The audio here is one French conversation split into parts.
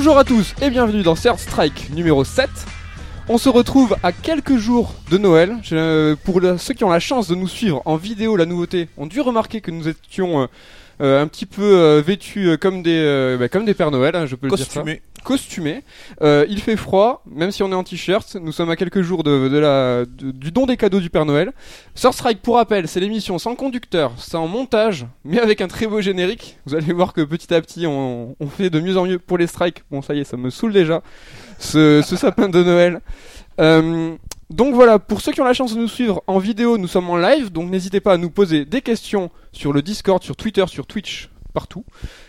Bonjour à tous et bienvenue dans Third Strike numéro 7. On se retrouve à quelques jours de Noël. Euh, pour ceux qui ont la chance de nous suivre en vidéo, la nouveauté, ont dû remarquer que nous étions euh, euh, un petit peu vêtus comme des bah, comme des Pères Noël, hein, je peux le dire ça. Costumé. Euh, il fait froid, même si on est en t-shirt. Nous sommes à quelques jours de, de la de- du don des cadeaux du Père Noël. Third Strike, pour rappel, c'est l'émission sans conducteur, sans montage, mais avec un très beau générique. Vous allez voir que petit à petit, on, on fait de mieux en mieux pour les strikes. Bon, ça y est, ça me saoule déjà. Ce, ce sapin de Noël. Euh, donc voilà, pour ceux qui ont la chance de nous suivre en vidéo, nous sommes en live, donc n'hésitez pas à nous poser des questions sur le Discord, sur Twitter, sur Twitch, partout.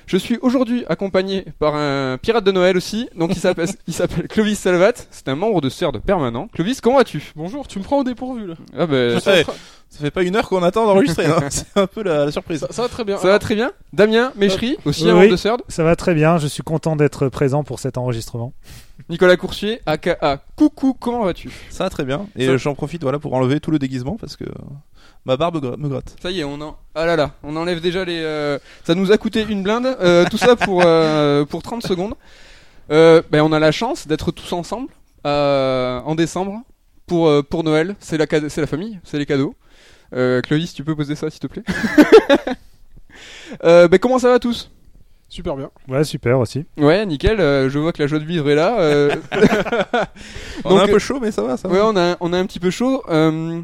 Je suis aujourd'hui accompagné par un pirate de Noël aussi, donc il s'appelle, il s'appelle Clovis Salvat, c'est un membre de CERD permanent. Clovis, comment vas-tu? Bonjour, tu me prends au dépourvu là. Ah ben, ça fait pas une heure qu'on attend d'enregistrer, hein. c'est un peu la, la surprise. Ça, ça va très bien. ça va très bien? Damien Méchery, aussi un Oui. membre de CERD. Ça va très bien, je suis content d'être présent pour cet enregistrement. Nicolas Coursier, aka Coucou, comment vas-tu? Ça va très bien. Et Ça- euh, j'en profite voilà pour enlever tout le déguisement parce que ma barbe me gratte. Ça y est, on en... Ah là là, on enlève déjà les... euh, Ça nous a coûté une blinde, euh, tout ça pour, euh, pour 30 secondes. Euh, ben, on a la chance d'être tous ensemble euh, en décembre pour, euh, pour Noël. C'est la, cade- c'est la famille, c'est les cadeaux. Euh, Clovis, tu peux poser ça s'il te plaît? Euh, ben, Comment ça va tous? Super bien. Ouais, super aussi. Ouais, nickel, euh, je vois que la joie de vivre est là. euh, On Donc, a un peu chaud mais ça va, ça va. Ouais, on a, on a un petit peu chaud. Euh,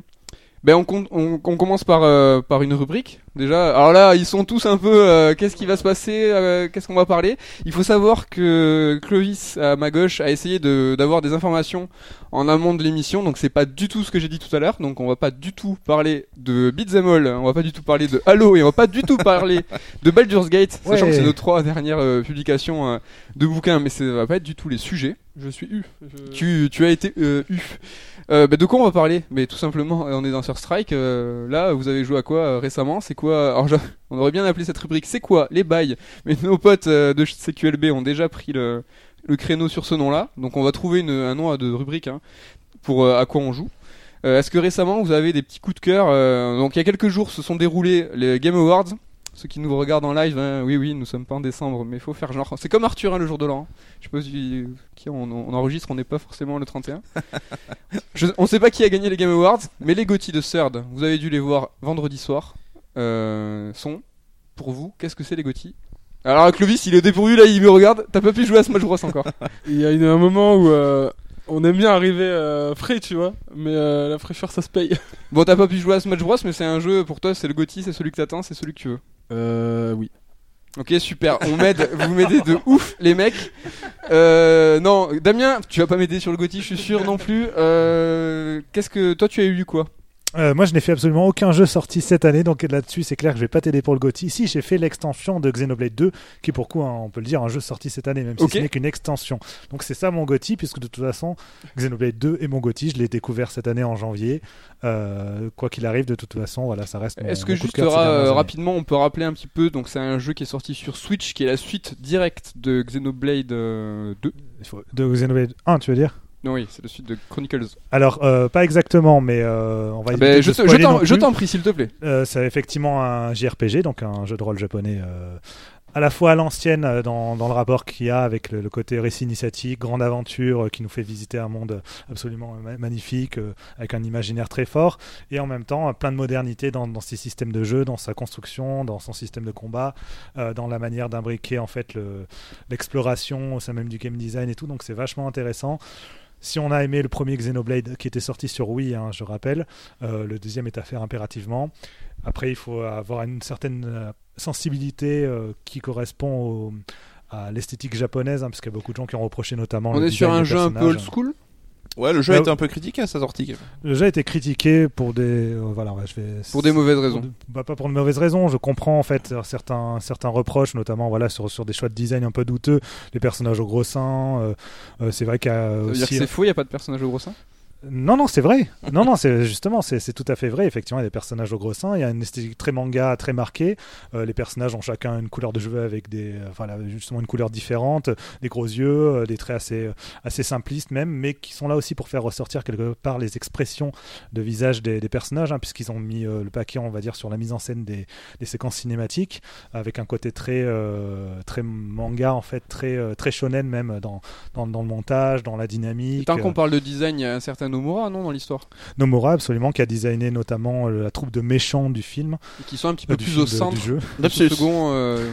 ben on, on, on commence par, euh, par une rubrique. Déjà, alors là, ils sont tous un peu. euh, Qu'est-ce qui va se passer euh, Qu'est-ce qu'on va parler? Il faut savoir que Clovis à ma gauche a essayé de d'avoir des informations en amont de l'émission. Donc c'est pas du tout ce que j'ai dit tout à l'heure. Donc on va pas du tout parler de Beat'em All. On va pas du tout parler de Halo et on va pas du tout parler de Baldur's Gate, sachant que c'est nos trois dernières euh, publications euh, de bouquins. Mais ça va pas être du tout les sujets. Je suis U. Je- Tu, tu as été euh, eu. Euh, bah, de quoi on va parler? Mais tout simplement, euh, on est dans Sur Strike. euh, là, vous avez joué à quoi euh, récemment? C'est quoi Alors, je- on aurait bien appelé cette rubrique C'est quoi les bails? Mais nos potes euh, de CQLB ont déjà pris le, créneau sur ce nom-là. Donc, on va trouver un nom à de rubrique hein, pour euh, à quoi on joue. Euh, Est-ce que récemment vous avez des petits coups de cœur euh, Donc, il y a quelques jours, se sont déroulés les Game Awards. Ceux qui nous regardent en live, hein, oui, oui, nous sommes pas en décembre, mais il faut faire genre. C'est comme Arthur hein, le jour de l'an. Je sais pas si qui on, on enregistre, on n'est pas forcément le 31. Je, on sait pas qui a gagné les Game Awards, mais les GOTY de Third, vous avez dû les voir vendredi soir, euh, sont, pour vous, qu'est-ce que c'est les GOTY Alors Clovis, il est dépourvu là, il me regarde, t'as pas pu jouer à Smash Bros encore. Il y a une- un moment où euh, on aime bien arriver euh, frais, tu vois. Mais euh, la fraîcheur, ça se paye. Bon, t'as pas pu jouer à Smash Bros, mais c'est un jeu, pour toi, c'est le GOTY, c'est celui que t'attends, c'est celui que tu veux. Euh, oui. Ok, super, on m'aide, vous m'aidez de ouf, les mecs. Euh, non, Damien, tu vas pas m'aider sur le GOTY, je suis sûr non plus. Euh, qu'est-ce que, toi, tu as eu quoi? Euh, moi, je n'ai fait absolument aucun jeu sorti cette année, donc là-dessus, c'est clair que je vais pas t'aider pour le GOTY. Si, j'ai fait l'extension de Xenoblade 2, qui est pour coup, hein, on peut le dire, un jeu sorti cette année, même si ce n'est qu'une extension. Donc c'est ça mon GOTY, puisque de toute façon, Xenoblade 2 est mon GOTY, je l'ai découvert cette année en janvier. Euh, quoi qu'il arrive, de toute façon, voilà, ça reste mon Est-ce que mon coup de juste ra- euh, années. rapidement on peut rappeler un petit peu donc c'est un jeu qui est sorti sur Switch qui est la suite directe de Xenoblade euh, 2. Il faut- De Xenoblade 1, tu veux dire? Non oui, c'est la suite de Chronicles. Alors, euh, pas exactement, mais euh, on va éviter Ben, de je te- je t'en- je prie s'il te plaît. Euh, c'est effectivement un JRPG, donc un jeu de rôle japonais à la fois à l'ancienne dans, dans le rapport qu'il y a avec le, le côté récit initiatique, grande aventure qui nous fait visiter un monde absolument ma- magnifique, euh, avec un imaginaire très fort, et en même temps plein de modernité dans, dans ses systèmes de jeu, dans sa construction, dans son système de combat, euh, dans la manière d'imbriquer en fait le- l'exploration au sein même du game design et tout, donc c'est vachement intéressant. Si on a aimé le premier Xenoblade qui était sorti sur Wii, hein, je rappelle, euh, le deuxième est à faire impérativement. Après, il faut avoir une certaine euh, sensibilité euh, qui correspond au- à l'esthétique japonaise, hein, parce qu'il y a beaucoup de gens qui ont reproché notamment. On le est sur un jeu un peu old school? Ouais, le jeu a Bah, été un peu critiqué à sa sortie. Le jeu a été critiqué pour des, euh, voilà, ouais, je vais Pour des mauvaises raisons. bah, pas pour de mauvaises raisons. Je comprends en fait certains certains reproches, notamment voilà sur sur des choix de design un peu douteux, les personnages au gros sein. euh, euh, c'est vrai qu'il y a Ça veut dire que aussi c'est faux, il y a pas de personnage au gros sein? Non, non, c'est vrai. Non, non, c'est justement, c'est tout à fait vrai. Effectivement, il y a des personnages au gros sein. Il y a une esthétique très manga, très marquée. Euh, les personnages ont chacun une couleur de cheveux avec des, euh, enfin, là, justement une couleur différente, des gros yeux, euh, des traits assez, assez simplistes même, mais qui sont là aussi pour faire ressortir quelque part les expressions de visage des, des personnages, hein, puisqu'ils ont mis euh, le paquet, on va dire, sur la mise en scène des, des séquences cinématiques, avec un côté très, très manga en fait, très, très shonen même dans, dans, dans le montage, dans la dynamique. Tant qu'on parle de design, il y a un certain Nomura, non, dans l'histoire? Nomura, absolument, qui a designé notamment euh, la troupe de méchants du film, Et Qui sont un petit peu euh, plus au de- centre du jeu, second. euh,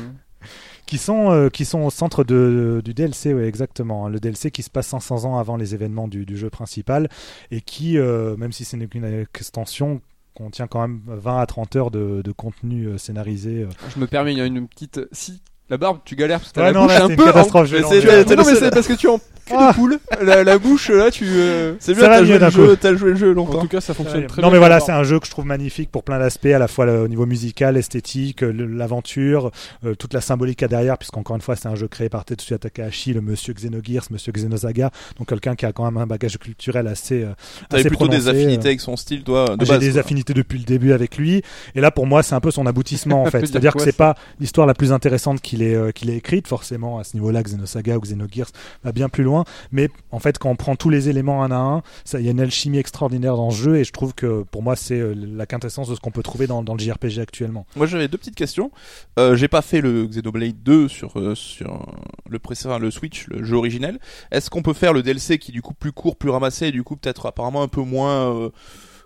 qui sont, euh, qui sont au centre de, du DLC, ouais, exactement. Le DLC qui se passe 500 ans avant les événements du, du jeu principal et qui, euh, même si ce n'est qu'une extension, contient quand même 20 à 30 heures de, de contenu euh, scénarisé. euh. Je me permets, il y a une petite. Si. La barbe, tu galères parce que t'as Ouais, la non, bouche là, un c'est une peu. en- catastrophe, je c'est- Non, mais c'est parce que tu en cul Ah. de poule. La, la bouche, là, tu. euh, C'est Ça bien, va t'as mieux joué, d'un le jeu, coup. t'as joué le jeu En longtemps. tout cas, ça fonctionne très Non bien. mais voilà, c'est un jeu que je trouve magnifique pour plein d'aspects, à la fois le- au niveau musical, esthétique, euh, le- l'aventure, euh, toute la symbolique qu'il y a derrière, puisqu'encore une fois c'est un jeu créé par Tetsuya Takahashi, le monsieur Xenogears, monsieur Xenosaga, donc quelqu'un qui a quand même un bagage culturel assez, euh, T'avais assez plutôt des prononcé, affinités euh. avec son style, toi, de J'ai base. des quoi. affinités depuis le début avec lui, et là pour moi c'est un peu son aboutissement en fait. C'est-à-dire que quoi, c'est pas l'histoire la plus intéressante qu'il ait, euh, qu'il ait écrite forcément à ce niveau-là. Xenosaga ou Xenogears va bien plus loin, mais en fait quand on prend tous les éléments un à un, il y a une alchimie extraordinaire dans ce jeu, et je trouve que pour moi c'est euh, la quintessence de ce qu'on peut trouver dans, le JRPG actuellement. Moi j'avais deux petites questions. Euh, j'ai pas fait le Xenoblade 2 sur euh, sur le précédent, le Switch, le jeu originel. Est-ce qu'on peut faire le DLC qui est du coup plus court, plus ramassé, et du coup peut-être apparemment un peu moins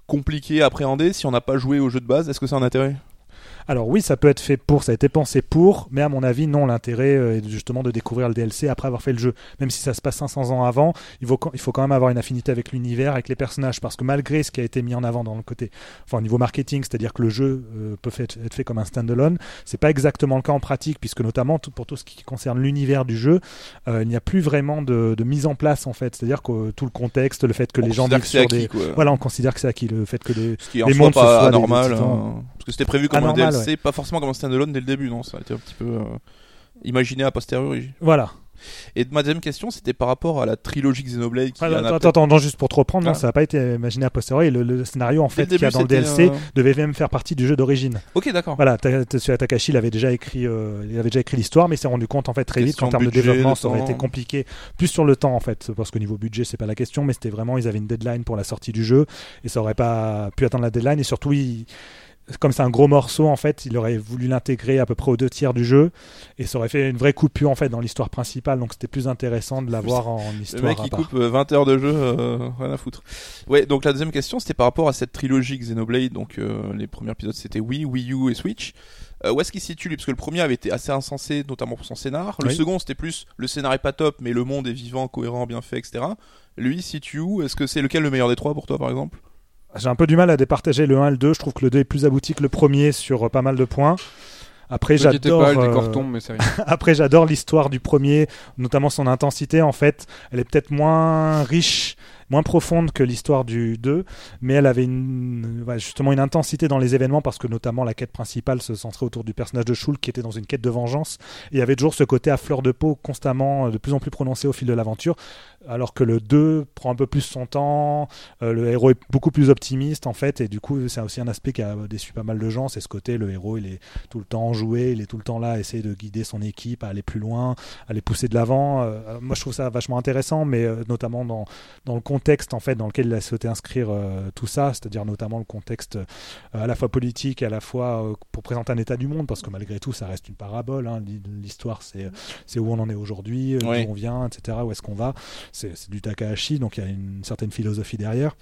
compliqué à appréhender si on n'a pas joué au jeu de base? Est-ce que c'est un intérêt? Alors oui, ça peut être fait pour, ça a été pensé pour, mais à mon avis, non, l'intérêt euh, est justement de découvrir le DLC après avoir fait le jeu. Même si ça se passe 500 ans avant, il faut, il faut quand même avoir une affinité avec l'univers, avec les personnages, parce que malgré ce qui a été mis en avant dans le côté, enfin au niveau marketing, c'est-à-dire que le jeu euh, peut fait- être fait comme un standalone, c'est pas exactement le cas en pratique, puisque notamment tout- pour tout ce qui concerne l'univers du jeu, euh, il n'y a plus vraiment de, de mise en place en fait, c'est-à-dire que euh, tout le contexte, le fait que On les gens vivent que sur acquis, des... quoi. Voilà, on considère que c'est acquis, le fait que les, Ce qui les mondes, pas des- des anormal, titans. hein. Parce que c'était prévu comme Anormal, un DLC, pas forcément comme un standalone dès le début, non Ça a été un petit peu euh, imaginé a posteriori. Voilà. Et ma deuxième question, c'était par rapport à la trilogie Xenoblade. Qui Ah, attends, attends, attends, juste pour te reprendre, non, Ah. ça n'a pas été imaginé a posteriori. Le, le scénario, en fait, qu'il y a dans le DLC, euh, devait même faire partie du jeu d'origine. Ok, d'accord. Voilà, Takashi il avait déjà écrit, euh, il avait déjà écrit l'histoire, mais s'est rendu compte en fait très vite qu'en termes de développement, ça aurait été compliqué, plus sur le temps en fait, parce qu'au niveau budget, c'est pas la question, mais c'était vraiment, ils avaient une deadline pour la sortie du jeu, et ça aurait pas pu attendre la deadline, et surtout, il- comme c'est un gros morceau, en fait, il aurait voulu l'intégrer à peu près aux deux tiers du jeu, et ça aurait fait une vraie coupure en fait dans l'histoire principale, donc c'était plus intéressant de l'avoir en Le histoire. mec à il part. coupe euh, 20 heures de jeu, euh, rien à foutre. Ouais, donc la deuxième question c'était par rapport à cette trilogie Xenoblade. Donc euh, les premiers épisodes c'était Wii, Wii U et Switch. Euh, où est-ce qu'il se situe lui? Parce que le premier avait été assez insensé, notamment pour son scénar. Le Oui. second c'était plus le scénar est pas top, mais le monde est vivant, cohérent, bien fait, etc. Lui, il se situe où? Est-ce que c'est lequel le meilleur des trois pour toi par exemple? J'ai un peu du mal à départager le 1 et le 2. Je trouve que le 2 est plus abouti que le premier sur euh, pas mal de points. Après, j'adore. euh. Après, j'adore l'histoire du premier, notamment son intensité. En fait, elle est peut-être moins riche, moins profonde que l'histoire du 2, mais elle avait justement une intensité dans les événements parce que notamment la quête principale se centrait autour du personnage de Shulk qui était dans une quête de vengeance. Et il y avait toujours ce côté à fleur de peau constamment, euh, de plus en plus prononcé au fil de l'aventure, alors que le 2 prend un peu plus son temps, euh, le héros est beaucoup plus optimiste en fait, et du coup, c'est aussi un aspect qui a déçu pas mal de gens, c'est ce côté, le héros, il est tout le temps joué, il est tout le temps là à essayer de guider son équipe, à aller plus loin, à les pousser de l'avant. Euh, moi, je trouve ça vachement intéressant, mais notamment dans, dans le contexte en fait dans lequel il a souhaité inscrire euh, tout ça, c'est-à-dire notamment le contexte euh, à la fois politique, à la fois euh, pour présenter un état du monde, parce que malgré tout, ça reste une parabole. hein. L'histoire, c'est c'est où on en est aujourd'hui, Oui. d'où on vient, etc. Où est-ce qu'on va. C'est du Takahashi, donc il y a une certaine philosophie derrière.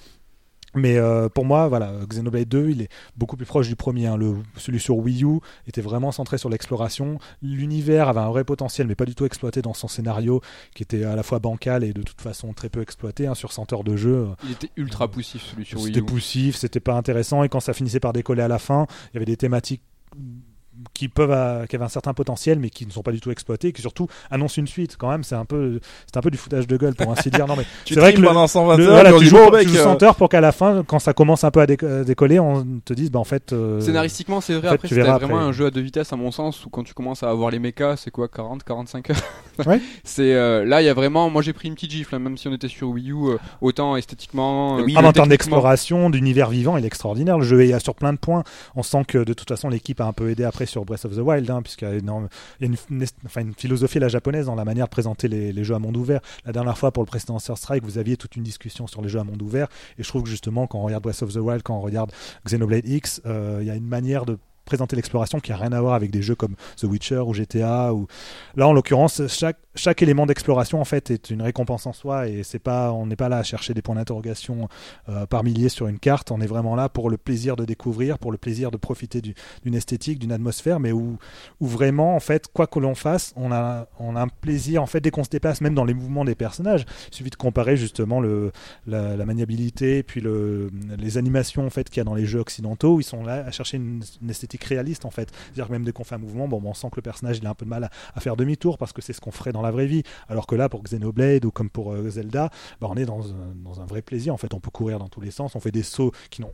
Mais euh, pour moi, voilà, Xenoblade 2, il est beaucoup plus proche du premier. hein. Le, celui sur Wii U était vraiment centré sur l'exploration. L'univers avait un vrai potentiel, mais pas du tout exploité dans son scénario, qui était à la fois bancal et de toute façon très peu exploité. hein. Sur 100 heures de jeu, Il était ultra poussif celui sur Wii c'était U. poussif, c'était pas intéressant. Et quand ça finissait par décoller à la fin, il y avait des thématiques qui peuvent qui avaient un certain potentiel mais qui ne sont pas du tout exploités, et qui surtout annoncent une suite. Quand même, c'est un peu c'est un peu du foutage de gueule pour ainsi dire. Non mais Tu c'est vrai que le, pendant 120 le- heures, voilà, tu joues, tu mec, joues euh, 100 heures pour qu'à la fin, quand ça commence un peu à déc- décoller, on te dise bah en fait. euh, Scénaristiquement, c'est vrai. en fait, après, tu c'était verras vraiment après. un jeu à deux vitesses, à mon sens, où quand tu commences à avoir les mechas, c'est quoi, 40, 45 heures? Ouais. C'est euh, là, il y a vraiment. Moi, j'ai pris une petite gifle, hein, même si on était sur Wii U, euh, autant esthétiquement. euh, Oui, Ah, en termes d'exploration, d'univers vivant, il est extraordinaire. Le jeu est sur plein de points. On sent que de toute façon, l'équipe a un peu aidé après sur Breath of the Wild, hein, puisqu'il y a, une, philosophie la japonaise dans la manière de présenter les, jeux à monde ouvert. La dernière fois, pour le précédent Strike, vous aviez toute une discussion sur les jeux à monde ouvert. Et je trouve que justement, quand on regarde Breath of the Wild, quand on regarde Xenoblade X, euh, il y a une manière de présenter l'exploration qui a rien à voir avec des jeux comme The Witcher ou GTA ou là en l'occurrence chaque chaque élément d'exploration en fait est une récompense en soi et c'est pas on n'est pas là à chercher des points d'interrogation euh, par milliers sur une carte. On est vraiment là pour le plaisir de découvrir pour le plaisir de profiter du- d'une esthétique d'une atmosphère mais où où vraiment en fait quoi que l'on fasse on a on a un plaisir en fait dès qu'on se déplace même dans les mouvements des personnages. Il suffit de comparer justement le la, maniabilité puis le les animations en fait qu'il y a dans les jeux occidentaux. Ils sont là à chercher une esthétique réaliste en fait. C'est-à-dire même dès qu'on fait un mouvement bon, on sent que le personnage il a un peu de mal à, faire demi-tour parce que c'est ce qu'on ferait dans la vraie vie. Alors que là pour Xenoblade ou comme pour euh, Zelda bah, on est dans un, dans un vrai plaisir en fait. On peut courir dans tous les sens on fait des sauts qui n'ont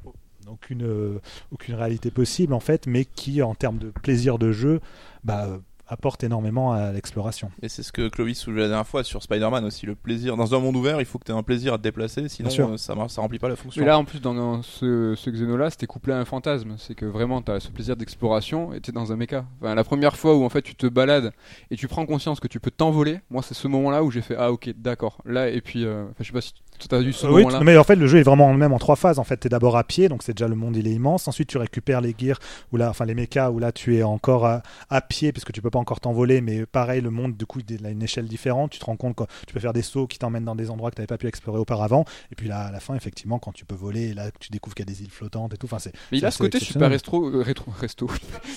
aucune euh, aucune réalité possible en fait mais qui en termes de plaisir de jeu bah, apportent énormément à l'exploration Et c'est ce que Clovis soulevait la dernière fois sur Spider-Man aussi, le plaisir. Dans un monde ouvert, il faut que tu aies un plaisir à te déplacer, sinon euh, ça, ça remplit pas la fonction. Mais là, en plus, dans, dans ce, ce Xeno-là, c'était couplé à un fantasme. C'est que vraiment, tu as ce plaisir d'exploration et tu dans un mecha. Enfin, la première fois où en fait tu te balades et tu prends conscience que tu peux t'envoler, moi, c'est ce moment-là où j'ai fait Ah, ok, d'accord. Là, et puis, euh, je sais pas si tu as eu ce Euh, oui, moment-là. mais en fait le jeu est vraiment même en trois phases. En fait, tu es d'abord à pied, donc c'est déjà le monde il est immense. Ensuite, tu récupères les gears ou là, enfin les mechas où là tu es encore à, à pied puisque tu peux pas encore t'envoler. Mais pareil, le monde du coup il a une échelle différente. Tu te rends compte que tu peux faire des sauts qui t'emmènent dans des endroits que tu n'avais pas pu explorer auparavant. Et puis là, à la fin, effectivement, quand tu peux voler, là tu découvres qu'il y a des îles flottantes et tout. Enfin, c'est Mais il a ce côté super rétro, euh, rétro, resto,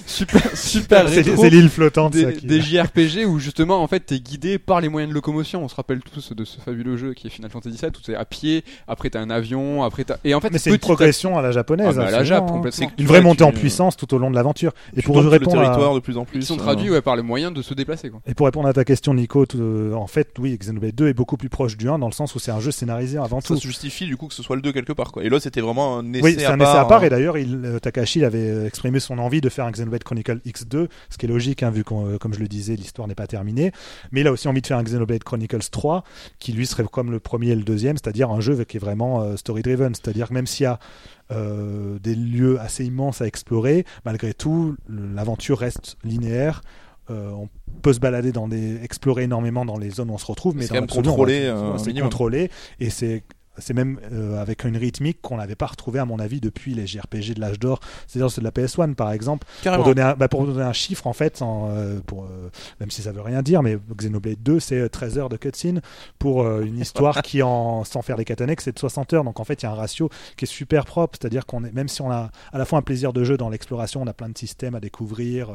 super, super c'est rétro. c'est l'île flottante. ça, Des, qui- des JRPG où justement en fait t'es guidé par les moyens de locomotion. On se rappelle tous de ce fabuleux jeu qui est Final Fantasy VII où à pied, après t'as un avion, après t'as et en fait Mais c'est une progression à la japonaise. Ah bah, à la Jap, hein. complètement. Une vraie montée tu- en puissance tout au long de l'aventure. Et Tu pour répondre à, territoire de plus en plus. Ils sont euh, traduits ouais, par les moyens de se déplacer quoi. Et pour répondre à ta question, Nico, tout, euh, en fait, oui, Xenoblade 2 est beaucoup plus proche du 1 dans le sens où c'est un jeu scénarisé avant Ça tout. se justifie du coup que ce soit le 2 quelque part quoi. Et là c'était vraiment un essai Oui, c'est à un part. essai à part. hein. Et d'ailleurs, il, euh, Takahashi il avait euh, exprimé son envie de faire un Xenoblade Chronicle X2, ce qui est logique, hein, vu que, comme je le disais, l'histoire n'est pas terminée. Mais il a aussi envie de faire un Xenoblade Chronicles 3, qui lui serait comme le premier et le deuxième, c'est-à-dire un jeu qui est vraiment euh, story-driven. C'est-à-dire que même s'il y a euh, des lieux assez immenses à explorer, malgré tout, l'aventure reste linéaire. Euh, on peut se balader dans des, explorer énormément dans les zones où on se retrouve, mais C'est dans quand même on contrôlé, va- euh, c'est contrôlé et c'est c'est même euh, avec une rythmique qu'on n'avait pas retrouvé à mon avis depuis les JRPG de l'âge d'or, c'est-à-dire ceux de la PS1 par exemple. Carrément. Pour donner, un, bah, pour donner un chiffre en fait, en, euh, pour, euh, même si ça veut rien dire, mais Xenoblade 2 c'est euh, 13 heures de cutscene pour une histoire qui en sans faire les catanex c'est de 60 heures. Donc en fait il y a un ratio qui est super propre, c'est-à-dire qu'on est même si on a à la fois un plaisir de jeu dans l'exploration, on a plein de systèmes à découvrir,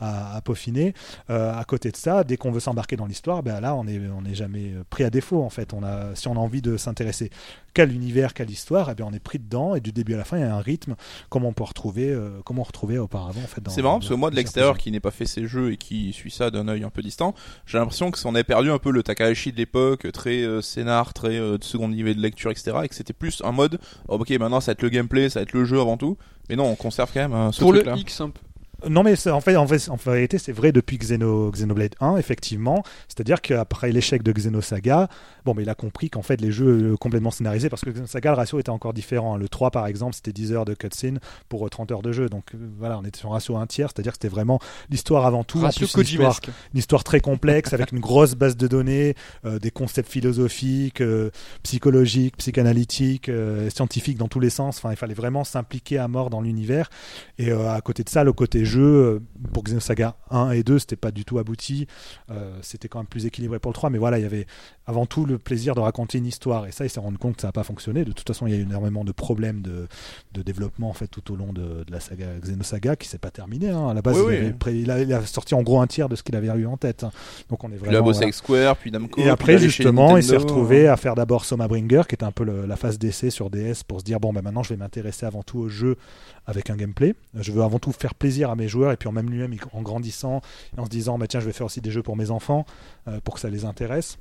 à, à peaufiner. À côté de ça, dès qu'on veut s'embarquer dans l'histoire, ben là on est on n'est jamais euh, pris à défaut en fait. On a si on a envie de s'intéresser qu'à l'univers, qu'à l'histoire, eh bien on est pris dedans et du début à la fin il y a un rythme comme on peut retrouver euh, comme on retrouvait auparavant en fait. dans- C'est marrant parce que moi de l'extérieur qui n'ai pas fait ces jeux et qui suit ça d'un œil un peu distant, j'ai l'impression que on avait perdu un peu le Takahashi de l'époque, très euh, scénar, très euh, de second niveau de lecture, etc. Et que c'était plus un mode, oh, ok maintenant ça va être le gameplay, ça va être le jeu avant tout. Mais non, on conserve quand même euh, ce Pour le truc-là. X un peu. Non, mais en fait, en, fait, en vérité, c'est vrai depuis Xeno, Xenoblade 1, effectivement. C'est-à-dire qu'après l'échec de Xenosaga, bon, mais il a compris qu'en fait, les jeux euh, complètement scénarisés, parce que Xenosaga, le ratio était encore différent. Le 3, par exemple, c'était 10 heures de cutscene pour euh, 30 heures de jeu. Donc euh, voilà, on était sur un ratio 1 tiers, c'est-à-dire que c'était vraiment l'histoire avant tout. Ratio plus, une histoire, une histoire très complexe avec une grosse base de données, euh, des concepts philosophiques, euh, psychologiques, psychanalytiques, euh, scientifiques dans tous les sens. Enfin, il fallait vraiment s'impliquer à mort dans l'univers. Et euh, à côté de ça, le côté jeu, euh, pour Xenosaga 1 et 2, c'était pas du tout abouti. Euh, c'était quand même plus équilibré pour le 3. Mais voilà, il y avait avant tout le plaisir de raconter une histoire. Et ça, il s'est rendu compte que ça n'a pas fonctionné. De toute façon, il y a eu énormément de problèmes de, de développement en fait tout au long de, de la saga Xenosaga qui s'est pas terminé. hein. À la base, Oui, il, oui. avait pré- il a, il a sorti en gros un tiers de ce qu'il avait eu en tête. hein. Donc on est vraiment. il a bossé voilà. avec Square, puis Namco. Et après, justement, il s'est retrouvé à faire d'abord Soma Bringer, qui était un peu le- la phase d'essai sur DS pour se dire bon, ben maintenant je vais m'intéresser avant tout au jeu avec un gameplay. Je veux avant tout faire plaisir à mes joueurs et puis en même lui-même en grandissant et en se disant bah tiens je vais faire aussi des jeux pour mes enfants euh, pour que ça les intéresse.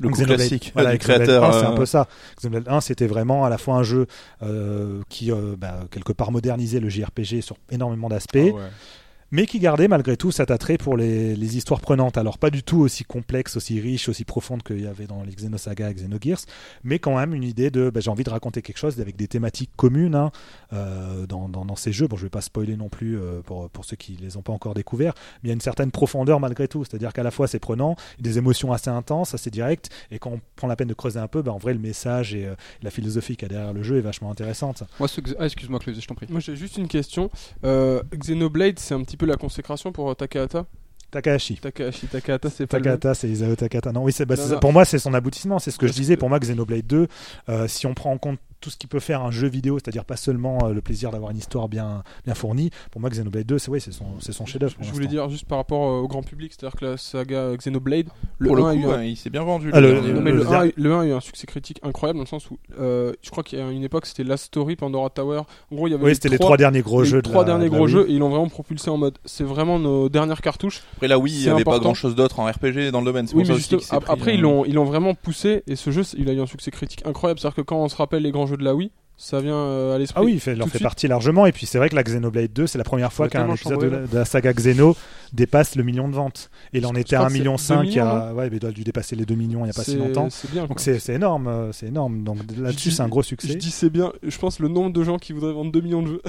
Le coup Xenoblade- classique voilà, du Xenoblade créateur. 1, c'est un euh, peu ça. Xenoblade 1, c'était vraiment à la fois un jeu euh, qui, bah, quelque part, modernisait le JRPG sur énormément d'aspects, Ah ouais. Mais qui gardait malgré tout cet attrait pour les, les histoires prenantes. Alors, pas du tout aussi complexes, aussi riches, aussi profondes qu'il y avait dans les Xenosaga et Xenogears, mais quand même une idée de bah, j'ai envie de raconter quelque chose avec des thématiques communes hein, euh, dans, dans, dans ces jeux. Bon, je vais pas spoiler non plus euh, pour, pour ceux qui les ont pas encore découverts, mais il y a une certaine profondeur malgré tout. C'est-à-dire qu'à la fois c'est prenant, des émotions assez intenses, assez directes, et quand on prend la peine de creuser un peu, bah, en vrai le message et euh, la philosophie qu'il y a derrière le jeu est vachement intéressante. Moi, ah, excuse-moi, Claude, je t'en prie. Moi j'ai juste une question. Euh, Xenoblade, c'est un petit peu la consécration pour euh, Takahata. Takahashi. Takahashi Takahata, c'est pas. Takahata, c'est Isao Takahata. Non, oui, c'est, bah, pour moi, c'est son aboutissement. C'est ce que je disais. Pour moi, Xenoblade 2, euh, si on prend en compte tout ce qui peut faire un jeu vidéo, c'est-à-dire pas seulement euh, le plaisir d'avoir une histoire bien, bien fournie, pour moi, Xenoblade 2, c'est, oui, c'est son, c'est son chef-d'œuvre. Je voulais dire juste par rapport euh, au grand public, c'est-à-dire que la saga Xenoblade, le Pour le 1 a eu coup, un- hein, il s'est bien vendu. Ah, le le- dernier. Non, mais le le, der- 1, le 1 a eu un succès critique incroyable dans le sens où euh, je crois qu'il y a une époque c'était Last Story, Pandora Tower. En gros, il y avait Oui, c'était les trois derniers gros les jeux. de trois la- derniers de la gros Wii. jeux et ils l'ont vraiment propulsé en mode c'est vraiment nos dernières cartouches. Après là, oui, il n'y avait pas important. grand chose d'autre en RPG dans le domaine. C'est Oui, mais juste, après euh, ils l'ont ils l'ont vraiment poussé et ce jeu il a eu un succès critique incroyable. C'est-à-dire que quand on se rappelle les grands jeux de la ça vient euh, à l'esprit. Ah oui, il fait, il en fait suite. partie largement. Et puis c'est vrai que la Xenoblade 2, c'est la première fois qu'un épisode de la, de la saga Xeno dépasse le million de ventes. Et il en Je- était je à crois 1,5 que million. c'est 2 il y a- millions, ouais, mais il doit dû dépasser les 2 millions il n'y a pas si longtemps. C'est bien. Donc c'est c'est énorme, euh, c'est énorme. Donc là-dessus, c'est un gros Je succès. dis c'est bien. Je pense le nombre de gens qui voudraient vendre 2 millions de jeux.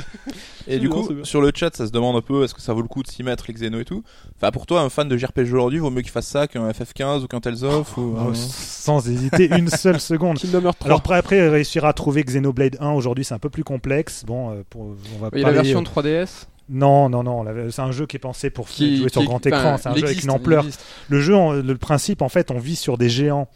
Et du coup, sur le chat, ça se demande un peu est-ce que ça vaut le coup de s'y mettre les Xeno et tout? Enfin, pour toi, un fan de JRPG aujourd'hui, vaut mieux qu'il fasse ça qu'un FF15 ou qu'un Tales of ou. Oh, euh, sans hésiter une seule seconde. Kingdom Hearts 3. Alors après, après réussir à trouver Xenoblade 1 aujourd'hui, c'est un peu plus complexe. Bon, euh, pour, on va Il a la parler- version 3DS Non, non, non. la- C'est un jeu qui est pensé pour qui jouer sur grand écran. C'est un jeu avec une ampleur. Le jeu, on- le principe, en fait, on vit sur des géants.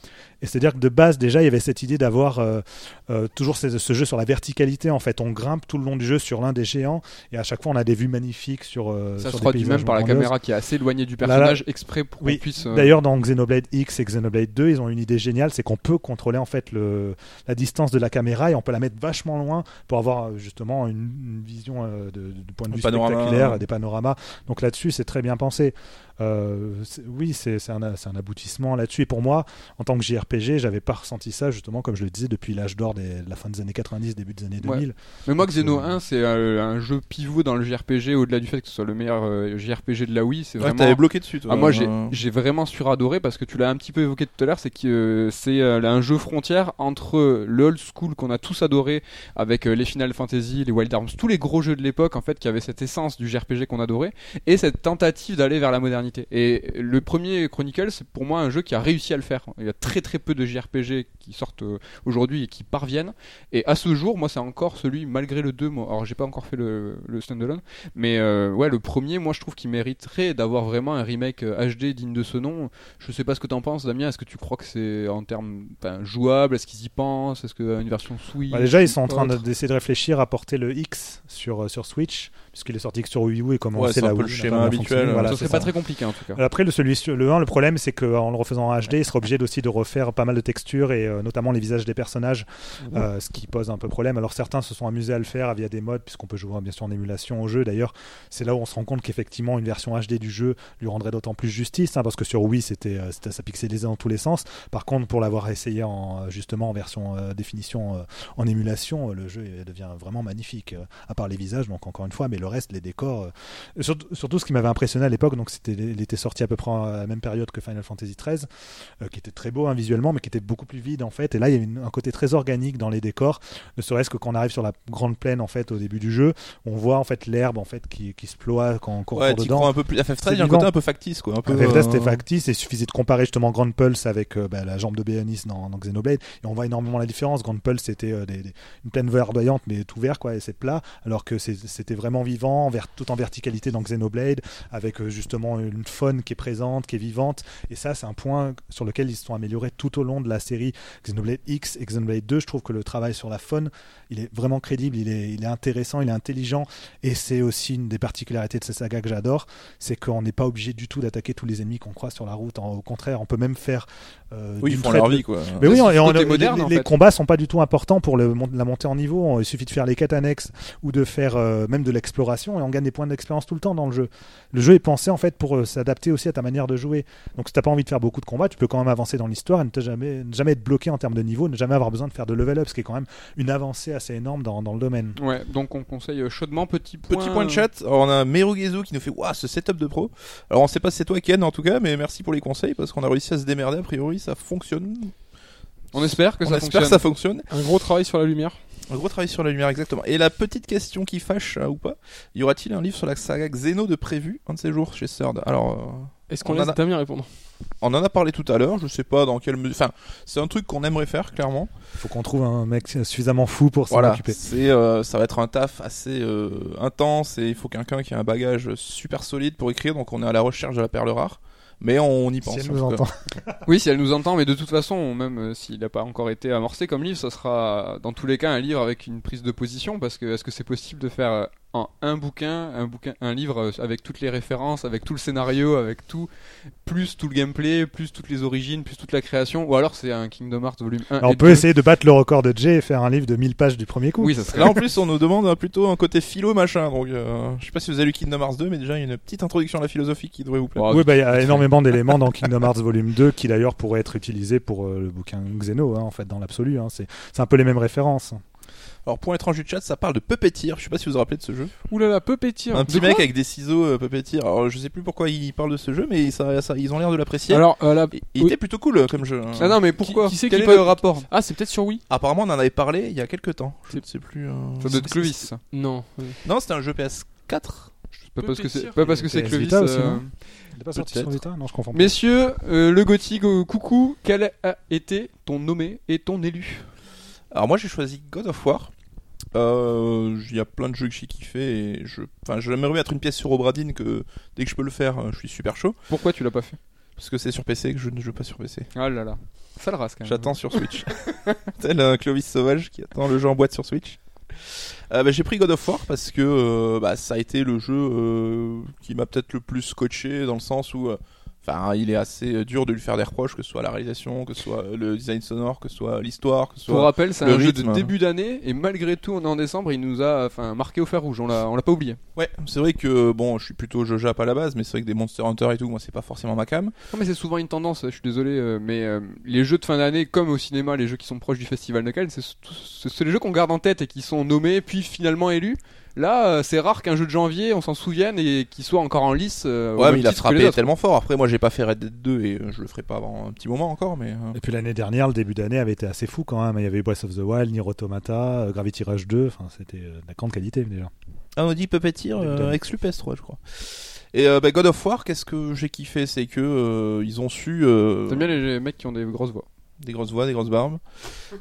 Et c'est-à-dire que de base, déjà, il y avait cette idée d'avoir euh, euh, toujours ce, ce jeu sur la verticalité. En fait, on grimpe tout le long du jeu sur l'un des géants, et à chaque fois, on a des vues magnifiques sur. euh, Ça sur se traduit même par la caméra qui est assez éloignée du Là, là- personnage exprès pour Oui, qu'on puisse. euh, D'ailleurs, dans Xenoblade X et Xenoblade 2, ils ont une idée géniale, c'est qu'on peut contrôler en fait le, la distance de la caméra et on peut la mettre vachement loin pour avoir justement une, une vision euh, de, de point de Un vue panorama. spectaculaire, des panoramas. Donc là-dessus, c'est très bien pensé. Euh, c'est- oui, c'est c'est un, c'est un aboutissement là-dessus. Et pour moi, en tant que JRPG, j'avais pas ressenti ça justement, comme je le disais, depuis l'âge d'or de la fin des années 90, début des années Ouais. 2000. Mais moi, Xeno euh, 1, c'est euh, un jeu pivot dans le JRPG, au-delà du fait que ce soit le meilleur euh, JRPG de la Wii. C'est Ouais, vraiment. t'avais bloqué dessus, toi. Ah, moi, j'ai j'ai vraiment suradoré parce que tu l'as un petit peu évoqué tout à l'heure, c'est que euh, c'est euh, un jeu frontière entre le old school qu'on a tous adoré avec euh, les Final Fantasy, les Wild Arms, tous les gros jeux de l'époque en fait qui avaient cette essence du JRPG qu'on adorait et cette tentative d'aller vers la modernité. Et le premier Chronicle, c'est pour moi un jeu qui a réussi à le faire. Il y a très très peu de JRPG qui sortent euh, aujourd'hui et qui parviennent. Et à ce jour, moi, c'est encore celui, malgré le 2, moi, alors j'ai pas encore fait le, le standalone, mais euh, ouais, le premier, moi, je trouve qu'il mériterait d'avoir vraiment un remake euh, HD digne de ce nom. Je sais pas ce que t'en penses, Damien. Est-ce que tu crois que c'est en termes jouable? Est-ce qu'ils y pensent? Est-ce qu'une version Switch Bah, déjà, ils sont en train d'essayer de réfléchir à porter le X sur, euh, sur Switch, puisqu'il est sorti que sur Wii U et comme on Ouais, c'est un la peu le schéma habituel, Voilà, Ce serait ça. pas très compliqué en tout cas. Après, le, celui, le 1, le problème, c'est qu'en le refaisant en HD, il sera obligé aussi de refaire pas mal de textures et euh, notamment les visages des personnages, euh, ce qui pose un peu problème. Alors, certains se sont amusés à le faire via des modes, puisqu'on peut jouer bien sûr en émulation au jeu. D'ailleurs, c'est là où on se rend compte qu'effectivement, une version HD du jeu lui rendrait d'autant plus justice, hein, parce que sur Wii, c'était euh, c'était- ça pixelisait dans tous les sens. Par contre, pour l'avoir essayé en, euh, justement en version euh, définition euh, en émulation, euh, le jeu devient vraiment magnifique, euh, à part les visages, donc encore une fois, mais le reste, les décors. euh, surtout, surtout, ce qui m'avait impressionné à l'époque, donc c'était, il était sorti à peu près à la même période que Final Fantasy XIII, euh, qui était très beau hein, visuellement, mais qui était beaucoup plus vide en fait. Et là, il y avait une- un côté très organique dans les décors, ne serait-ce que quand on arrive sur la grande plaine en fait au début du jeu, on voit en fait l'herbe en fait qui, qui se ploie quand on court Ouais, dedans. un peu plus. FF13, C'est il y a un côté un peu factice, quoi. Un peu. Avec là, c'était euh, factice, et suffisait de comparer justement Grand Pulse avec euh, bah, la jambe de Béanis dans, dans Xenoblade, et on voit énormément la différence. Grand Pulse, c'était euh, des- des- une plaine verdoyante, mais tout vert, quoi, et c'est plat, alors que c'était vraiment vivant, tout en verticalité dans Xenoblade, avec euh, justement une une faune qui est présente, qui est vivante. Et ça, c'est un point sur lequel ils se sont améliorés tout au long de la série Xenoblade X et Xenoblade 2. Je trouve que le travail sur la faune, il est vraiment crédible, il est, il est intéressant, il est intelligent. Et c'est aussi une des particularités de cette saga que j'adore, c'est qu'on n'est pas obligé du tout d'attaquer tous les ennemis qu'on croise sur la route. En- au contraire, on peut même faire. euh, Oui, ils font leur vie quoi. mais oui, on- les- moderne, les, en les fait. combats sont pas du tout importants pour le la montée en niveau. Il suffit de faire les quêtes annexes ou de faire euh, même de l'exploration et on gagne des points d'expérience tout le temps dans le jeu. Le jeu est pensé en fait pour euh, s'adapter aussi à ta manière de jouer. Donc si t'as pas envie de faire beaucoup de combats, tu peux quand même avancer dans l'histoire et ne jamais, ne jamais être bloqué en termes de niveau, ne jamais avoir besoin de faire de level up, ce qui est quand même une avancée assez énorme dans, dans le domaine. Ouais, donc on conseille euh, chaudement petit point. Petit point de chat, Alors, on a Merugezu qui nous fait Waouh, ce setup de pro. Alors on sait pas si c'est toi Ken en tout cas, mais merci pour les conseils parce qu'on a réussi à se démerder. A priori, ça fonctionne. On espère que on ça espère fonctionne. que ça fonctionne. Un gros travail sur la lumière. Un gros travail sur la lumière, exactement. Et la petite question qui fâche hein, ou pas y aura-t-il un livre sur la saga Xeno de prévu un de ces jours chez Third Alors, euh, Est-ce qu'on On en laisse a- Damien répondre on en a parlé tout à l'heure. Je sais pas dans quelle mesure. Enfin, c'est un truc qu'on aimerait faire clairement. Il faut qu'on trouve un mec suffisamment fou pour s'en Voilà, occuper. c'est euh, ça va être un taf assez euh, intense et il faut quelqu'un qui a un bagage super solide pour écrire. Donc on est à la recherche de la perle rare, mais on y pense. Si elle en nous tout cas. entend. Oui, si elle nous entend, mais de toute façon, même euh, s'il n'a pas encore été amorcé comme livre, ça sera dans tous les cas un livre avec une prise de position, parce que est-ce que c'est possible de faire euh, en un bouquin, un bouquin, un livre euh, avec toutes les références, avec tout le scénario, avec tout, plus tout le gameplay, plus toutes les origines, plus toute la création, ou alors c'est un Kingdom Hearts volume 1 Alors, et on peut 2. essayer de battre le record de Jay et faire un livre de 1000 pages du premier coup. Oui, ça serait. Là en plus on nous demande euh, plutôt un côté philo machin. Donc euh, je sais pas si vous avez lu Kingdom Hearts 2, mais déjà il y a une petite introduction à la philosophie qui devrait vous plaire. Oui, bah, il y a énormément d'éléments dans Kingdom Hearts Volume 2 qui d'ailleurs pourraient être utilisés pour euh, le bouquin Xeno, hein, en fait, dans l'absolu. hein. C'est un peu les mêmes références. Alors pour étrange du chat, ça parle de Puppeteer. Je sais pas si vous vous rappelez de ce jeu. Ouh là là, un petit mec avec des ciseaux euh, Puppeteer. Alors je sais plus pourquoi il parle de ce jeu, mais ça, ça- ils ont l'air de l'apprécier. Alors, euh, là- il oui. était plutôt cool euh, comme jeu. hein. Ah non, mais pourquoi Qui- qui c'est Quel qui est peut- le rapport Ah, c'est peut-être sur Wii Apparemment on en avait parlé il y a quelques temps. Je ne sais plus. euh, Ça doit être Clovis. ça. Non. Non, c'était un jeu PS4. Pas parce que c'est Puppeteer. pas parce que c'est PS Clovis. Vita aussi, euh, non Il est pas sorti sur Peut-être. Vita Non, je confonds. pas. Messieurs, euh, le Gothic, euh, coucou, quel a été ton nommé et ton élu Alors moi j'ai choisi God of War. Euh, Il y a plein de jeux que j'ai kiffé et je, enfin, j'aimerais mettre une pièce sur Obradine que dès que je peux le faire, euh, je suis super chaud Pourquoi tu l'as pas fait? Parce que c'est sur PC que je ne joue pas sur PC. Ah là là. Ça le rase quand même. J'attends sur Switch. Tel un Clovis sauvage qui attend le jeu en boîte sur Switch. Euh, bah, j'ai pris God of War parce que euh, bah, ça a été le jeu qui m'a peut-être le plus scotché dans le sens où Enfin, il est assez euh, dur de lui faire des reproches, que ce soit la réalisation, que ce soit le design sonore, que ce soit l'histoire, que ce Pour soit. rappel, c'est un jeu de début d'année et malgré tout, on est en décembre, il nous a enfin marqué au fer rouge. On l'a, on l'a pas oublié. Ouais, c'est vrai que bon, je suis plutôt jeu Jap à la base, mais c'est vrai que des Monster Hunter et tout, moi c'est pas forcément ma cam. Non mais c'est souvent une tendance. Je suis désolé, euh, mais euh, les jeux de fin d'année, comme au cinéma, les jeux qui sont proches du festival de Cannes, c'est les jeux qu'on garde en tête et qui sont nommés puis finalement élus. Là, euh, c'est rare qu'un jeu de janvier, on s'en souvienne et qu'il soit encore en lice. euh, Ouais, mais il a frappé tellement fort. Après, moi j'ai pas fait Red Dead 2 et euh, je le ferai pas avant un petit moment encore, mais. Et puis l'année dernière, le début d'année avait été assez fou quand même. Il y avait Breath of the Wild, Nier Automata, Gravity Rush 2. Enfin, c'était de la grande qualité déjà. Ah, on dit Puppeteer, euh, d'année. exclu PS3, je crois. Et euh, bah, God of War, qu'est-ce que j'ai kiffé? C'est que euh, ils ont su. euh, T'aimes bien les mecs qui ont des grosses voix. Des grosses voix, des grosses barbes.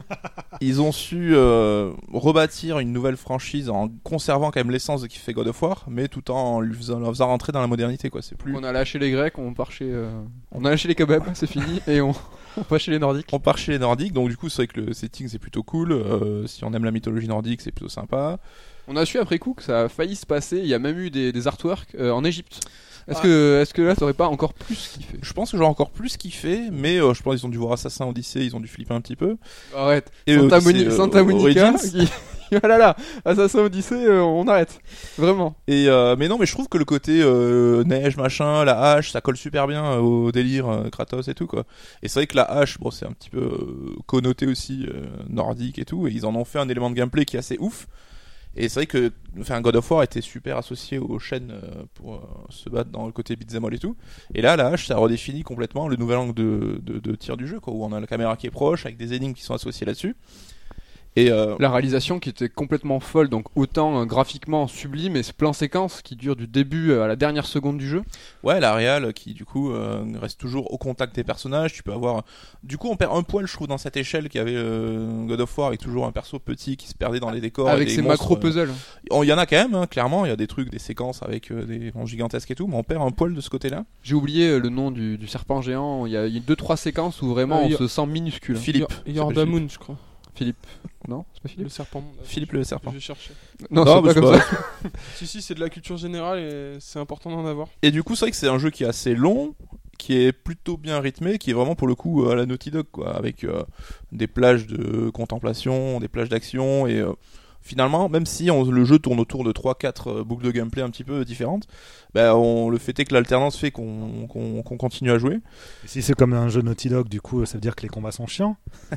Ils ont su euh, rebâtir une nouvelle franchise en conservant quand même l'essence de qui fait God of War, mais tout en lui faisant, leur faisant rentrer dans la modernité, quoi. C'est plus. On a lâché les Grecs, on part chez, euh, on a lâché les kebabs, c'est fini, et on, on part chez les Nordiques. On part chez les Nordiques, donc du coup c'est vrai que le setting c'est plutôt cool. Euh, si on aime la mythologie nordique, c'est plutôt sympa. On a su après coup que ça a failli se passer. Il y a même eu des, des artworks euh, en Égypte. Est-ce Ah. que, est-ce que là, t'aurais pas encore plus kiffé? Je pense que j'aurais encore plus kiffé, mais euh, je pense qu'ils ont dû voir Assassin Odyssey, ils ont dû flipper un petit peu. Arrête. Et Santa, Odyssey, Moni- euh, Santa Monica. Qui... voilà là, Assassin Odyssey, euh, on arrête. Vraiment. Et euh, mais non, mais je trouve que le côté euh, neige, machin, la hache, ça colle super bien euh, au délire euh, Kratos et tout quoi. Et c'est vrai que la hache, bon, c'est un petit peu euh, connoté aussi euh, nordique et tout, et ils en ont fait un élément de gameplay qui est assez ouf. Et c'est vrai que enfin, God of War était super associé aux chaînes euh, pour euh, se battre dans le côté beat'em et tout. Et là, la hache, ça redéfinit complètement le nouvel angle de, de, de tir du jeu, quoi, où on a la caméra qui est proche, avec des énigmes qui sont associées là-dessus. Et euh, La réalisation qui était complètement folle, donc autant euh, graphiquement sublime et ce plan séquence qui dure du début à la dernière seconde du jeu. ouais, la réal qui du coup euh, reste toujours au contact des personnages. Tu peux avoir, du coup, on perd un poil, je trouve, dans cette échelle qu'il y avait euh, God of War avec toujours un perso petit qui se perdait dans les décors. avec ses macro euh, puzzles. Oh, Il y en a quand même, hein, clairement. Il y a des trucs, des séquences avec euh, des monstres gigantesques et tout, mais on perd un poil de ce côté-là. J'ai oublié euh, le nom du, du serpent géant. Il y a, il y a deux trois séquences où vraiment Euh, on a- se sent minuscule. Philippe. Yor- Il s'appelle Yordamoon, je crois. Philippe. Non, c'est pas Le Philippe. serpent. Philippe le serpent. Je vais chercher. Non, Non, c'est pas comme pas- ça. Si, si, c'est de la culture générale et c'est important d'en avoir. Et du coup, c'est vrai que c'est un jeu qui est assez long, qui est plutôt bien rythmé, qui est vraiment pour le coup euh, à la Naughty Dog, quoi, avec euh, des plages de contemplation, des plages d'action, et euh, finalement, même si on- le jeu tourne autour de 3-4 euh, boucles de gameplay un petit peu différentes, bah, on, le fait est que l'alternance fait qu'on qu'on- qu'on continue à jouer. Et si c'est comme un jeu Naughty Dog, du coup, ça veut dire que les combats sont chiants.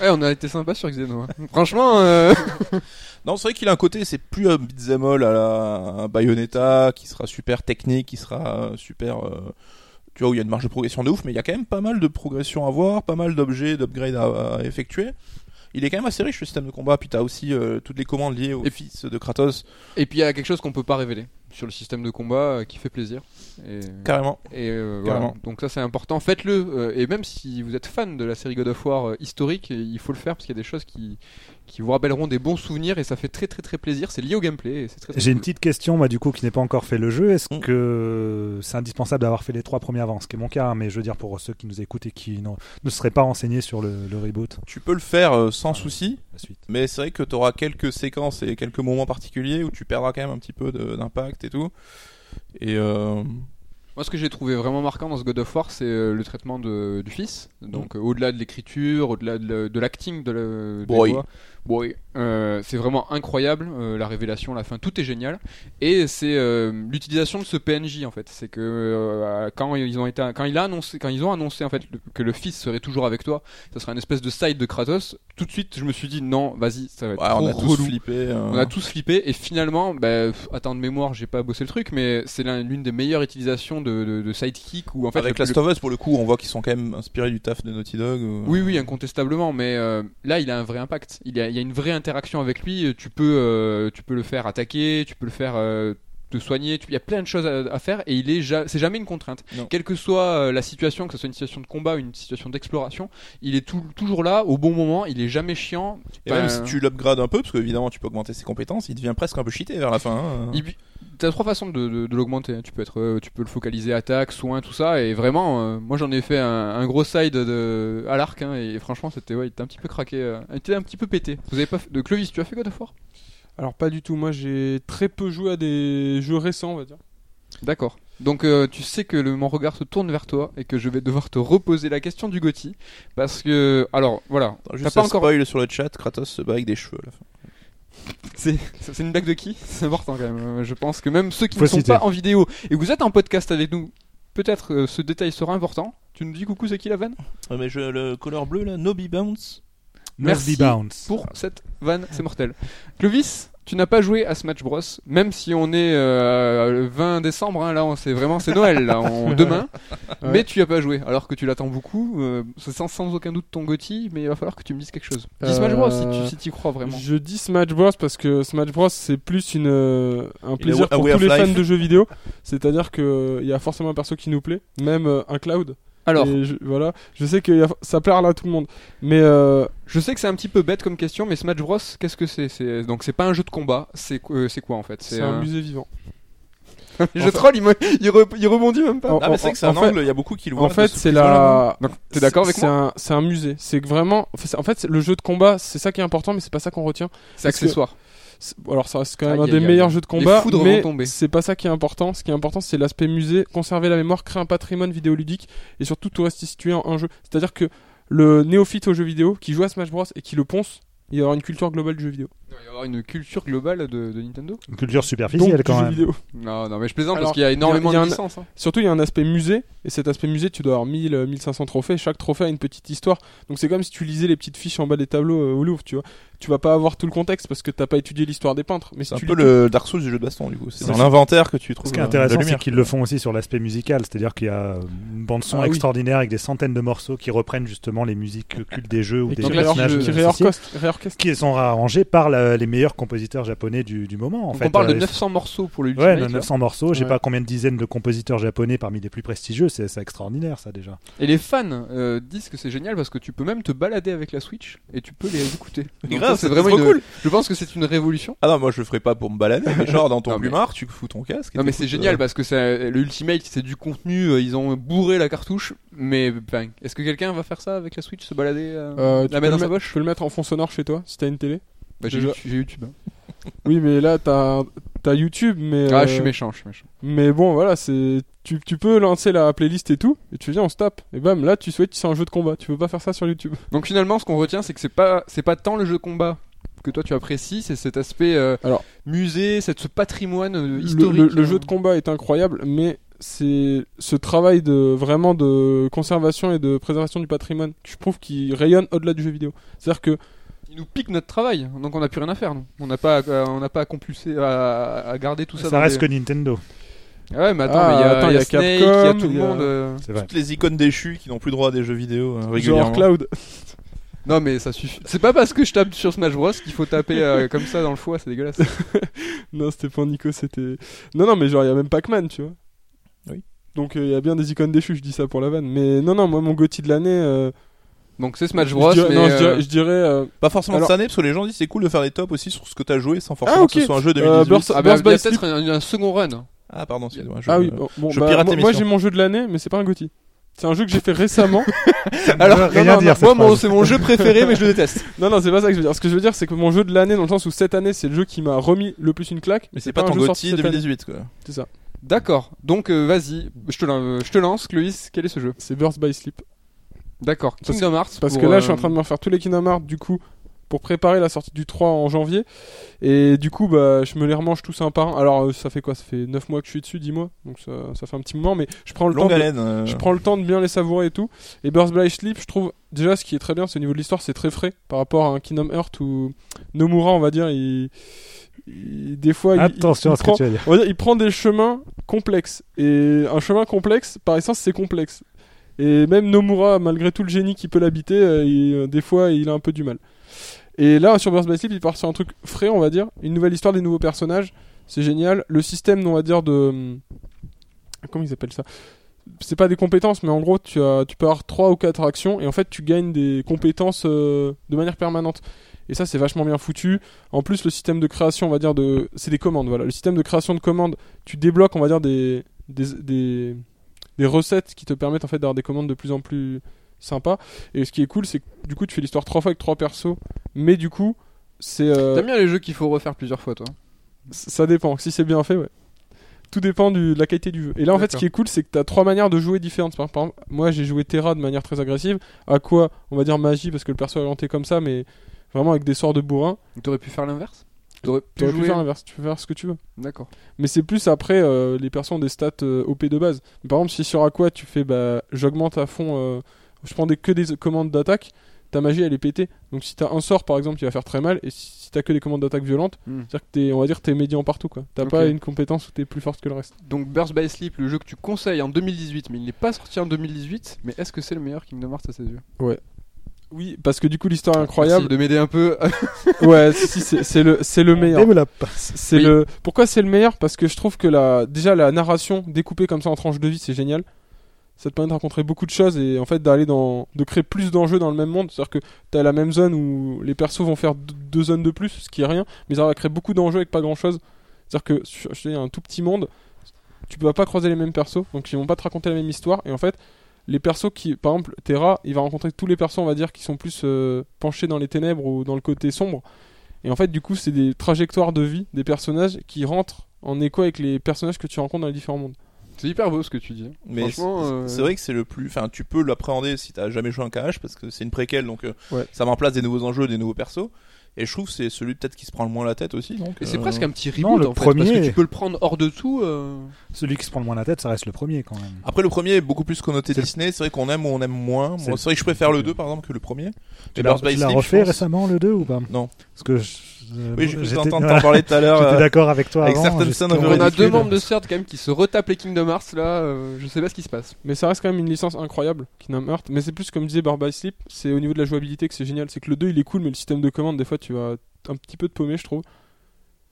Ouais, on a été sympa sur Xeno. hein. Franchement, euh, Non, c'est vrai qu'il a un côté, c'est plus un beat'em all à la un Bayonetta, qui sera super technique, qui sera euh, super... euh, tu vois, où il y a une marge de progression de ouf, mais il y a quand même pas mal de progression à voir, pas mal d'objets, d'upgrades à, à effectuer. Il est quand même assez riche le système de combat, puis t'as aussi euh, toutes les commandes liées au Et- fils de Kratos, et puis il y a quelque chose qu'on peut pas révéler sur le système de combat euh, qui fait plaisir. Et, carrément. et, euh, voilà. Carrément. Donc ça c'est important. Faites-le. et même si vous êtes fan de la série God of War historique, il faut le faire parce qu'il y a des choses qui qui vous rappelleront des bons souvenirs et ça fait très très très plaisir. C'est lié au gameplay. très, très J'ai une petite question, moi, du coup, qui n'est pas encore fait le jeu. Est-ce Mm. que c'est indispensable d'avoir fait les trois premiers avant Ce qui est mon cas, hein, mais je veux dire pour ceux qui nous écoutent et qui ne seraient pas renseignés sur le, le reboot, Tu peux le faire euh, sans Ah. souci, la suite. mais c'est vrai que t'auras quelques séquences et quelques moments particuliers où tu perdras quand même un petit peu de- d'impact et tout. Et euh, Moi, ce que j'ai trouvé vraiment marquant dans ce God of War, c'est euh, le traitement de, du fils. Donc, euh, au-delà de l'écriture, au-delà de, de l'acting de, des Boy. voix. Boy. Euh, c'est vraiment incroyable. euh, la révélation, la fin, tout est génial. Et c'est euh, l'utilisation de ce PNJ en fait. C'est que quand ils ont été, quand il a annoncé, quand ils ont annoncé en fait le- que le fils serait toujours avec toi, ça serait une espèce de side de Kratos. Tout de suite, je me suis dit non, vas-y, ça va être ouais, trop on a tous relou. flippé. euh, On a tous flippé et finalement, bah, pff, attends de mémoire, j'ai pas bossé le truc, mais c'est l'un- l'une des meilleures utilisations de, de, de sidekick où en fait Avec Last of Us, pour le coup, on voit qu'ils sont quand même inspirés du taf de Naughty Dog. ou- oui, oui, incontestablement, mais là, il a un vrai impact. Il a, y a une vraie interaction avec lui. Tu peux, euh, tu peux le faire attaquer, tu peux le faire euh, te soigner. tu- Il y a plein de choses à, à faire et il est, ja- c'est jamais une contrainte. Non. Quelle que soit euh, la situation, que ce soit une situation de combat ou une situation d'exploration, il est tout- toujours là au bon moment. Il est jamais chiant. Et même si tu l'upgrades un peu, parce qu'évidemment tu peux augmenter ses compétences, il devient presque un peu cheaté vers la fin. hein. Il- T'as trois façons de, de- de l'augmenter. hein. Tu peux être, euh, tu peux le focaliser attaque, soin, tout ça. Et vraiment, euh, moi j'en ai fait un, un gros side de, à l'arc hein, et franchement c'était, ouais, il était un petit peu craqué, euh, il était un petit peu pété. Vous avez pas fait, de Clovis, tu as fait God of War? Alors, pas du tout. Moi, j'ai très peu joué à des jeux récents, on va dire. D'accord. Donc euh, tu sais que le, mon regard se tourne vers toi et que je vais devoir te reposer la question du Gotti parce que, alors voilà, t'as Juste pas un encore. spoil sur le chat, Kratos se bat avec des cheveux à la fin. C'est une blague de qui C'est important quand même. Euh, Je pense que même ceux qui Faut ne sont citer. pas en vidéo et que vous êtes en podcast avec nous, peut-être euh, ce détail sera important. Tu nous dis coucou, c'est qui la vanne Ouais, mais je, le couleur bleu là, Nobi Bounce. Merci bounce. pour cette vanne, c'est mortel. Clovis, tu n'as pas joué à Smash Bros, même si on est euh, le 20 décembre, hein, là on- c'est vraiment c'est Noël là, on- demain, Ouais. mais tu as pas joué, alors que tu l'attends beaucoup. euh, c'est sans, sans aucun doute ton Gotti, mais il va falloir que tu me dises quelque chose. Dis Smash Bros si tu Euh, si y crois vraiment. Je dis Smash Bros parce que Smash Bros c'est plus une euh, un plaisir a pour tous les fans de jeux vidéo. C'est-à-dire que euh, il y a forcément un perso qui nous plaît, même euh, un Cloud. Alors, je, voilà, je sais que ça parle à tout le monde, mais euh, je sais que c'est un petit peu bête comme question, mais Smash Bros, qu'est-ce que c'est? C'est donc c'est pas un jeu de combat, c'est euh, c'est quoi en fait? C'est un musée vivant. je fait- troll, il, me- il, re- il rebondit même pas. Ah, mais c'est vrai que c'est en un fait- angle, il y a beaucoup qui le voient. En fait, ce c'est la. T'es d'accord avec c'est moi? c'est un musée. C'est vraiment. En fait, le jeu de combat, c'est ça qui est important, mais c'est pas ça qu'on retient. C'est que- accessoire. Alors, ça reste quand même Aïe, un des meilleurs jeux de combat, mais c'est pas ça qui est important. Ce qui est important, c'est l'aspect musée, conserver la mémoire, créer un patrimoine vidéoludique et surtout tout restituer en un jeu. C'est-à-dire que le néophyte au jeu vidéo qui joue à Smash Bros et qui le ponce, il va avoir une culture globale du jeu vidéo. Il va y avoir une culture globale de, de Nintendo Une culture superficielle quand même. vidéo. Non, non, mais je plaisante Alors, parce qu'il y a énormément il y a- il y a de licences. hein. Surtout, il y a un aspect musée, et cet aspect musée, tu dois avoir 1000, euh, 1500 trophées. Chaque trophée a une petite histoire. Donc, c'est comme si tu lisais les petites fiches en bas des tableaux euh, au Louvre, tu vois. Tu vas pas avoir tout le contexte parce que t'as pas étudié l'histoire des peintres. Mais si C'est un tu peu le Dark Souls du jeu de baston du coup. C'est dans l'inventaire que tu trouves. Ce qui est euh, intéressant, c'est qu'ils le font aussi sur l'aspect musical, c'est-à-dire qu'il y a une bande son Ah oui. extraordinaire avec des centaines de morceaux qui reprennent justement les musiques cultes des jeux ou Et des qui, personnages qui réorchestre. qui sont arrangés par la- les meilleurs compositeurs japonais du, du moment. En Donc fait, on parle de Euh, 900 morceaux pour le Ouais, Ultimate. là. 900 morceaux. J'ai Ouais. pas combien de dizaines de compositeurs japonais parmi les plus prestigieux. C'est extraordinaire, ça déjà. Et les fans euh, disent que c'est génial parce que tu peux même te balader avec la Switch et tu peux les écouter. C'est vraiment trop une- cool. Je pense que c'est une révolution. Ah non, moi je le ferai pas pour me balader, mais genre dans ton Non, mais- plumard, tu fous ton casque. et Non mais c'est génial euh, parce que c'est le Ultimate, c'est du contenu. euh, Ils ont bourré la cartouche. Mais enfin, est-ce que quelqu'un va faire ça avec la Switch, se balader, euh, Euh, tu la mettre dans sa poche? Tu peux le mettre en fond sonore chez toi si t'as une télé? Bah, J'ai déjà. YouTube. hein. Oui, mais là, t'as YouTube, mais. Ah, euh, je suis méchant, je suis méchant. Mais bon, voilà, c'est. Tu, tu peux lancer la playlist et tout, et tu viens, on se tape. Et bam, là, tu souhaites, c'est un jeu de combat. Tu peux pas faire ça sur YouTube. Donc finalement, ce qu'on retient, c'est que c'est pas, c'est pas tant le jeu de combat que toi tu apprécies, c'est cet aspect euh, Alors- musée, cette, ce patrimoine euh, Le- historique. Le, le euh. jeu de combat est incroyable, mais c'est ce travail de vraiment de conservation et de préservation du patrimoine que je trouve qui rayonne au-delà du jeu vidéo. C'est-à-dire que Il nous pique notre travail, donc on n'a plus rien à faire. Nous. On n'a pas, à- on n'a pas à compulser, à, à garder tout ça. Ça, dans reste des- que Nintendo. Ah ouais, mais attends, Ah, mais il y a, attends, il y a il y a Snake, il y a Capcom, tout le il y a- monde. euh. C'est vrai. Toutes les icônes déchues qui n'ont plus droit à des jeux vidéo euh, genre régulièrement. Cloud. Non, mais ça suffit. C'est pas parce que je tape sur Smash Bros qu'il faut taper euh, comme ça dans le foie, c'est dégueulasse. non, c'était pas Nico, c'était. Non, non, mais genre, il y a même Pac-Man, tu vois. Oui. Donc, euh, il y a bien des icônes déchues, je dis ça pour la vanne. Mais non, non, moi, mon GOTY de l'année. Euh, Donc c'est Smash je Bros, dirais- mais non, je euh, dirais. je dirais, euh, Pas forcément Alors- cette année, parce que les gens disent c'est cool de faire des tops aussi sur ce que t'as joué sans forcément Ah, ok. que ce soit un jeu Euh, 2018. Burst- ah, bah, Burst il y a by Sleep. peut-être un, un second run. Ah pardon, excuse-moi. je- Ah oui, bon, je bah, pirate moi, moi, j'ai mon jeu de l'année, mais c'est pas un GOTY. C'est un jeu que j'ai fait récemment. Alors, veut rien non, non, dire, non, moi, c'est mon jeu préféré, mais je le déteste. non, non, c'est pas ça que je veux dire. Ce que je veux dire, c'est que mon jeu de l'année, dans le sens où cette année, c'est le jeu qui m'a remis le plus une claque. Mais c'est pas un ton année. 2018 quoi. C'est ça. D'accord. Donc euh, vas-y, je te, lan- je te lance, Clovis. Quel est ce jeu? C'est Burst by Sleep. D'accord. Parce- Kingdom Hearts. Parce que là, euh, je suis en train de me refaire tous les Kingdom Hearts, du coup, pour préparer la sortie du 3 en janvier. Et du coup, bah, je me les remange tous un par un. Alors, euh, ça fait quoi? Ça fait 9 mois que je suis dessus, 10 mois? Donc, ça, ça fait un petit moment. Mais je prends le temps Longue de, haleine. euh, Je prends le temps de bien les savourer et tout. Et Burst by Sleep, je trouve déjà ce qui est très bien, c'est au niveau de l'histoire, c'est très frais par rapport à un Kingdom Hearts où Nomura, on va dire, il, il- des fois, il- Attention il, à ce prend, que tu vas dire. on va dire, il prend des chemins complexes. Et un chemin complexe, par essence, c'est complexe. Et même Nomura, malgré tout le génie qui peut l'habiter, euh, euh, des fois, il a un peu du mal. Et là, sur Burst by Sleep, il part sur un truc frais, on va dire. Une nouvelle histoire, des nouveaux personnages. C'est génial. Le système, on va dire, de. hum, Comment ils appellent ça? C'est pas des compétences, mais en gros, tu, as, tu peux avoir 3 ou 4 actions et en fait, tu gagnes des compétences euh, de manière permanente. Et ça, c'est vachement bien foutu. En plus, le système de création, on va dire, de. C'est des commandes, voilà. Le système de création de commandes, tu débloques, on va dire, des, des, des recettes qui te permettent en fait d'avoir des commandes de plus en plus sympas. Et ce qui est cool, c'est que du coup, tu fais l'histoire trois fois avec trois persos, mais du coup, c'est. euh, T'aimes bien les jeux qu'il faut refaire plusieurs fois, toi? Ça dépend. Si c'est bien fait, ouais. Tout dépend du- de la qualité du jeu. Et là, en fait, ce qui est cool, c'est que tu as trois manières de jouer différentes. Par par exemple, moi, j'ai joué Terra de manière très agressive. À quoi? On va dire magie, parce que le perso est orienté comme ça, mais vraiment avec des sorts de bourrin. T'aurais pu faire l'inverse? Tu aurais pu jouer faire l'inverse. Tu peux faire ce que tu veux. D'accord. Mais c'est plus après, euh, les persos ont des stats euh, OP de base. Par exemple, si sur Aqua, tu fais, bah, j'augmente à fond, euh, je prends des, que des commandes d'attaque, ta magie, elle est pétée. Donc si t'as un sort, par exemple, qui va faire très mal, et si, t'as que des commandes d'attaque violentes, Hmm. c'est-à-dire que t'es, on va dire, t'es médian partout, quoi. T'as pas une compétence où t'es plus forte que le reste. Donc Burst by Sleep, le jeu que tu conseilles en 2018, mais il n'est pas sorti en 2018. Mais est-ce que c'est le meilleur Kingdom Hearts à ses yeux? Oui, parce que du coup, l'histoire est Merci incroyable. de m'aider un peu. ouais, si, si, c'est, c'est le, c'est le meilleur. C'est Oui. le. Pourquoi c'est le meilleur? Parce que je trouve que la, déjà la narration découpée comme ça en tranches de vie, c'est génial. Ça te permet de rencontrer beaucoup de choses et en fait d'aller dans, de créer plus d'enjeux dans le même monde. C'est-à-dire que t'as la même zone où les persos vont faire deux, zones de plus, ce qui est rien, mais ça va créer beaucoup d'enjeux avec pas grand-chose. C'est-à-dire que sur, je te dis, un tout petit monde, tu peux pas croiser les mêmes persos, donc ils vont pas te raconter la même histoire. Et en fait, les persos qui, par exemple, Terra, il va rencontrer tous les persos, on va dire, qui sont plus euh, penchés dans les ténèbres ou dans le côté sombre. Et en fait, du coup, c'est des trajectoires de vie des personnages qui rentrent en écho avec les personnages que tu rencontres dans les différents mondes. C'est hyper beau ce que tu dis. Mais Franchement, c'est- euh, vrai que c'est le plus. Enfin, tu peux l'appréhender si t'as jamais joué un KH parce que c'est une préquelle, donc euh, Ouais. ça met en place des nouveaux enjeux, des nouveaux persos. Et je trouve que c'est celui peut-être qui se prend le moins la tête aussi. Donc, Et c'est euh, presque un petit non, reboot le en fait, parce premier- que tu peux le prendre hors de tout. euh, Celui qui se prend le moins la tête, ça reste le premier quand même. Après le premier est beaucoup plus connoté Disney, c'est vrai qu'on aime ou on aime moins. C'est- vrai que je préfère le 2 par exemple que le premier. Tu Mais l'as refait récemment le 2 ou pas? Non. Parce que je- Oui, je voilà, t'en parler tout à l'heure. J'étais euh, d'accord avec toi avec avant. certaines On a deux membres de CERT quand même qui se retapent les Kingdom Hearts là. euh, je sais pas ce qui se passe. Mais ça reste quand même une licence incroyable, Kingdom Hearts. Mais c'est plus comme disait Bird by Sleep, c'est au niveau de la jouabilité que c'est génial. C'est que le 2 il est cool, mais le système de commande, des fois, tu vas un petit peu te paumer, je trouve.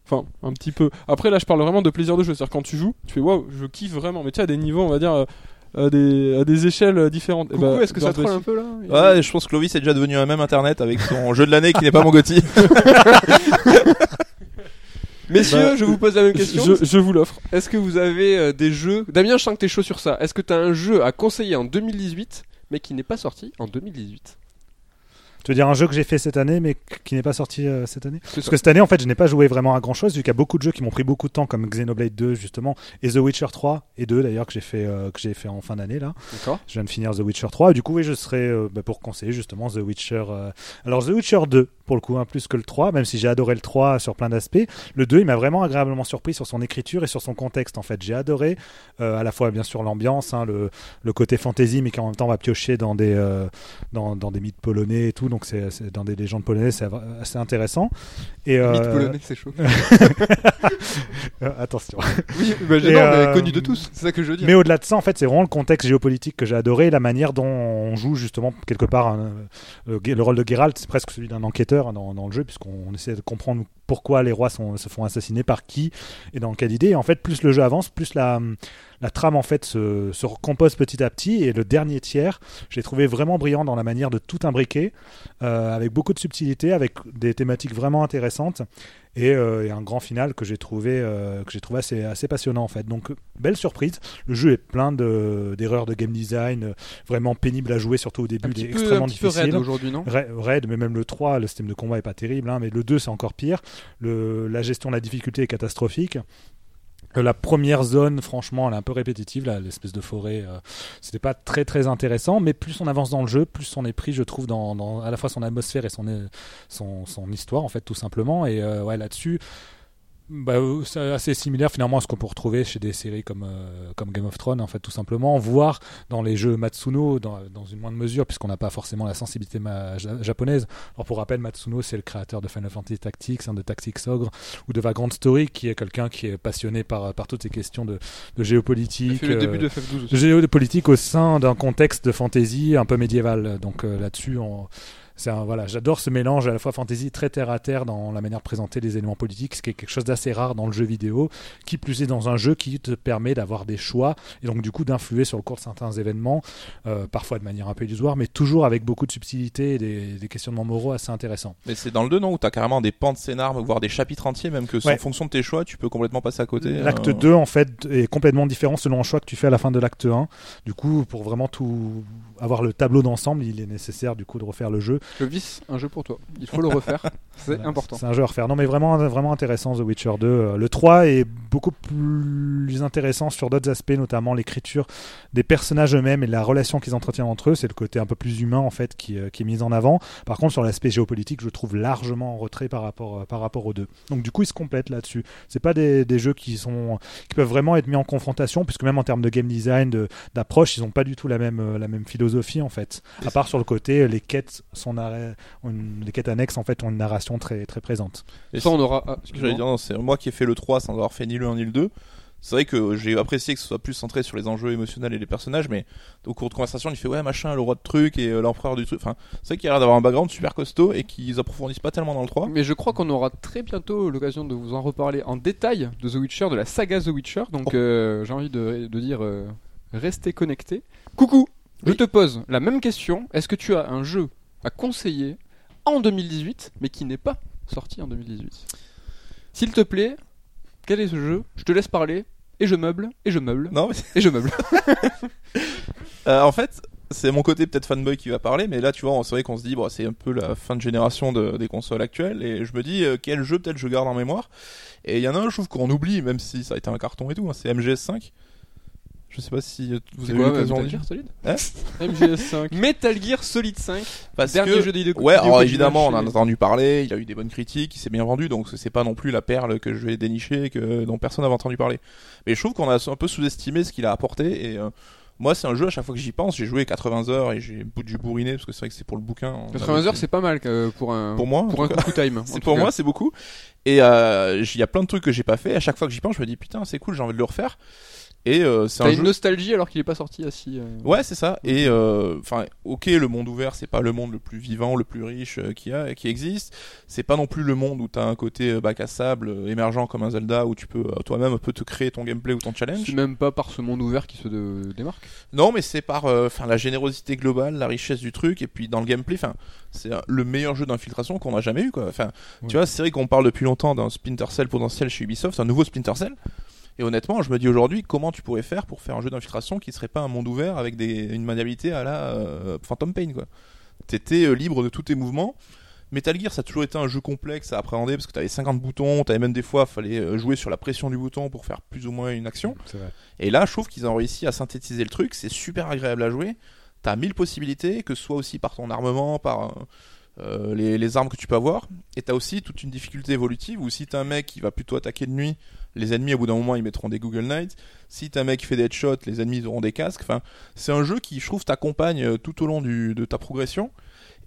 Enfin, un petit peu. Après, là, je parle vraiment de plaisir de jeu. C'est-à-dire, quand tu joues, tu fais waouh, je kiffe vraiment. Mais tu sais, à des niveaux, on va dire, euh, à des, à des échelles euh, différentes. Et Coucou, bah, est-ce que ça troll un peu là? Ouais, je pense que Clovis est déjà devenu un même internet avec son jeu de l'année qui n'est pas mon Gotti. Messieurs, Bah, je vous pose la même question. je, je vous l'offre. Est-ce que vous avez euh, des jeux? Damien, je sens que t'es chaud sur ça. Est-ce que t'as un jeu à conseiller en 2018 mais qui n'est pas sorti en 2018 Tu veux dire un jeu que j'ai fait cette année mais qui n'est pas sorti euh, cette année Parce ça. que cette année, en fait, je n'ai pas joué vraiment à grand chose, vu qu'il y a beaucoup de jeux qui m'ont pris beaucoup de temps, comme Xenoblade 2, justement, et The Witcher 3, et 2 d'ailleurs, que j'ai fait, euh, que j'ai fait en fin d'année, là. D'accord. Je viens de finir The Witcher 3, et du coup, oui, je serai euh, bah, pour conseiller justement The Witcher. Alors, The Witcher 2, pour le coup, hein, plus que le 3, même si j'ai adoré le 3 sur plein d'aspects. Le 2, il m'a vraiment agréablement surpris sur son écriture et sur son contexte, en fait. J'ai adoré, euh, à la fois, bien sûr, l'ambiance, hein, le, le côté fantasy, mais qui en même temps va piocher dans des, euh, dans, dans des mythes polonais et tout, donc c'est dans des légendes polonaises, c'est assez intéressant. Et, euh, Mythe polonais, c'est chaud. euh, attention. oui, bah, j'ai- Et, non, mais connu de tous. C'est ça que je veux dire. Mais au-delà de ça, en fait, c'est vraiment le contexte géopolitique que j'ai adoré, la manière dont on joue justement quelque part euh, le rôle de Geralt, c'est presque celui d'un enquêteur dans, dans le jeu, puisqu'on essaie de comprendre pourquoi les rois sont- se font assassiner, par qui et dans quelle idée. Et en fait, plus le jeu avance, plus la, la trame en fait se, se recompose petit à petit. Et le dernier tiers, j'ai trouvé vraiment brillant dans la manière de tout imbriquer, euh, avec beaucoup de subtilité, avec des thématiques vraiment intéressantes. Et, euh, et un grand final que j'ai trouvé, euh, que j'ai trouvé assez, assez passionnant en fait. Donc belle surprise. Le jeu est plein de- d'erreurs de, game design, vraiment pénible à jouer, surtout au début, il est extrêmement un petit peu difficile. raide aujourd'hui, non? Ra- Raid, mais même le 3, le système de combat est pas terrible, hein, mais le 2 c'est encore pire. La gestion de la difficulté est catastrophique. Euh, La première zone, franchement, elle est un peu répétitive, l'espèce de forêt. euh, C'était pas très très intéressant, mais plus on avance dans le jeu, plus on est pris, je trouve, à la fois son atmosphère et son, histoire, en fait, tout simplement. Et euh, là-dessus, bah, euh, c'est assez similaire finalement à ce qu'on peut retrouver chez des séries comme, euh, comme Game of Thrones, en fait, tout simplement. Voire dans les jeux Matsuno, dans, dans une moindre mesure, puisqu'on n'a pas forcément la sensibilité ma- japonaise. Alors, pour rappel, Matsuno, c'est le créateur de Final Fantasy Tactics, hein, de Tactics Ogre, ou de Vagrant Story, qui est quelqu'un qui est passionné par, par toutes ces questions de, géopolitique. fait le euh, début de FF12 aussi. géopolitique au sein d'un contexte de fantasy un peu médiéval. Donc euh, là-dessus, on... c'est un- voilà, j'adore ce mélange à la fois fantasy très terre à terre dans la manière de présenter les éléments politiques, ce qui est quelque chose d'assez rare dans le jeu vidéo, qui plus est dans un jeu qui te permet d'avoir des choix et donc du coup d'influer sur le cours de certains événements, euh, parfois de manière un peu illusoire, mais toujours avec beaucoup de subtilité et des, des questionnements moraux assez intéressants. Mais c'est dans le 2, non Où t'as carrément des pans de scénar, voire des chapitres entiers, même que Ouais. en fonction de tes choix, tu peux complètement passer à côté. L'acte euh. 2 en fait est complètement différent selon le choix que tu fais à la fin de l'acte 1. Du coup, pour vraiment tout avoir le tableau d'ensemble, il est nécessaire du coup de refaire le jeu. Le vice, un jeu pour toi. Il faut le refaire. C'est Voilà, important. C'est un jeu à refaire. Non, mais vraiment, vraiment intéressant, The Witcher 2. Euh, Le 3 est beaucoup plus intéressant sur d'autres aspects, notamment l'écriture des personnages eux-mêmes et la relation qu'ils entretiennent entre eux. C'est le côté un peu plus humain, en fait, qui, euh, qui est mis en avant. Par contre, sur l'aspect géopolitique, je le trouve largement en retrait par rapport, euh, par rapport aux deux. Donc, du coup, ils se complètent là-dessus. C'est pas des, des jeux qui sont, qui peuvent vraiment être mis en confrontation, puisque même en termes de game design, de- d'approche, ils n'ont pas du tout la même, la même philosophie, en fait. À part sur le côté, les quêtes sont une- les quêtes annexes, en fait, ont une narration très, très présente. Et Ça, on aura. ah, Ce que j'allais excuse-moi. dire, non, c'est moi qui ai fait le 3 sans avoir fait ni le 1 ni le 2. C'est vrai que j'ai apprécié que ce soit plus centré sur les enjeux émotionnels et les personnages, mais au cours de conversation, il fait ouais, machin, le roi de truc et euh, l'empereur du truc. Enfin, c'est vrai qu'il y a l'air d'avoir un background super costaud et qu'ils approfondissent pas tellement dans le 3. Mais je crois qu'on aura très bientôt l'occasion de vous en reparler en détail de The Witcher, de la saga The Witcher. Donc Oh. euh, j'ai envie de, de dire euh, restez connectés. Coucou, je te pose la même question. Est-ce que tu as un jeu à conseiller en 2018, mais qui n'est pas sorti en 2018 S'il te plaît, quel est ce jeu? Je te laisse parler. Et je meuble, et je meuble, Non, mais et je meuble. Euh, en fait, c'est mon côté peut-être fanboy qui va parler, mais là, tu vois, c'est vrai qu'on se dit, bon, c'est un peu la fin de génération de- des consoles actuelles, et je me dis, euh, quel jeu peut-être je garde en mémoire? Et il y en a un, je trouve qu'on oublie, même si ça a été un carton et tout, hein, c'est MGS5. Je sais pas si euh, vous avez eu l'occasion Metal de Gear Solid Hein MGS5. Metal Gear Solid 5. Parce Dernier que jeu vidéo. Ouais, alors évidemment, on en a entendu parler, il a eu des bonnes critiques, il s'est bien vendu, donc c'est pas non plus la perle que je vais dénicher, que, dont personne n'avait entendu parler. Mais je trouve qu'on a un peu sous-estimé ce qu'il a apporté, et euh, moi, c'est un jeu, à chaque fois que j'y pense, j'ai joué 80 heures et j'ai bout du bourriné, parce que c'est vrai que c'est pour le bouquin. on 80 avait heures, c'est pas mal euh, pour un Pour moi, pour un coucou time. pour cas. moi, c'est beaucoup. Et euh, il y a plein de trucs que j'ai pas fait. À chaque fois que j'y pense, je me dis putain, c'est cool, j'ai envie de le refaire. Et euh, c'est T'as un une jeu. nostalgie alors qu'il est pas sorti assis. euh, Ouais, c'est ça. Et euh, enfin, ok, le monde ouvert, c'est pas le monde le plus vivant, le plus riche qui a, qui existe. C'est pas non plus le monde où t'as un côté bac à sable émergent comme un Zelda où tu peux toi-même un peu te créer ton gameplay ou ton challenge. C'est même pas par ce monde ouvert qui se démarque. Non, mais c'est par enfin la générosité globale, la richesse du truc, et puis dans le gameplay, enfin, c'est le meilleur jeu d'infiltration qu'on a jamais eu, quoi. Enfin, Ouais. tu vois, c'est vrai qu'on parle depuis longtemps d'un Splinter Cell potentiel chez Ubisoft, un nouveau Splinter Cell. Et honnêtement, je me dis aujourd'hui, comment tu pourrais faire pour faire un jeu d'infiltration qui serait pas un monde ouvert avec des, une maniabilité à la euh, Phantom Pain, quoi. T'étais euh, libre de tous tes mouvements. Metal Gear, ça a toujours été un jeu complexe à appréhender parce que t'avais 50 boutons, t'avais même des fois, fallait euh, jouer sur la pression du bouton pour faire plus ou moins une action. Et là, je trouve qu'ils ont réussi à synthétiser le truc. C'est super agréable à jouer. T'as mille possibilités, que ce soit aussi par ton armement, par euh, euh, les, les armes que tu peux avoir. Et t'as aussi toute une difficulté évolutive où si t'as un mec qui va plutôt attaquer de nuit, les ennemis au bout d'un moment ils mettront des Google Knights. Si t'as un mec qui fait des headshots, les ennemis auront des casques. Enfin, c'est un jeu qui, je trouve, t'accompagne euh, tout au long du, de ta progression.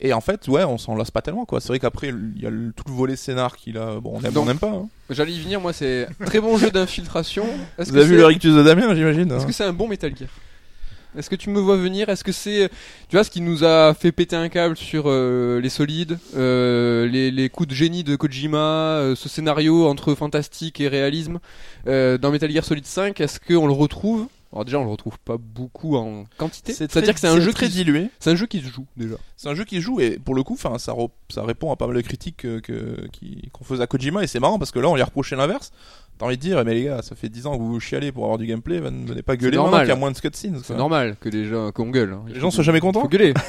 Et en fait, ouais, on s'en lasse pas tellement quoi. C'est vrai qu'après, il y a le- tout le volet scénar qui là, bon, on aime, Donc, on aime pas. hein. J'allais y venir, moi, c'est très bon jeu d'infiltration. Vous que avez vu le rictus de Damien, j'imagine Est-ce hein que c'est un bon Metal Gear? Est-ce que tu me vois venir? Est-ce que c'est, tu vois, ce qui nous a fait péter un câble sur euh, les solides, euh, les, les coups de génie de Kojima, euh, ce scénario entre fantastique et réalisme dans Metal Gear Solid 5 Est-ce qu'on le retrouve? Alors déjà, on le retrouve pas beaucoup en quantité. C'est C'est-à-dire que c'est un jeu très qui, dilué. c'est un jeu qui se joue déjà. C'est un jeu qui se joue et pour le coup, enfin, ça, re- ça répond à pas mal de critiques que- que- qu'on faisait à Kojima et c'est marrant parce que là, on lui a reproché l'inverse. T'as envie de dire, mais les gars, ça fait 10 ans que vous vous chialez pour avoir du gameplay, venez venez pas gueuler normal. maintenant qu'il y a moins de cutscenes. C'est normal que les gens qu'on gueule. hein. Il Les faut- gens soient jamais contents Faut gueuler.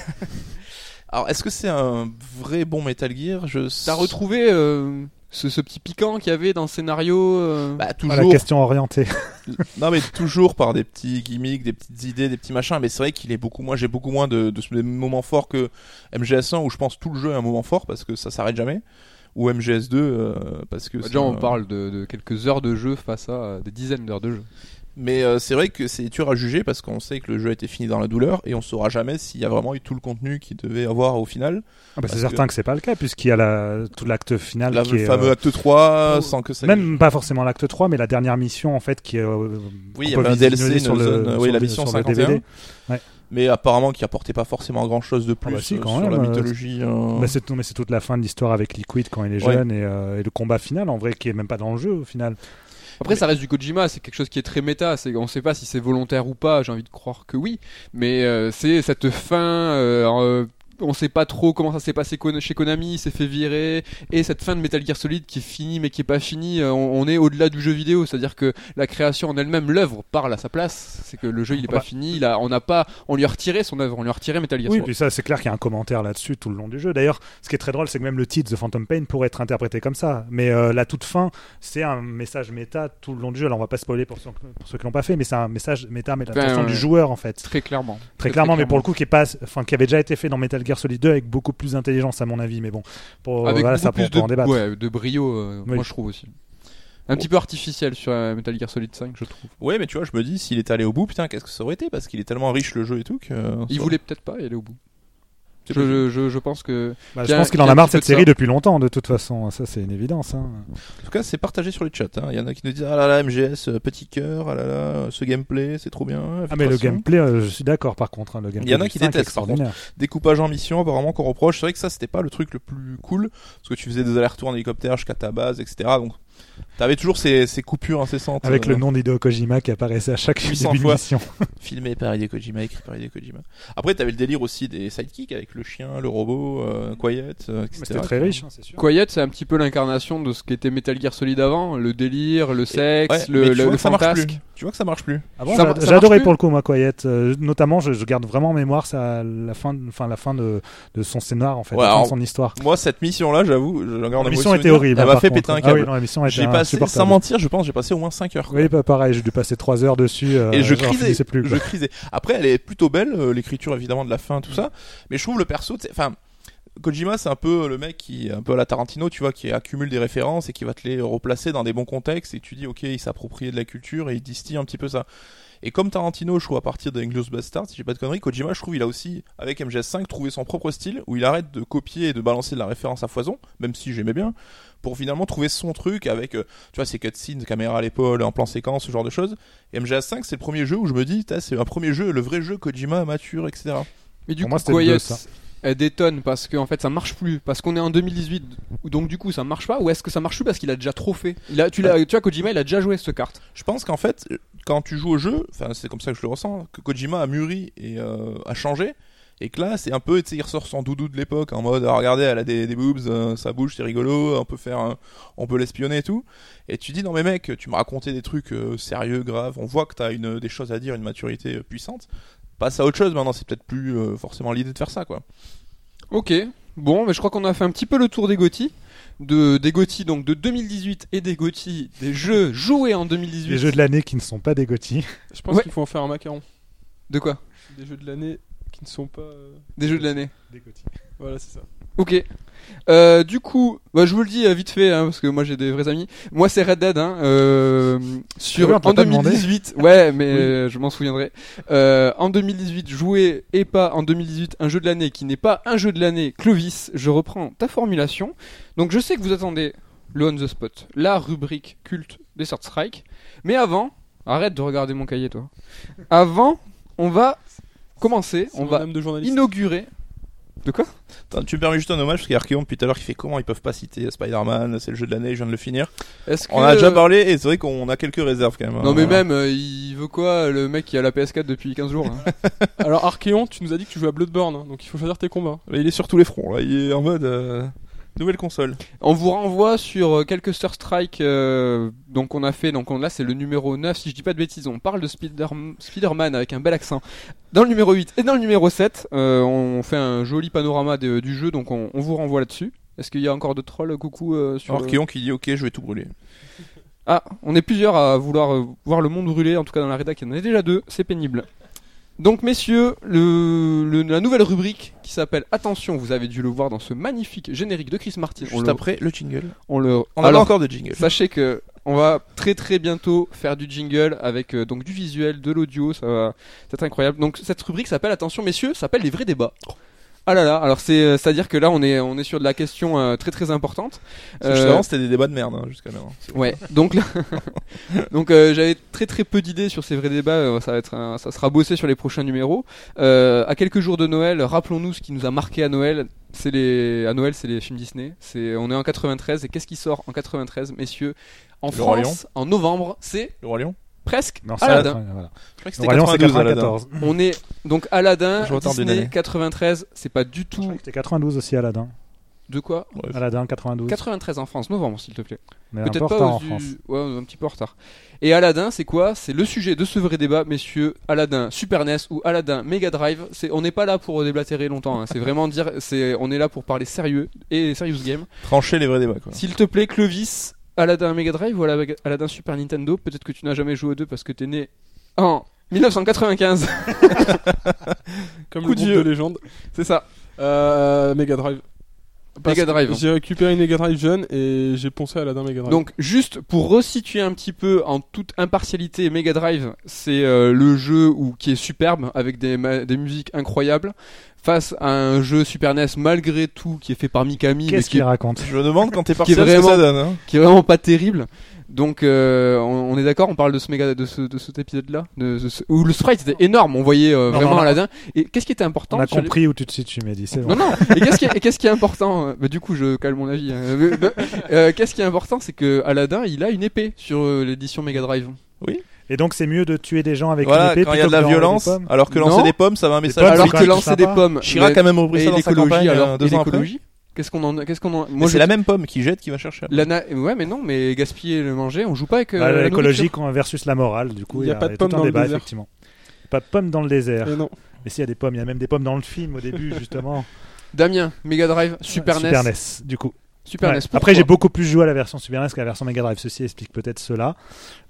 Alors, est-ce que c'est un vrai bon Metal Gear? Je T'as retrouvé euh, ce, ce petit piquant qu'il y avait dans le scénario euh, Bah, Ah, toujours. la question orientée. non, mais toujours par des petits gimmicks, des petites idées, des petits machins. Mais c'est vrai qu'il est beaucoup moins, j'ai beaucoup moins de, de moments forts que MGS1 où je pense tout le jeu est un moment fort parce que ça s'arrête jamais. Ou MGS2 euh, parce que bah, Déjà, on parle de, de quelques heures de jeu face à euh, des dizaines d'heures de jeu. Mais euh, c'est vrai que c'est dur à juger parce qu'on sait que le jeu a été fini dans la douleur et on saura jamais s'il y a vraiment eu tout le contenu qu'il devait avoir au final. Ah bah, c'est certain que, c'est pas le cas, puisqu'il y a la, tout l'acte final La, qui le est. fameux euh, acte 3 sans que ça. Même pas forcément l'acte 3, mais la dernière mission en fait qui est. euh, Oui, il y avait un DLC, sur le, zone, sur oui, la mission sur le 51. DVD. Mais apparemment qui apportait pas forcément grand chose de plus bah si, euh, quand sur même, la euh, mythologie. euh. Bah, c'est, non, mais c'est toute la fin de l'histoire avec Liquid quand il est Ouais. jeune et, euh, et le combat final en vrai qui est même pas dans le jeu au final. Après, Mais- ça reste du Kojima, c'est quelque chose qui est très méta. C'est, on sait pas si c'est volontaire ou pas. J'ai envie de croire que oui, mais euh, c'est cette fin. On sait pas trop comment ça s'est passé chez Konami, il s'est fait virer, et cette fin de Metal Gear Solid qui est finie mais qui est pas finie. euh, On, on est au-delà du jeu vidéo, c'est-à-dire que la création en elle-même, l'œuvre parle à sa place. C'est que le jeu il est Bah. pas fini. Il a, on n'a pas, on lui a retiré son œuvre, on lui a retiré Metal Gear Oui, Solid. puis ça c'est clair qu'il y a un commentaire là-dessus tout le long du jeu. D'ailleurs, ce qui est très drôle, c'est que même le titre The Phantom Pain pourrait être interprété comme ça. Mais euh, la toute fin, c'est un message méta tout le long du jeu. Alors on va pas spoiler pour ceux, pour ceux qui l'ont pas fait, mais c'est un message méta, mais du joueur en fait. Très clairement. Très clairement, mais pour le coup qui est pas, enfin qui avait déjà été fait dans Metal Gear Solid 2 avec beaucoup plus d'intelligence à mon avis. Mais bon, pour avec voilà, ça plus pour, pour en débattre. ouais, de brio, euh, Oui. moi je trouve aussi. Un petit peu artificiel sur euh, Metal Gear Solid 5, je trouve. Ouais, mais tu vois, je me dis s'il était allé au bout, putain, qu'est-ce que ça aurait été? Parce qu'il est tellement riche le jeu et tout que. Il voulait peut-être pas y aller au bout. Je, je, je- pense que. Bah, je pense qu'il en a marre de cette de série ça. depuis longtemps de toute façon. Ça c'est une évidence. hein. En tout cas, c'est partagé sur le chat. hein. Il y en a qui nous disent Ah là là, MGS, euh, petit cœur, ah là là, ce gameplay, c'est trop bien. Ah mais le gameplay, euh, je suis d'accord par contre. hein, le gameplay Il y en a qui 5 est détestent, par contre. Découpage en mission, apparemment, qu'on reproche. C'est vrai que ça, c'était pas le truc le plus cool. Parce que tu faisais des allers-retours en hélicoptère jusqu'à ta base, etc. Donc, t'avais toujours ces, ces coupures incessantes. Avec euh, le nom d'Hideo Kojima qui apparaissait à chaque 800 début de fois. mission. Filmé par Hideo Kojima, écrit par Hideo Kojima. Après, t'avais le délire aussi des sidekicks avec le chien, le robot, euh, Quiet, euh, etc. C'était très riche, hein, c'est sûr. Quiet, c'est un petit peu l'incarnation de ce qu'était Metal Gear Solid avant. Le délire, le sexe, Ouais, le, le, vois le que ça marche fantasque. plus. Tu vois que ça marche plus. Ah bon, Ça j'a- mar- ça j'ai adoré marche pour le coup moi Quiet. Euh, notamment, je, je garde vraiment en mémoire ça, la fin, de- enfin la fin de, de son scénar en fait, Ouais, la fin alors, de son histoire. Moi, cette mission-là, j'avoue, je La mission était horrible. Elle hein, m'a fait péter un Ah câble. J'ai passé, sans mentir, je pense, j'ai passé au moins 5 heures. quoi. Oui, pas pareil, j'ai dû passer 3 heures dessus. euh, Et je crisais, plus. je crisais. Après, elle est plutôt belle, euh, l'écriture évidemment de la fin, tout ça. Mais je trouve le perso, enfin, Kojima, c'est un peu le mec qui, un peu à la Tarantino, tu vois, qui accumule des références et qui va te les replacer dans des bons contextes et tu dis, ok, il s'approprie de la culture et il distille un petit peu ça. Et comme Tarantino, je trouve à partir de Inglourious Bastard, si j'ai pas de conneries, Kojima, je trouve, il a aussi, avec MGS5, trouvé son propre style où il arrête de copier et de balancer de la référence à foison, même si j'aimais bien, pour finalement trouver son truc avec, euh, tu vois, ses cutscenes, caméra à l'épaule, en plan séquence, ce genre de choses. Et MGS5, c'est le premier jeu où je me dis, c'est un premier jeu, le vrai jeu Kojima mature, etc. Mais du Pour coup, moi, Quiet. Elle détonne parce qu'en fait ça marche plus. Parce qu'on est en 2018, donc du coup ça marche pas. Ou est-ce que ça marche plus parce qu'il a déjà trop fait? Tu, l'as, tu vois, Kojima il a déjà joué cette carte. Je pense qu'en fait, quand tu joues au jeu, enfin c'est comme ça que je le ressens, que Kojima a mûri et euh, a changé, et que là c'est un peu, il ressort son doudou de l'époque en mode, ah, regardez, elle a des, boobs, euh, ça bouge, c'est rigolo, on peut faire, on peut l'espionner et tout. Et tu dis non mais mec, tu m'as raconté des trucs euh, sérieux, graves, on voit que t'as une des choses à dire, une maturité euh, puissante. Passe à autre chose maintenant, c'est peut-être plus euh, forcément l'idée de faire ça quoi. Ok, bon, mais je crois qu'on a fait un petit peu le tour des GOTY. De, des GOTY donc de 2018 et des GOTY des jeux joués en 2018. Les jeux de l'année qui ne sont pas des GOTY. Je pense Ouais. qu'il faut en faire un macaron. De quoi? Des jeux de l'année qui ne sont pas. euh, Des jeux de l'année. Des GOTY. Voilà, c'est ça. Ok. Euh, du coup, bah, je vous le dis euh, vite fait, hein, parce que moi j'ai des vrais amis. Moi c'est Red Dead, hein, euh, sur Ah te en l'a pas demandé. 2018. Ouais, mais euh, je m'en souviendrai. Euh, en 2018, joué et pas en 2018 un jeu de l'année qui n'est pas un jeu de l'année. Clovis, je reprends ta formulation. Donc je sais que vous attendez le on the spot, la rubrique culte des Third Strike. Mais avant, arrête de regarder mon cahier, toi. Avant, on va commencer, on va de inaugurer. De quoi? Attends, tu me permets juste un hommage parce qu'il y a Archeon depuis tout à l'heure qui fait comment? Ils peuvent pas citer Spider-Man, c'est le jeu de l'année, je viens de le finir. Est-ce On a déjà parlé et c'est vrai qu'on a quelques réserves quand même. Non mais même, euh, il veut quoi le mec qui a la PS4 depuis 15 jours Alors, Archeon, tu nous as dit que tu jouais à Bloodborne, hein, donc il faut choisir tes combats. Il est sur tous les fronts là, il est en mode euh, nouvelle console. On vous renvoie sur euh, quelques Star Strike euh, donc on a fait, donc on, là c'est le numéro 9 si je dis pas de bêtises, on parle de Spider- Spider-Man avec un bel accent. Dans le numéro 8 et dans le numéro 7, euh, on fait un joli panorama de- du jeu donc on, on vous renvoie là-dessus. Est-ce qu'il y a encore d'autres trolls coucou euh, sur le- qui dit ok je vais tout brûler. Ah, on est plusieurs à vouloir voir le monde brûler, en tout cas dans la rédac, il y en a déjà deux, c'est pénible. Donc messieurs, le, le- la nouvelle rubrique qui s'appelle Attention, vous avez dû le voir dans ce magnifique générique de Chris Martin. Juste après le jingle. on le, On a encore de jingle. sachez que on va très très bientôt faire du jingle avec euh, donc du visuel, de l'audio, ça va c'est incroyable. Donc cette rubrique s'appelle Attention messieurs, s'appelle les vrais débats. Ah là là, alors c'est c'est à dire que là on est on est sur de la question euh, très très importante. Euh, c'était des débats de merde hein, jusqu'à maintenant. Ouais, donc là, donc euh, j'avais très très peu d'idées sur ces vrais débats. euh, ça va être, un- ça sera bossé sur les prochains numéros. Euh, à quelques jours de Noël, rappelons-nous ce qui nous a marqué à Noël. C'est les, à Noël, c'est les films Disney. C'est, on est en 93 et qu'est-ce qui sort en 93, messieurs? En Le France, en novembre, c'est Le Roi Lion presque Non, Aladdin. la- voilà. Je crois que c'était Roi Lion, c'est 92 Aladdin. 94. On est donc Aladdin, Disney année. 93. C'est pas du tout que C'était 92 aussi Aladdin. de quoi Bref. Aladdin 92. 93 en France, novembre s'il te plaît. Peut-être pas en U- France. Ouais, on est un petit peu en retard. Et Aladdin, c'est quoi C'est le sujet de ce vrai débat, messieurs. Aladdin Super NES ou Aladdin Mega Drive. C'est, on n'est pas là pour déblatérer longtemps. hein. C'est vraiment dire, c'est, on est là pour parler sérieux et serious game. Trancher les vrais débats quoi. S'il te plaît, Clovis, Aladdin Mega Drive ou Aladdin Super Nintendo. Peut-être que tu n'as jamais joué aux deux parce que t'es né en 1995. Comme Coup le de groupe de légende. c'est ça. Euh, Mega Drive. Mega Drive. J'ai récupéré une Mega Drive jeune et j'ai poncé à la d'un Mega Drive. Donc juste pour resituer un petit peu en toute impartialité, Mega Drive, c'est euh, le jeu où, qui est superbe avec des, musiques incroyables face à un jeu Super NES malgré tout qui est fait par Mikami Qu'est-ce qui est, qu'il raconte? Je me demande quand t'es Qui est parti ce que vraiment- ça donne. Hein. qui est vraiment pas terrible. Donc euh, on, on est d'accord, on parle de ce méga de, ce, de cet épisode là de, ce- où le sprite était énorme, on voyait euh, Non, vraiment. Aladdin. Et qu'est-ce qui était important On a sur les- compris où tu te situes, Mehdi. C'est bon. Non, non. Et qu'est-ce qui, qui est important euh, bah, Du coup, je calme mon avis. hein. Euh, euh, euh, qu'est-ce qui est important, c'est que Aladdin, il a une épée sur euh, l'édition Mega Drive. Et donc, c'est mieux de tuer des gens avec Voilà, une épée quand il y a de la violence, alors que lancer Non. des pommes, ça va un message pommes, Alors que lancer des pommes. Chirac a même repris ça dans sa campagne alors, deux ans après. Qu'est-ce qu'on en, qu'est-ce qu'on en, Mais moi c'est la même pomme qui jette qui va chercher. la na- ouais, mais non, mais gaspiller le manger, on joue pas avec euh, Bah, la L'écologie nourriture. versus la morale, du coup, Il il y y a a, pas de un dans le débat, désert. effectivement. Pas de pommes dans le désert. Et non. Mais s'il y a des pommes, il y a même des pommes dans le film au début, justement. Damien, Mega Drive, Super, Super NES. NES, du coup. Super Ouais. NES. pourquoi Après, j'ai beaucoup plus joué à la version Super NES qu'à la version Mega Drive. Ceci explique peut-être cela.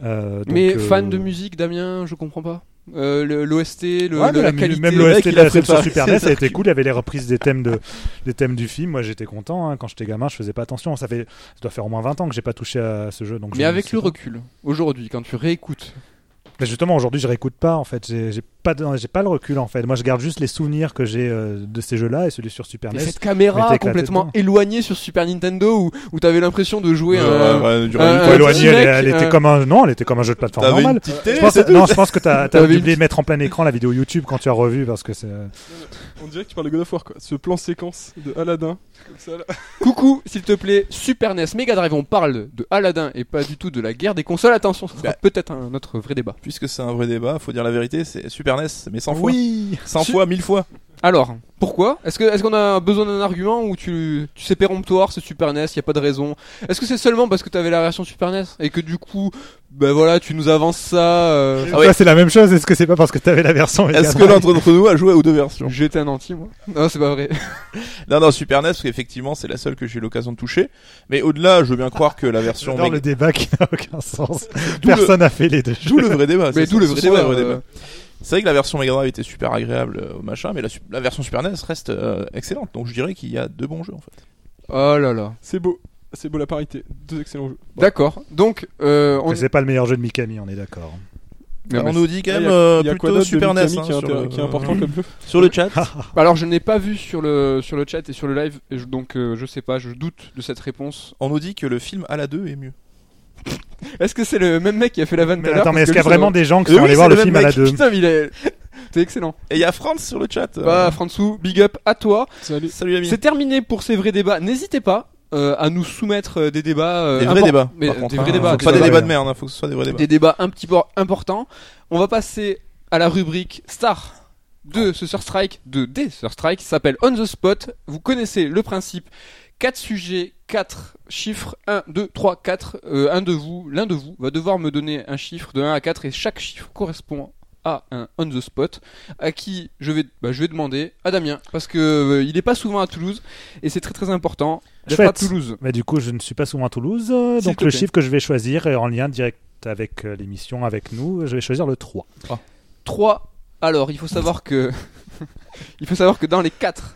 Euh, donc, Mais euh, fan de musique, Damien, je comprends pas. Euh, L'OST, le, Ouais, le- la qualité. même l'OST de la scène sur Super NES, ça a été cool. Il y avait les reprises des thèmes, de, des thèmes du film. Moi, j'étais content. hein. Quand j'étais gamin, je faisais pas attention. Ça, fait, ça doit faire au moins 20 ans que j'ai pas touché à ce jeu. Donc Mais je- avec le pas- recul, aujourd'hui, quand tu réécoutes, Mais justement, aujourd'hui, je réécoute pas. En fait, j'ai pas, j'ai pas le recul. En fait, moi, je garde juste les souvenirs que j'ai euh, de ces jeux-là et celui sur Super mais NES. cette caméra complètement éloignée sur Super Nintendo où, où t'avais l'impression de jouer Euh, un. ouais, ouais, du un- rien du un tout. Ouais, éloigné, petit elle, était euh, comme un non, elle était comme un jeu de plateforme normal. Je pense, non, je pense que t'as as T'avais une oublié de mettre en plein écran la vidéo YouTube quand tu as revu parce que c'est. On dirait que tu parles de God of War, quoi. Ce plan séquence de Aladdin, comme ça, là. Coucou, s'il te plaît, Super NES, Mega Drive, on parle de Aladdin et pas du tout de la guerre des consoles. Attention, ça sera Bah. peut-être un autre vrai débat. Puisque c'est un vrai débat, faut dire la vérité, c'est Super NES, mais 100 fois. Oui. 100 Su- fois, 1000 fois. Alors, pourquoi? Est-ce qu'on a besoin d'un argument ou tu tu sais péremptoire c'est Super NES, y a pas de raison? Est-ce que c'est seulement parce que t'avais la version Super NES et que du coup, ben voilà, tu nous avances ça euh, Ah ouais. C'est la même chose. Est-ce que c'est pas parce que t'avais la version Est-ce que l'un d'entre nous a joué aux deux versions? J'étais un anti moi. Non, c'est pas vrai. Non, non, Super NES, parce qu'effectivement, c'est la seule que j'ai eu l'occasion de toucher. Mais au-delà, je veux bien croire que la version Mega- le débat qui n'a aucun sens. Personne n'a fait les deux. D'où le vrai débat. Mais c'est d'où le vrai débat. C'est vrai que la version Mega Drive était super agréable, euh, au machin, mais la, version Super NES reste euh, excellente. Donc je dirais qu'il y a deux bons jeux en fait. Oh là là. C'est beau. C'est beau la parité. Deux excellents jeux. D'accord. Donc, euh, on Mais c'est pas le meilleur jeu de Mikami, on est d'accord. Non, mais on nous dit quand Ah, même y a- euh, y a quoi plutôt Super NES hein, qui, est sur, le- qui est important comme jeu. sur le chat. Alors, je n'ai pas vu sur le sur le chat et sur le live, donc euh, je sais pas, je doute de cette réponse. On nous dit que le film à la 2 est mieux. Est-ce que c'est le même mec qui a fait la vanne tout Mais à l'heure attends, mais est-ce qu'il y a vraiment des gens qui sont allés voir le film à la mec. 2 Putain, mais il est. C'est excellent. Et il y a France sur le chat. Bah, François, big up à toi. Salut. Salut ami. C'est terminé pour ces vrais débats. N'hésitez pas euh, à nous soumettre euh, des débats. euh, Des vrais impor- débats. Mais, par contre, des hein. vrais débats. Faut des pas des débats- de merde, hein, faut que ce soit des vrais débats. des débats un petit peu importants. On va passer à la rubrique Star de ce Strike, de des Strike, qui s'appelle On the Spot. Vous connaissez le principe. 4 sujets, 4 chiffres 1, 2, 3, 4, euh, un de vous, l'un de vous va devoir me donner un chiffre de 1 à 4 et chaque chiffre correspond à un on the spot à qui je vais, bah, je vais demander à Damien parce que euh, il n'est pas souvent à Toulouse et c'est très très important d'être à Toulouse. Mais du coup, je ne suis pas souvent à Toulouse, euh, donc le chiffre que je vais choisir est en lien direct avec euh, l'émission, avec nous. Je vais choisir le 3. 3. Alors, il faut savoir que il faut savoir que dans les 4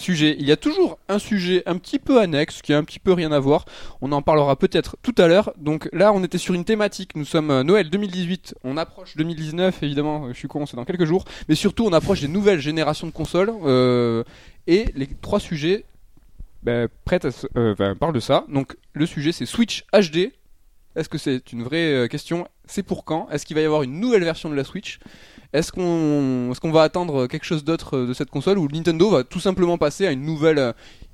sujet. Il y a toujours un sujet un petit peu annexe, qui a un petit peu rien à voir. On en parlera peut-être tout à l'heure. Donc là, on était sur une thématique. Nous sommes euh, Noël 2018. On approche 2019, évidemment. Je suis con, c'est dans quelques jours. Mais surtout, on approche des nouvelles générations de consoles. Euh, et les trois sujets ben, à, euh, ben, parlent de ça. Donc le sujet, c'est Switch HD. Est-ce que c'est une vraie question? C'est pour quand? Est-ce qu'il va y avoir une nouvelle version de la Switch? Est-ce qu'on est qu'on va attendre quelque chose d'autre euh, de cette console ou Nintendo va tout simplement passer à une nouvelle, euh,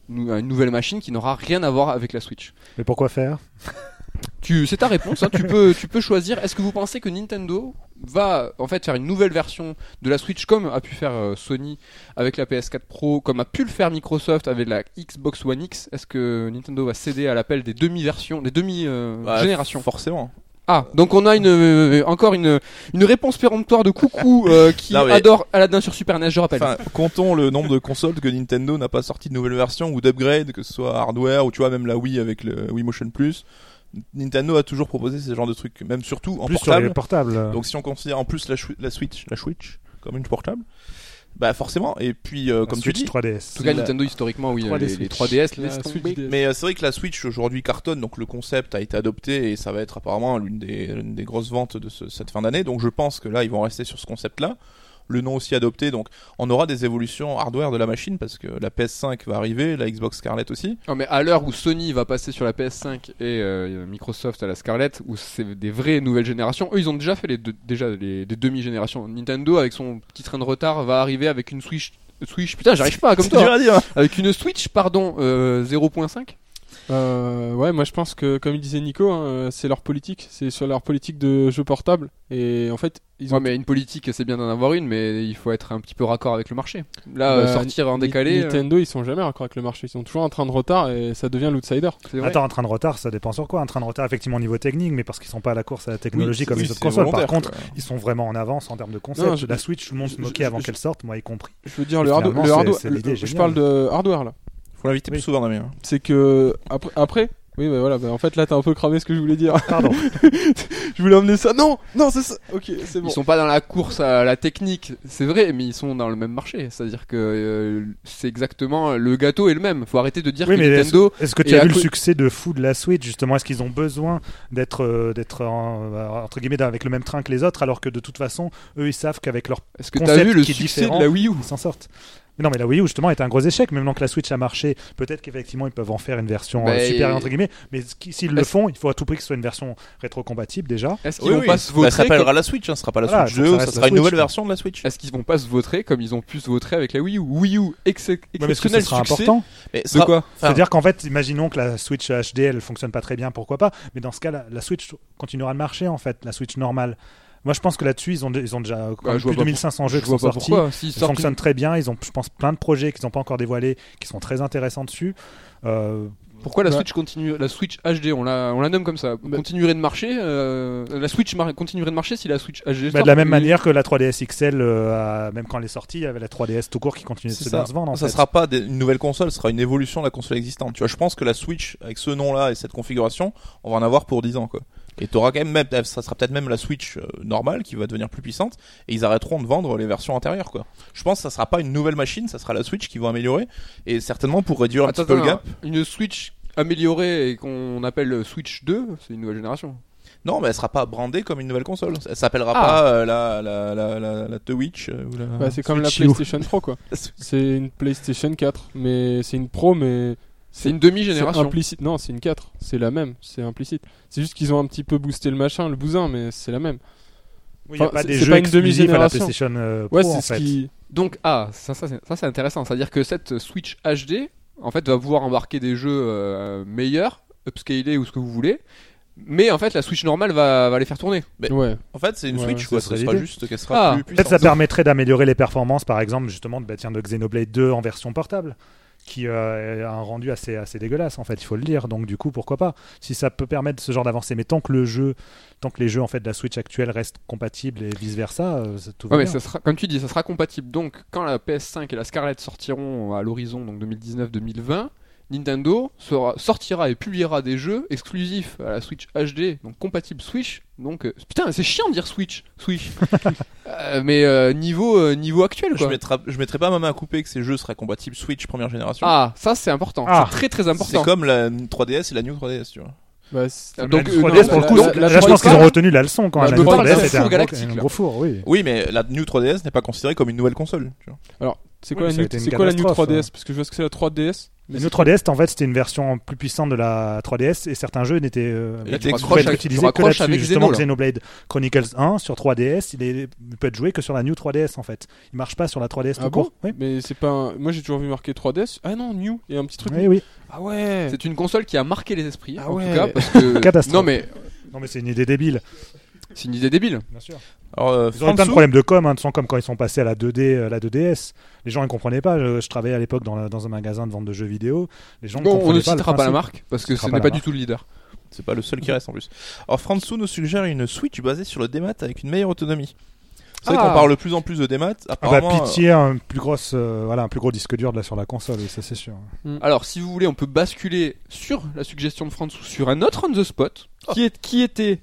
à une nouvelle machine qui n'aura rien à voir avec la Switch? Mais pourquoi faire? C'est ta réponse, hein, tu, peux, tu peux choisir. Est-ce que vous pensez que Nintendo va en fait faire une nouvelle version de la Switch comme a pu faire euh, Sony avec la PS4 Pro, comme a pu le faire Microsoft avec la Xbox One X? Est-ce que Nintendo va céder à l'appel des demi-versions, des Bah, demi-générations Forcément. Ah, donc on a une, euh, encore une, une réponse péremptoire de Coucou euh, qui Non, mais- adore Aladdin sur Super NES, je rappelle. Enfin, comptons le nombre de consoles que Nintendo n'a pas sorti de nouvelles versions ou d'upgrades, que ce soit hardware ou tu vois même la Wii avec le Wii Motion Plus. Nintendo a toujours proposé ce genre de trucs, même surtout en Plus sur les portable. portables. Donc si on considère en plus la, chou- la Switch, la Switch comme une portable, bah forcément. Et puis euh, comme tu Switch dis, 3DS. en tout cas, la- Nintendo historiquement, oui, 3D euh, les, les Switch. 3DS, La laisse Switch tomber. DS. Mais euh, c'est vrai que la Switch aujourd'hui cartonne, donc le concept a été adopté et ça va être apparemment l'une des, l'une des grosses ventes de ce- cette fin d'année. Donc je pense que là ils vont rester sur ce concept-là. Le nom aussi adopté, donc on aura des évolutions hardware de la machine parce que la PS5 va arriver, la Xbox Scarlett aussi. Non, mais à l'heure où Sony va passer sur la PS5 et euh, Microsoft à la Scarlett, où c'est des vraies nouvelles générations, eux ils ont déjà fait les deux- déjà les, des demi-générations. Nintendo avec son petit train de retard va arriver avec une Switch. Switch, putain, j'arrive pas comme C'est dur toi. à dire. Avec une Switch, pardon, euh, 0.5. Euh, ouais, moi je pense que, comme il disait Nico, hein, c'est leur politique. C'est sur leur politique de jeu portable. Et en fait, ils ont. Ouais, mais une politique, c'est bien d'en avoir une, mais il faut être un petit peu raccord avec le marché. Là, Bah, euh, sortir en décalé, euh, Nintendo, ils sont jamais raccord avec le marché. Ils sont toujours en train de retard et ça devient l'outsider. Attends, un train de retard, ça dépend sur quoi Un train de retard, effectivement, au niveau technique, mais parce qu'ils sont pas à la course à la technologie Oui, comme Oui, les autres consoles. Par contre, quoi. ils sont vraiment en avance en termes de concept. Non, je- la Switch, tout le monde se moquait je- avant qu'elle sorte, moi y compris. Je veux dire, Et le, le c'est- hardware- je parle de hardware là. Faut l'inviter Oui. plus souvent, Damien. C'est que après, après oui, mais voilà. bah, en fait, là, t'as un peu cramé ce que je voulais dire. Pardon. je voulais emmener ça. Non, non, c'est ça. Ok, c'est bon. Ils sont pas dans la course à la technique, c'est vrai, mais ils sont dans le même marché. C'est-à-dire que euh, c'est exactement le gâteau est le même. Faut arrêter de dire Oui, que mais est-ce Nintendo. est-ce que tu Et as vu le succès de fou de la Switch justement? Est-ce qu'ils ont besoin d'être euh, d'être en- euh, entre guillemets avec le même train que les autres alors que de toute façon eux ils savent qu'avec leur Est-ce que t'as concept vu le qui est succès différent. de la Wii U? ils s'en sortent. Mais non, mais la Wii U justement est un gros échec. Même que la Switch a marché, peut-être qu'effectivement ils peuvent en faire une version Bah, euh, supérieure et- entre guillemets. Mais s'ils le font, il faut à tout prix que ce soit une version rétro-compatible déjà. Est-ce qu'ils Oui, vont oui. pas se Bah, vautrer ça s'appellera la Switch, hein. Ce sera pas la Voilà, Switch faut que 2, ça sera une nouvelle version de la Switch. Est-ce qu'ils vont pas se vautrer comme ils ont pu se vautrer avec la Wii U? Wii U ex- que ce exceptionnel sera succès. important Mais De quoi enfin, C'est-à-dire qu'en fait, imaginons que la Switch HD elle fonctionne pas très bien, pourquoi pas Mais dans ce cas, la, la Switch continuera de marcher en fait, la Switch normale. Moi, je pense que là-dessus, ils ont, ils ont déjà quand Bah, même je vois plus de pas 1500 jeux Je qui sont sortis. S'ils Ils sortent fonctionnent très bien. Ils ont, je pense, plein de projets qu'ils n'ont pas encore dévoilés, qui sont très intéressants dessus. Euh, Pourquoi la Bah. Switch continue, la Switch HD, on la, on la nomme comme ça, Bah. continuerait de marcher. euh, la Switch mar- continuerait de marcher si la Switch HD. bah, de la même manière que la 3DS XL, euh, a- même quand elle est sortie, il y avait la 3DS tout court qui continuait de se ça. se vendre. En ça fait. sera pas des- une nouvelle console, ce sera une évolution de la console existante. Tu vois, je pense que la Switch, avec ce nom-là et cette configuration, on va en avoir pour 10 ans, quoi. Et t'auras quand même, même, ça sera peut-être même la Switch euh, normale qui va devenir plus puissante, et ils arrêteront de vendre les versions antérieures, quoi. Je pense que ça sera pas une nouvelle machine, ça sera la Switch qui va améliorer, et certainement pour réduire un Attends, petit peu le gap. Une Switch améliorée et qu'on appelle Switch 2, c'est une nouvelle génération. Non, mais elle sera pas brandée comme une nouvelle console. Elle s'appellera Ah. pas euh, la, la, la, la, la The Witch, euh, ou la... Bah, c'est comme la. PlayStation Pro, quoi. C'est une PlayStation 4, mais c'est une Pro, mais C'est une c'est demi-génération. implicite. Non, c'est une 4. C'est la même. C'est implicite. C'est juste qu'ils ont un petit peu boosté le machin, le bousin, mais c'est la même. Oui, il n'y a Enfin, pas c'est- des c'est jeux pas une exclusifs à la demi-génération. PlayStation euh, Ouais, Pro, c'est en ce fait. qui. Donc, ah, ça, ça, c'est- ça, c'est intéressant. C'est-à-dire que cette Switch HD, en fait, va pouvoir embarquer des jeux euh, meilleurs, upscalés ou ce que vous voulez. Mais en fait, la Switch normale va, va les faire tourner. Mais- Ouais. En fait, c'est une Ouais, Switch, ça quoi. serait Ce sera juste qu'elle sera Ah, plus Peut-être ça permettrait d'améliorer les performances, par exemple, justement, de, bah, tiens, de Xenoblade 2 en version portable, qui euh, a un rendu assez, assez dégueulasse, en fait, il faut le dire. Donc, du coup, pourquoi pas? Si ça peut permettre ce genre d'avancée, mais tant que le jeu, tant que les jeux en fait de la Switch actuelle restent compatibles et vice versa, tout va Ouais, mais bien. ça sera, comme tu dis, ça sera compatible. Donc, quand la PS5 et la Scarlett sortiront à l'horizon, donc 2019-2020, Nintendo sera- sortira et publiera des jeux exclusifs à la Switch HD, donc compatible Switch. Donc, euh, putain, c'est chiant de dire Switch, Switch. Euh, mais euh, niveau euh, niveau actuel, Je quoi. mettrai, je mettrai pas ma main à couper que ces jeux seraient compatibles Switch première génération. Ah, ça c'est important. Ah. C'est très très c'est important. comme la 3DS et la New 3DS, tu vois. Bah, c'est- Ah, Donc, euh, 3DS, non, pour le la- coup, la- là, la- je pense la- qu'ils ont retenu la leçon quand Bah, même. je La d'un 3DS était un gros, four, oui. Oui, mais la New 3DS n'est pas considérée comme une nouvelle console. Tu vois. Alors, c'est quoi, la new- été une c'est quoi la New catastrophe, 3DS Parce que je vois ce que c'est la 3DS. Mais c'est New 3DS, en fait, c'était une version plus puissante de la 3DS et certains jeux n'étaient euh, avec- utilisés que là-dessus. avec Justement, Xeno, là. Xenoblade Chronicles 1 sur 3DS, il, est- il peut être joué que sur la New 3DS en fait. Il marche pas sur la 3DS Ah tout bon court. Oui. Mais c'est pas. un- Moi, j'ai toujours vu marqué 3DS. Ah non, New. Il y a un petit truc. Oui, oui. Ah ouais. C'est une console qui a marqué les esprits, Ah en ouais. tout cas, parce que. Catastrophe. non mais Non, mais c'est une idée débile. C'est une idée débile. Bien sûr. Alors, euh, Ils ont eu plein de problèmes de com, hein, de façon, comme quand ils sont passés à la 2D, euh, la 2DS. Les gens ils comprenaient pas. Je, je travaillais à l'époque dans, la- dans un magasin de vente de jeux vidéo. Les gens Bon, on comprenaient ne pas le citera pas la principe. marque parce que ce n'est pas du tout le leader. c'est pas le seul qui reste en plus. Alors, Fransu nous suggère une Switch basée sur le démat avec une meilleure autonomie. C'est vrai Ah. qu'on parle de plus en plus de démat. Ah bah, Apparemment, pitié, un plus grosse, euh, voilà, un plus gros disque dur de là sur la console, oui, ça c'est sûr. Alors, si vous voulez, on peut basculer sur la suggestion de François sur un autre on the spot qui, est, qui était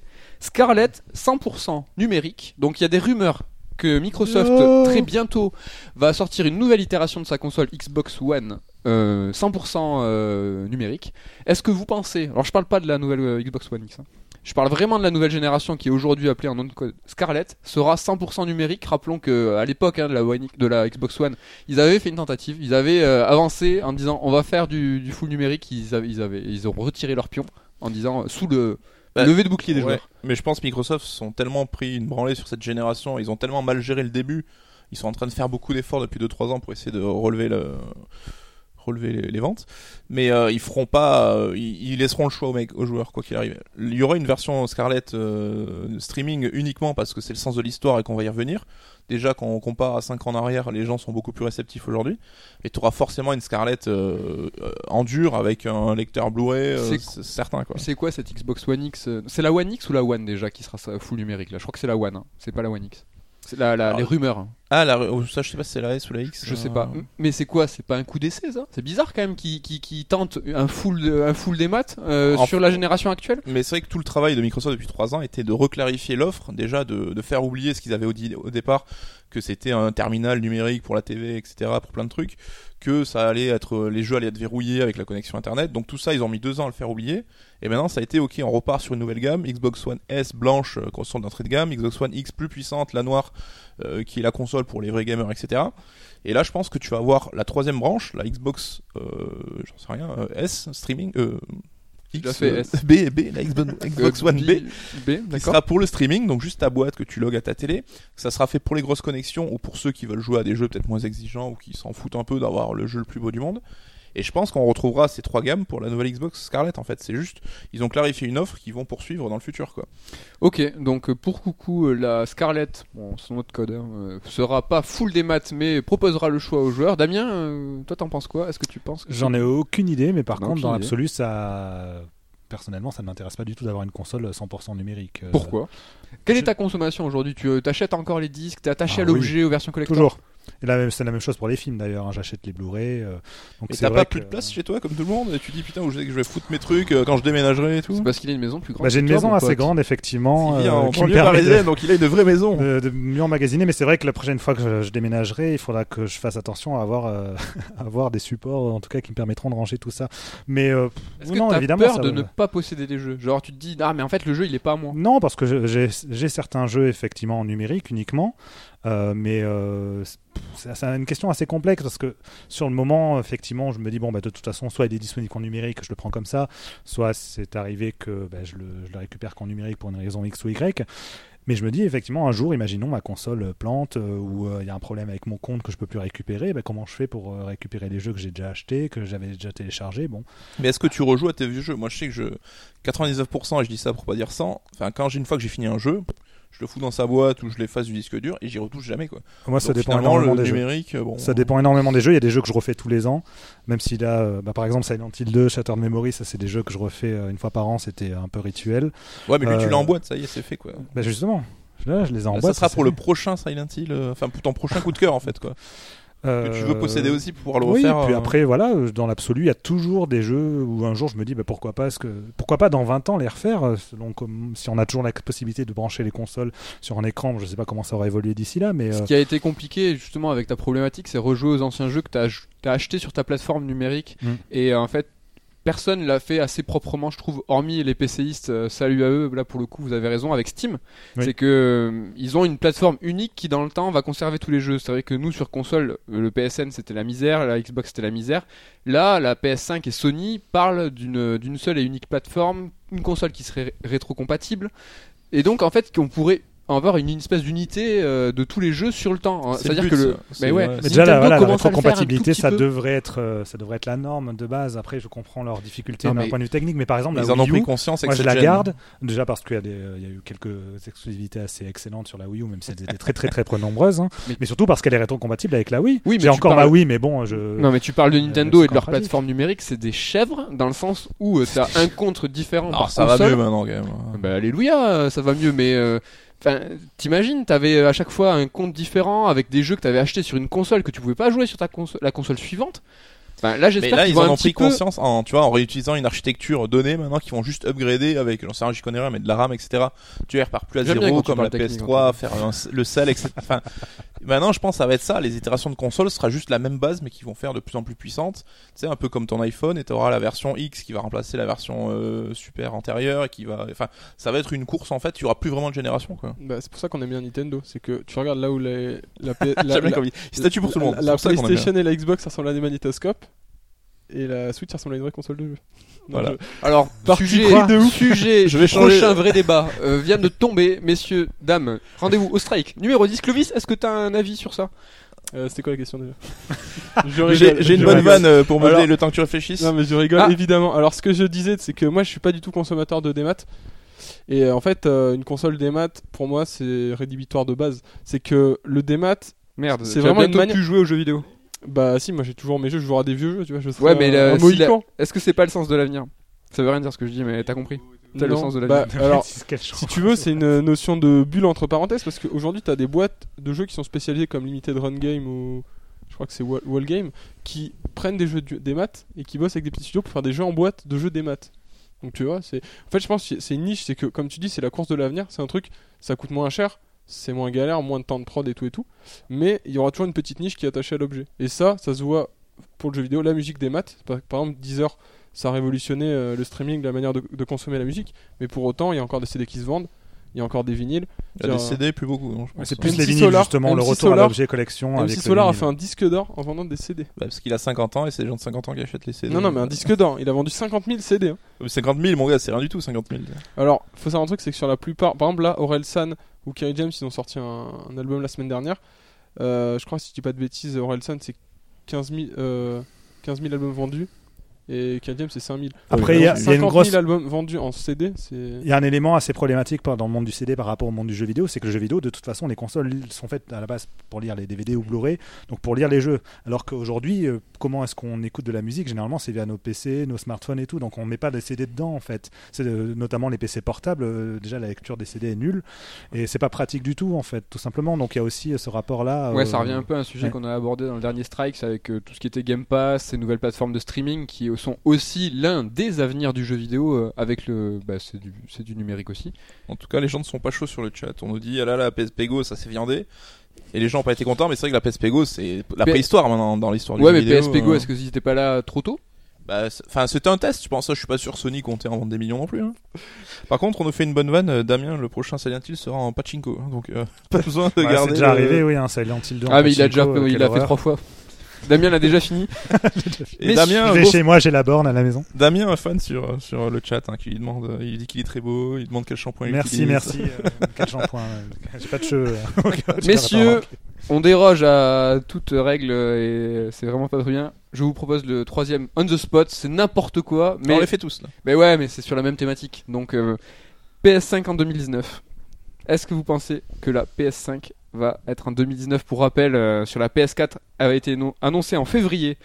Scarlett 100% numérique. Donc, il y a des rumeurs que Microsoft Oh. très bientôt va sortir une nouvelle itération de sa console Xbox One euh, 100% euh, numérique. Est-ce que vous pensez Alors, je parle pas de la nouvelle euh, Xbox One X. hein. Je parle vraiment de la nouvelle génération qui est aujourd'hui appelée en nom de code Scarlett sera 100% numérique. Rappelons que à l'époque hein, de, la One- de la Xbox One, ils avaient fait une tentative, ils avaient euh, avancé en disant on va faire du, du full numérique. Ils avaient, ils avaient, ils ont retiré leur pion en disant euh, sous le Bah, lever de bouclier des Ouais, joueurs. Mais je pense que Microsoft sont tellement pris une branlée sur cette génération, ils ont tellement mal géré le début, ils sont en train de faire beaucoup d'efforts depuis 2-3 ans pour essayer de relever le relever les, les ventes, mais euh, ils feront pas, euh, ils, ils laisseront le choix aux, mecs, aux joueurs quoi qu'il arrive. Il y aura une version Scarlett euh, streaming uniquement parce que c'est le sens de l'histoire et qu'on va y revenir. Déjà quand on compare à 5 ans en arrière, les gens sont beaucoup plus réceptifs aujourd'hui. Et tu auras forcément une Scarlett euh, en dur avec un lecteur Blu-ray, euh, C'est- certain quoi. C'est quoi cette Xbox One X euh, C'est la One X ou la One déjà qui sera full numérique là? Je crois que c'est la One. hein. C'est pas la One X. C'est la, la- Alors, les rumeurs. hein. Ah, la, oh, ça, je sais pas si c'est la S ou la X. Je sais euh, pas. Mais c'est quoi? C'est pas un coup d'essai ça? C'est bizarre quand même qui qui, qui tente un full un full des maths euh, sur la génération actuelle? Mais c'est vrai que tout le travail de Microsoft depuis 3 ans était de reclarifier l'offre, déjà de, de faire oublier ce qu'ils avaient au, au départ, que c'était un terminal numérique pour la TV, etc., pour plein de trucs, que ça allait être, les jeux allaient être verrouillés avec la connexion internet. Donc tout ça, ils ont mis deux ans à le faire oublier. Et maintenant, ça a été ok, on repart sur une nouvelle gamme, Xbox One S blanche, euh, console d'entrée de gamme, Xbox One X plus puissante, la noire, euh, qui est la console pour les vrais gamers, etc. Et là, je pense que tu vas avoir la troisième branche, la Xbox, euh, j'en sais rien, euh, S streaming, euh, X, fait, euh, S. B, B, la Xbox, Xbox Euh, One B, B, qui sera pour le streaming, donc juste ta boîte que tu logs à ta télé. Ça sera fait pour les grosses connexions ou pour ceux qui veulent jouer à des jeux peut-être moins exigeants ou qui s'en foutent un peu d'avoir le jeu le plus beau du monde. Et je pense qu'on retrouvera ces trois gammes pour la nouvelle Xbox Scarlett en fait. C'est juste, ils ont clarifié une offre qu'ils vont poursuivre dans le futur quoi. Ok, donc euh, pour coucou, euh, la Scarlett, bon, son autre code, hein, euh, sera pas full des maths, mais proposera le choix aux joueurs. Damien, euh, toi t'en penses quoi? Est-ce que tu penses que J'en ai aucune idée, mais par Non, contre, dans l'absolu, ça. Personnellement, ça ne m'intéresse pas du tout d'avoir une console 100% numérique. Pourquoi? Quelle je- est ta consommation aujourd'hui? Tu t'achètes encore les disques T'es attaché Ah à l'objet, aux versions collector? Toujours. Et là, c'est la même chose pour les films d'ailleurs. hein. J'achète les Blu-ray. euh, donc t'as pas que- plus de place chez toi comme tout le monde et tu dis putain où je sais que je vais foutre mes trucs euh, quand je déménagerai et tout. C'est parce qu'il a une maison plus grande. Bah, j'ai une maison assez grande, effectivement. Il vit euh, en banlieue de- parisienne donc il a une vraie maison. de, de mieux emmagasiner, mais c'est vrai que la prochaine fois que je, je déménagerai, il faudra que je fasse attention à avoir, euh, à avoir des supports, en tout cas, qui me permettront de ranger tout ça. Mais euh, Est-ce que non, t'as évidemment, peur ça de ne pas posséder des jeux? Genre tu te dis ah mais en fait le jeu il est pas à moi. Non, parce que j'ai certains jeux effectivement en numérique uniquement, euh, mais euh, c'est une question assez complexe parce que sur le moment, effectivement, je me dis bon bah de toute façon, soit il est disponible qu'en numérique, je le prends comme ça, soit c'est arrivé que bah, je, le, le récupère qu'en numérique pour une raison X ou Y. Mais je me dis effectivement un jour, imaginons ma console plante euh, ou il y a un problème avec mon compte que je peux plus récupérer, bah, comment je fais pour récupérer les jeux que j'ai déjà achetés, que j'avais déjà téléchargés? Bon, Mais est-ce que tu rejoues à tes vieux jeux? Moi je sais que je 99% et je dis ça pour pas dire 100. Enfin quand j'ai une fois que j'ai fini un jeu, je le fous dans sa boîte ou je l'efface du disque dur et j'y retouche jamais quoi. moi ça Donc, dépend énormément le des jeux. numérique, euh, bon. Ça dépend énormément des jeux. Il y a des jeux que je refais tous les ans, même si là, euh, bah, par exemple, Silent Hill 2, Shattered Memory, ça c'est des jeux que je refais euh, une fois par an. C'était un peu rituel. Ouais mais lui tu Euh, l'as en boîte, ça y est c'est fait quoi. Bah justement, là, je les ai en Là, boîte. ça sera pour le prochain Silent Hill, euh, enfin pour ton prochain coup de cœur en fait quoi. Euh, Que tu veux posséder aussi pour pouvoir le Oui, refaire. puis euh, après, voilà, euh, dans l'absolu, il y a toujours des jeux où un jour je me dis, bah, pourquoi pas, que, pourquoi pas dans 20 ans les refaire, euh, selon comme, si on a toujours la possibilité de brancher les consoles sur un écran, je sais pas comment ça aura évolué d'ici là, mais Ce euh, qui a été compliqué justement avec ta problématique, c'est rejouer aux anciens jeux que tu as, achetés sur ta plateforme numérique. Mm. Et euh, en fait, personne l'a fait assez proprement, je trouve, hormis les PCistes. euh, salut à eux, là pour le coup, vous avez raison avec Steam. Oui. C'est que euh, ils ont une plateforme unique qui, dans le temps, va conserver tous les jeux. C'est vrai que nous, sur console, euh, le PSN c'était la misère, la Xbox c'était la misère. Là, la PS5 et Sony parlent d'une d'une seule et unique plateforme, une console qui serait ré- rétro-compatible. Et donc, en fait, qu'on pourrait avoir une, une espèce d'unité euh, de tous les jeux sur le temps. c'est C'est-à-dire but, que le. ça. Mais ouais, Mais déjà, la, Nintendo voilà, la rétrocompatibilité, ça peu. devrait être, euh, ça devrait être la norme de base. Après, je comprends leurs difficultés d'un mais- point de vue technique, mais par exemple, Ils la en ont Wii pris U, conscience moi je la gêne. garde déjà parce qu'il y, a des- euh, il y a eu quelques exclusivités assez excellentes sur la Wii U, même si elles étaient très très très peu nombreuses. hein. Mais- Mais... surtout parce qu'elle est rétrocompatible avec la Wii. Oui, mais J'ai encore parles- ma Wii, mais bon, je. Non mais tu parles de Nintendo c'est et de leur plateforme numérique, c'est des chèvres dans le sens où euh, t'as un contre différent Alors par Ah, ça va mieux maintenant quand même. Bah alléluia, euh, ça va mieux, mais euh, t'imagines, t'avais euh, à chaque fois un compte différent avec des jeux que t'avais achetés sur une console que tu pouvais pas jouer sur ta console, la console suivante. Enfin, là Mais j'espère là, qu'ils ils en un ont petit pris peu. conscience en, tu vois, en réutilisant une architecture donnée maintenant qu'ils vont juste upgrader avec, j'en sais rien, j'y connais rien, mais de la RAM, etc. Tu repars plus à zéro comme la parles technique, en PS3, faire un- le sel, etc. Enfin, maintenant, je pense que ça va être ça. Les itérations de console ce sera juste la même base, mais qui vont faire de plus en plus puissantes. Tu sais, un peu comme ton iPhone, et tu auras la version X qui va remplacer la version euh, super antérieure, et qui va, enfin, ça va être une course en fait. Il y aura plus vraiment de génération, quoi. Bah, c'est pour ça qu'on aime bien Nintendo. C'est que tu regardes là où les, la, la, J'aime bien la- comme il- il statue pour tout le monde. la- la pour bien. PlayStation et la Xbox ça ressemble à des magnétoscopes. Et la Switch ça ressemble à une vraie console de jeu. Non, Voilà. je- Alors Parti sujet, de ouf. sujet Je vais changer- prochain vrai débat euh, vient de tomber, messieurs, dames. Rendez-vous au strike numéro 10. Clovis, est-ce que t'as un avis sur ça? Euh, C'était quoi la question déjà? J'ai une bonne rigole. vanne euh, pour me Alors- donner le temps que tu réfléchisses. Non mais je rigole Ah. évidemment. Alors ce que je disais c'est que moi je suis pas du tout consommateur de démat et euh, en fait euh, une console démat pour moi c'est rédhibitoire de base. C'est que le démat Merde, C'est vraiment une manière- plus jouer aux jeux vidéo. Bah si moi j'ai toujours mes jeux je jouerai à des vieux jeux tu vois je serai Ouais, mais un, la- un si. Est-ce que c'est pas le sens de l'avenir? Ça veut rien dire ce que je dis, mais t'as compris. tel le sens de Bah, vie. alors, Quelle chance. si tu veux, c'est une notion de bulle entre parenthèses parce qu'aujourd'hui, tu as des boîtes de jeux qui sont spécialisées comme Limited Run Game ou je crois que c'est Wall, Wall Game qui prennent des jeux du- des maths et qui bossent avec des petits studios pour faire des jeux en boîte de jeux des maths. Donc tu vois, c'est en fait, je pense que c'est une niche, c'est que comme tu dis, c'est la course de l'avenir, c'est un truc, ça coûte moins cher, c'est moins galère, moins de temps de prod et tout et tout, mais il y aura toujours une petite niche qui est attachée à l'objet. Et ça, ça se voit pour le jeu vidéo, la musique des maths, par, par exemple Deezer, ça a révolutionné euh, le streaming, la manière de, de consommer la musique, mais pour autant, il y a encore des CD qui se vendent, il y a encore des vinyles. Il y a des CD, plus beaucoup. pense. C'est plus les vinyles, Solar- justement, le MC retour Solar- à l'objet collection. avec MC le Solar a fait un disque d'or en vendant des CD. Bah, parce qu'il a 50 ans et c'est les gens de 50 ans qui achètent les CD. Non, non, mais un disque d'or, il a vendu 50 000 CD. hein. 50 000, mon gars, c'est rien du tout, 50 000. Alors, faut savoir un truc, c'est que sur la plupart, par exemple là, Aurel San ou Kerry James, ils ont sorti un, album la semaine dernière. Euh, je crois, si je dis pas de bêtises, Aurel San, c'est 15 000, euh, 15 000 albums vendus. Et James, c'est 5 000. Après, il y a- il y a une 50 grosse 000 albums vendus en CD. Il y a un élément assez problématique dans le monde du CD par rapport au monde du jeu vidéo, c'est que le jeu vidéo, de toute façon, les consoles sont faites à la base pour lire les DVD ou Blu-ray, donc pour lire les jeux. Alors qu'aujourd'hui, euh, comment est-ce qu'on écoute de la musique? Généralement, c'est via nos PC, nos smartphones et tout, donc on met pas des CD dedans en fait. C'est euh, notamment les PC portables. euh, déjà, la lecture des CD est nulle et c'est pas pratique du tout en fait, tout simplement. Donc il y a aussi ce rapport-là. Ouais, euh, ça revient un peu à un sujet ouais. qu'on a abordé dans le dernier Strikes avec euh, tout ce qui était Game Pass, ces nouvelles plateformes de streaming qui euh, sont aussi l'un des avenirs du jeu vidéo euh, avec le. Bah, c'est du, numérique aussi. En tout cas, les gens ne sont pas chauds sur le chat. On nous dit, ah là, la PSP Go, ça s'est viandé. Et les gens n'ont pas été contents, mais c'est vrai que la PSP Go, c'est la Mais- préhistoire maintenant dans l'histoire du Ouais, jeu mais vidéo, PSP Go, hein. est-ce que si t'étais pas là trop tôt? Bah, Enfin, c'était un test, je pense. Je suis pas sûr Sony comptait en vendre des millions non plus. hein. Par contre, on nous fait une bonne vanne. euh, Damien, le prochain Silent Hill sera en pachinko. hein, Donc, euh, pas besoin de ouais, garder. c'est déjà le- arrivé, oui, un Silent Hill 2 en Ah, mais il a déjà euh, il a fait trois fois. Damien l'a déjà fini. Et Mais Damien, Je un vais chez moi, j'ai la borne à la maison. Damien, un fan sur, sur le chat, hein, qui lui demande, euh, il dit qu'il est très beau, il demande quel shampoing il Merci, utilise. merci. euh, quel shampoing. euh, J'ai pas de cheveux. tu Messieurs, On déroge à toute règle et c'est vraiment pas très bien. Je vous propose le troisième on the spot. C'est n'importe quoi, Mais mais on les fait tous là. Mais ouais, mais c'est sur la même thématique. Donc euh, PS5 en 2019. Est-ce que vous pensez que la PS5 va être en 2019 Pour rappel, euh, sur la PS4 avait été no- annoncé en février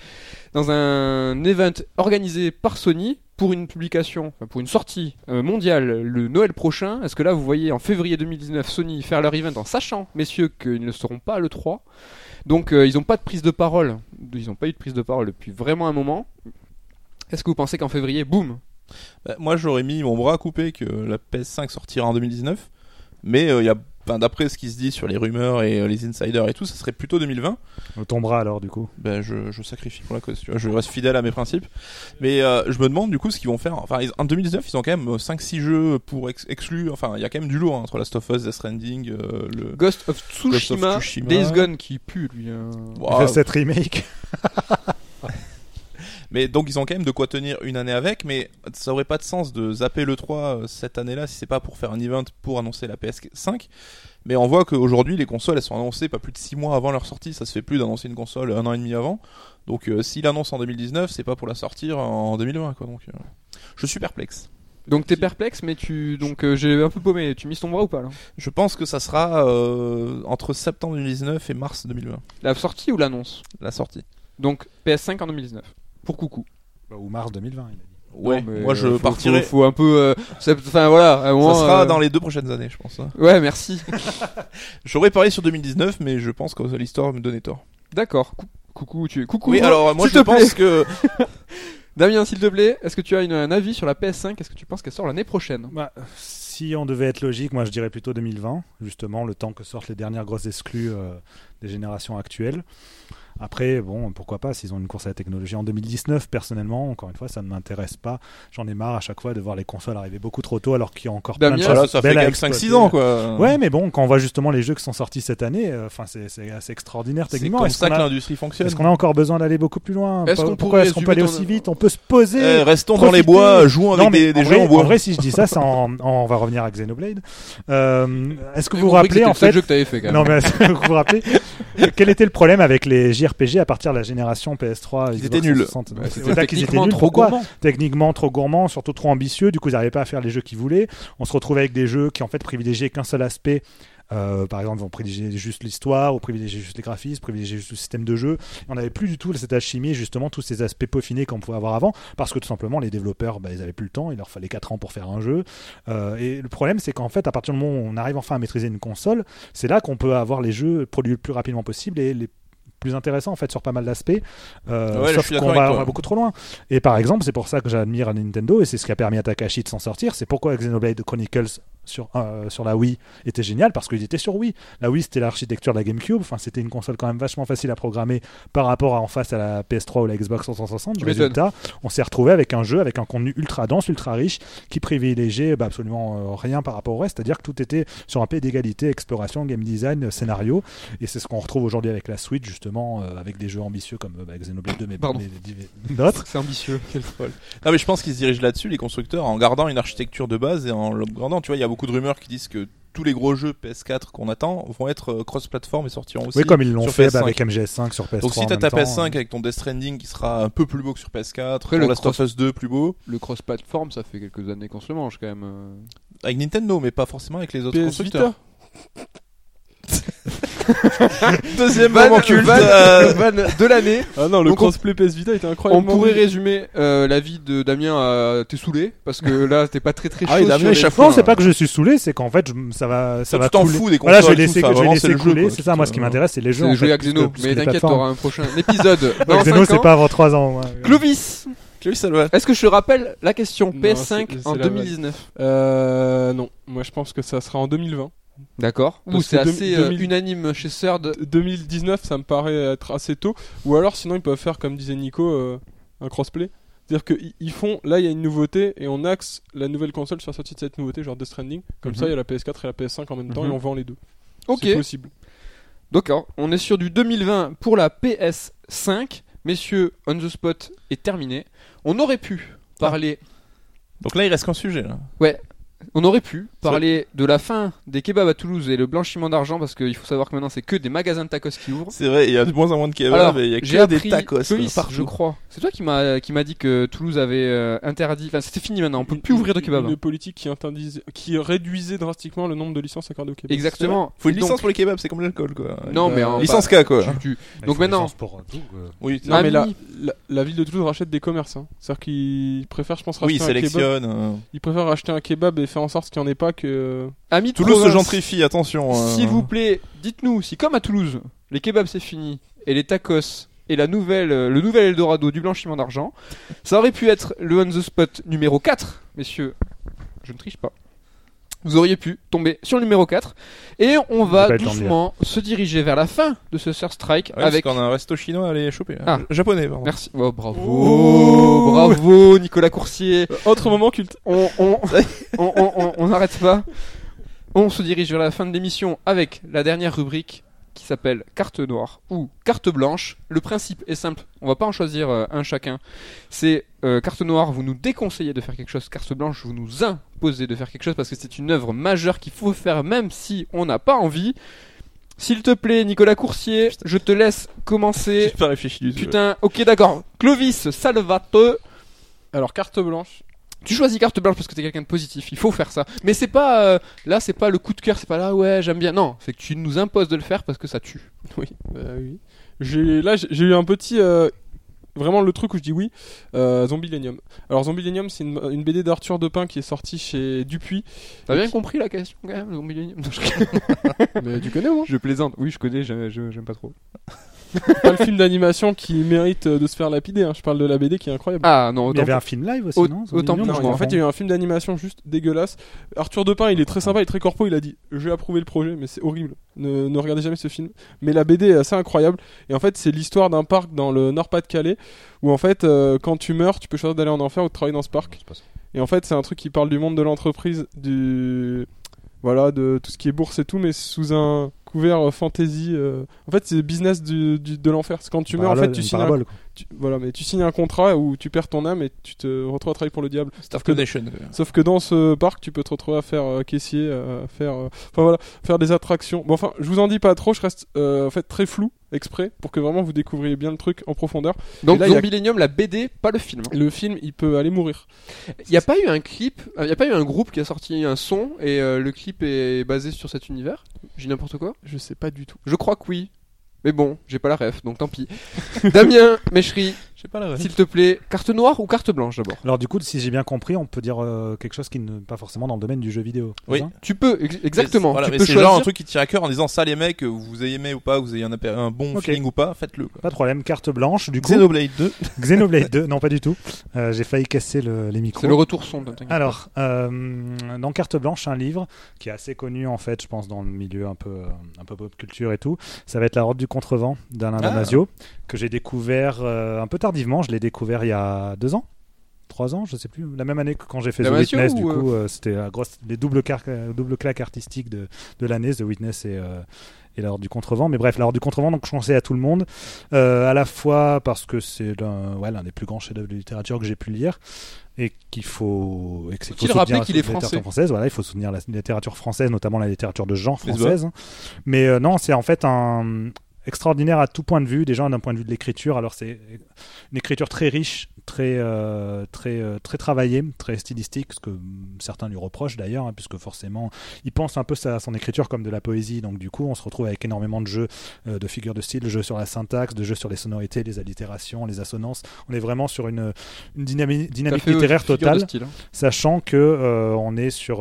dans un event organisé par Sony pour une publication, pour une sortie euh, mondiale le Noël prochain. Est-ce que là vous voyez en février 2019 Sony faire leur event en sachant, messieurs, qu'ils ne seront pas le 3 donc euh, ils n'ont pas de prise de parole, ils n'ont pas eu de prise de parole depuis vraiment un moment. Est-ce que vous pensez qu'en février, boum, Bah, moi, j'aurais mis mon bras à couper que la PS5 sortira en 2019. Mais euh, il y a, enfin, d'après ce qui se dit sur les rumeurs et euh, les insiders et tout, ça serait plutôt 2020. On tombera alors, du coup. Ben, je, je sacrifie pour la cause, tu vois. Je reste fidèle à mes principes. Mais euh, je me demande du coup ce qu'ils vont faire. Enfin, ils- en 2019, ils ont quand même 5-6 jeux pour ex- exclus. Enfin, il y a quand même du lourd hein, entre Last of Us, Death Stranding, euh, le. Ghost of Tsushima, Tsushima. Days Gone qui pue lui. hein. Wow. Cette remake. Mais donc ils ont quand même de quoi tenir une année avec, mais ça aurait pas de sens de zapper le 3 euh, cette année-là si c'est pas pour faire un event pour annoncer la PS5. Mais on voit qu'aujourd'hui les consoles elles sont annoncées pas plus de 6 mois avant leur sortie, ça se fait plus d'annoncer une console un an et demi avant. Donc euh, s'il annonce en 2019, c'est pas pour la sortir en 2020 quoi. Donc euh, je suis perplexe. Donc t'es perplexe, mais tu donc euh, j'ai un peu paumé. Tu mises ton bras ou pas là? Je pense que ça sera euh, entre septembre 2019 et mars 2020 La sortie ou l'annonce? La sortie. Donc PS5 en 2019 pour coucou. Bah, Ou mars 2020, il a dit. Ouais, Non, mais, moi je faut- partirai. Faut, faut un peu. euh, Enfin voilà. à moment, ça sera euh, dans les deux prochaines années, je pense. hein. Ouais, merci. J'aurais parié sur 2019, mais je pense que l'histoire me donnait tort. D'accord. Cou- Coucou, tu es. Coucou. Oui, alors moi je te plaît. pense que Damien, s'il te plaît, est-ce que tu as une- un avis sur la PS5 Est-ce que tu penses qu'elle sort l'année prochaine? Bah, si on devait être logique, moi je dirais plutôt 2020, justement, le temps que sortent les dernières grosses exclus euh, des générations actuelles. Après, bon, pourquoi pas, s'ils ont une course à la technologie en 2019, personnellement, encore une fois, ça ne m'intéresse pas. J'en ai marre à chaque fois de voir les consoles arriver beaucoup trop tôt alors qu'il y a encore plein de Damien, choses voilà, ça fait belles quand à même 5-6 exploiter. ans quoi. Ouais, mais bon, quand on voit justement les jeux qui sont sortis cette année, euh, enfin, c'est c'est assez extraordinaire c'est techniquement. comme Est-ce ça que l'industrie fonctionne. est-ce qu'on a encore besoin d'aller beaucoup plus loin? Est-ce qu'on pourrait est-ce qu'on peut aller aussi vite? On peut se poser. Eh, restons dans les bois, jouons avec Non, mais des, des en jeux vrai, en bois. vrai, si je dis ça, c'est en, en- on va revenir à Xenoblade. Euh, est-ce que vous vous que rappelez en fait jeu que fait quand même. Non, mais est-ce que vous vous rappelez quel était le problème avec les JRPG à partir de la génération PS3 Ils étaient nuls. 360? Bah, là qu'ils étaient techniquement nuls. trop Pourquoi gourmand. Techniquement trop gourmand, surtout trop ambitieux. Du coup, ils n'arrivaient pas à faire les jeux qu'ils voulaient. On se retrouvait avec des jeux qui en fait privilégiaient qu'un seul aspect Euh, par exemple, on privilégiait juste l'histoire, on privilégiait juste les graphismes, on privilégiait juste le système de jeu. On n'avait plus du tout cette alchimie, justement, tous ces aspects peaufinés qu'on pouvait avoir avant, parce que tout simplement, les développeurs, bah, ils avaient plus le temps, il leur fallait 4 ans pour faire un jeu. Euh, et le problème, c'est qu'en fait, à partir du moment où on arrive enfin à maîtriser une console, c'est là qu'on peut avoir les jeux produits le plus rapidement possible et les plus intéressants en fait sur pas mal d'aspects. Euh, Ouais, je sauf qu'on va, va beaucoup trop loin. Et par exemple c'est pour ça que j'admire Nintendo et c'est ce qui a permis à Takashi de s'en sortir. C'est pourquoi Xenoblade Chronicles sur, euh, sur la Wii était génial parce qu'il était sur Wii la Wii c'était l'architecture de la GameCube enfin c'était une console quand même vachement facile à programmer par rapport à en face à la PS3 ou la Xbox 360 Tu du m'étonnes. résultat on s'est retrouvé avec un jeu avec un contenu ultra dense ultra riche qui privilégiait bah, absolument euh, rien par rapport au reste c'est-à-dire que tout était sur un pied d'égalité exploration game design scénario et c'est ce qu'on retrouve aujourd'hui avec la Switch justement euh, avec des jeux ambitieux comme euh, bah, Xenoblade 2 mais, Pardon. d'autres C'est ambitieux. Quel troll. Non mais je pense qu'ils se dirigent là-dessus les constructeurs en gardant une architecture de base et en l'upgradant. Tu vois, il y a beaucoup de rumeurs qui disent que tous les gros jeux PS4 qu'on attend vont être euh, cross-platform et sortiront aussi. oui comme ils l'ont fait PS5. bah, avec MGS5 sur PS3 Donc si t'as ta même temps, PS5 euh, avec ton Death Stranding qui sera un peu plus beau que sur PS4, Après, le Last of Us 2 plus beau, Le cross-platform, ça fait quelques années qu'on se le mange quand même. euh. avec Nintendo mais pas forcément avec les autres PS constructeurs. Deuxième Van, moment culte. van- euh, van de l'année. Ah non, le Donc, on- crossplay PS Vita était On incroyable. pourrait résumer euh, la vie de Damien à t'es saoulé parce que là t'es pas très très chaud. Ah oui, Damien, échappe- non c'est pas que je suis saulé c'est qu'en fait je- ça va ça va tu t'en fous des voilà je vais consoles, laisser, enfin, je vais laisser jeu, couler c'est ça moi ce qui m'intéresse c'est les jeux jouer à Xeno, mais t'inquiète, t'auras un prochain épisode. Xeno c'est pas avant 3 ans. Clovis, est-ce que je te rappelle la question Non, PS5 c'est- c'est en la 2019 Euh, non, moi je pense que ça sera en 2020. D'accord. Ou c'est assez euh, 2000 unanime chez Third. D- 2019, ça me paraît être assez tôt. Ou alors, sinon, ils peuvent faire, comme disait Nico, euh, un crossplay. C'est-à-dire qu'ils ils font, là, il y a une nouveauté et on axe la nouvelle console sur la sortie de cette nouveauté, genre Death Stranding. Comme Mhm. ça, il y a la PS4 et la PS5 en même temps Mhm. et on vend les deux. Ok. C'est possible. D'accord. On est sur du 2020 pour la PS5. Messieurs, on the spot est terminé. On aurait pu parler Donc là il reste qu'un sujet là. On aurait pu parler de la fin des kebabs à Toulouse et le blanchiment d'argent parce qu'il faut savoir que maintenant c'est que des magasins de tacos qui ouvrent. C'est vrai, il y a de moins en moins de kebabs Alors, et il y a que des tacos Clovis, partout. je crois. C'est toi qui m'a qui m'a dit que Toulouse avait euh, interdit. Enfin, c'était fini maintenant. On peut Une- plus ouvrir de kebabs. Une hein. politique qui, qui réduisait drastiquement le nombre de licences accordées au kebab. Exactement. Faut une donc- licence pour les kebabs, c'est comme l'alcool quoi. Non, mais Euh, en- Licence bah, K quoi. tu- tu- Il Donc maintenant- pour tout. Oui, Non, mais la, la, la ville de Toulouse rachète des commerces. Hein. C'est-à-dire qu'ils préfèrent, je pense, oui, racheter il un kebab. sélectionne. euh. Ils préfèrent acheter un kebab et faire en sorte qu'il n'y en ait pas que. Amis de Toulouse se gentrifie, attention. euh. S'il vous plaît, dites-nous si comme à Toulouse, les kebabs c'est fini et les tacos et la nouvelle, euh, le nouvel Eldorado du blanchiment d'argent, ça aurait pu être le on the spot numéro 4, messieurs. Je ne triche pas. Vous auriez pu tomber sur le numéro 4 et on va doucement se diriger vers la fin de ce Sur Strike Ouais, avec parce qu'on a un resto chinois à aller choper. Ah. Euh, Japonais, pardon. Merci. Oh, bravo, bravo Nicolas Coursier. Autre moment culte. on, on, on, on- on- on n'arrête pas. On se dirige vers la fin de l'émission avec la dernière rubrique qui s'appelle carte noire ou carte blanche. Le principe est simple, on va pas en choisir euh, un chacun. C'est euh, carte noire, vous nous déconseillez de faire quelque chose, carte blanche, vous nous imposez de faire quelque chose parce que c'est une œuvre majeure qu'il faut faire même si on n'a pas envie. S'il te plaît, Nicolas Coursier, je te laisse commencer. J'ai pas réfléchi du tout. Putain, ok d'accord. Clovis Salvate, Alors, carte blanche. Tu choisis carte blanche parce que t'es quelqu'un de positif, il faut faire ça. Mais c'est pas euh, là, c'est pas le coup de cœur, c'est pas là ouais j'aime bien. Non, c'est que tu nous imposes de le faire parce que ça tue. Oui, bah oui. J'ai là j'ai eu un petit euh, vraiment le truc où je dis oui. Euh, Zombielenium. Alors Zombielenium c'est une, une BD d'Arthur Depin qui est sortie chez Dupuis. T'as bien compris la question quand même au milieu Non, je... Mais tu connais au moins je plaisante. Oui, je connais, j'aime pas trop. Pas le film d'animation qui mérite euh, de se faire lapider. hein. Je parle de la BD qui est incroyable. Ah non, Il y avait un film live aussi, Au- non? Autant Non, en fait, il y a eu un film d'animation juste dégueulasse. Arthur Depin, il est très sympa, il est très corpo. Il a dit J'ai approuvé le projet, mais c'est horrible. Ne, ne regardez jamais ce film. Mais la BD est assez incroyable. Et en fait, c'est l'histoire d'un parc dans le Nord-Pas-de-Calais où, en fait, euh, quand tu meurs, tu peux choisir d'aller en enfer ou de travailler dans ce parc. Et en fait, c'est un truc qui parle du monde de l'entreprise, du. Voilà, de tout ce qui est bourse et tout, mais sous un couvert euh, fantasy. euh. En fait, c'est le business du, du- de l'enfer. C'est quand tu meurs, en fait, tu signes, un. Tu- voilà, mais tu signes un contrat où tu perds ton âme et tu te retrouves à travailler pour le diable. Connection. quoi. Sauf que dans ce parc, tu peux te retrouver à faire euh, caissier, à faire, euh, enfin voilà, faire des attractions. Bon, enfin, je vous en dis pas trop. Je reste euh, en fait très flou exprès pour que vraiment vous découvriez bien le truc en profondeur. Donc là, a- la BD, pas le film. Le film, il peut aller mourir. Il n'y a pas eu un clip, il n'y a pas eu un groupe qui a sorti un son et euh, le clip est basé sur cet univers? J'ai n'importe quoi? Je sais pas du tout. Je crois que oui. Mais bon, j'ai pas la ref, donc tant pis. Damien, Méchery, Je sais pas la s'il te plaît, carte noire ou carte blanche d'abord Alors du coup, si j'ai bien compris, on peut dire euh, quelque chose qui n'est pas forcément dans le domaine du jeu vidéo. Oui. Tu peux, ex- exactement. Voilà, tu mais peux c'est choisir. genre un truc qui tire à cœur en disant ça les mecs, vous ayez aimé ou pas, vous ayez un, un bon Ok. feeling ou pas, faites-le. Pas de problème. Carte blanche, du coup. Xenoblade 2. Xenoblade 2, non pas du tout. Euh, j'ai failli casser le- les micros. C'est le retour pas. Alors, euh, dans Carte Blanche, un livre qui est assez connu en fait, je pense, dans le milieu un peu, euh, un peu pop culture et tout. Ça va être La Horde du Contrevent d'Alain Ah. Damasio, que j'ai découvert euh, un peu tardivement. Je l'ai découvert il y a deux ans. Trois ans, je sais plus, la même année que quand j'ai fait The Damasio Witness, du ou, coup, euh, c'était la grosse, les doubles, euh, doubles claques artistiques de, de l'année, The Witness et, euh, et La Horde du Contrevent. Mais bref, La Horde du Contrevent, donc je conseille à tout le monde, euh, à la fois parce que c'est l'un ouais, des plus grands chefs-d'œuvre de littérature que j'ai pu lire et qu'il faut, et Faut-il faut rappeler qu'il la est français française. Voilà, il faut soutenir la littérature française, notamment la littérature de genre française. Mais euh, non, c'est en fait un extraordinaire à tout point de vue, déjà d'un point de vue de l'écriture. Alors c'est une écriture très riche, très euh, très euh, très travaillée, très stylistique, ce que certains lui reprochent d'ailleurs, hein, puisque forcément il pense un peu sa, son écriture comme de la poésie. Donc du coup, on se retrouve avec énormément de jeux, euh, de figures de style, de jeux sur la syntaxe, de jeux sur les sonorités, les allitérations, les assonances. On est vraiment sur une, une dynamique, Tout à dynamique fait, littéraire totale style, hein. sachant que euh, on est sur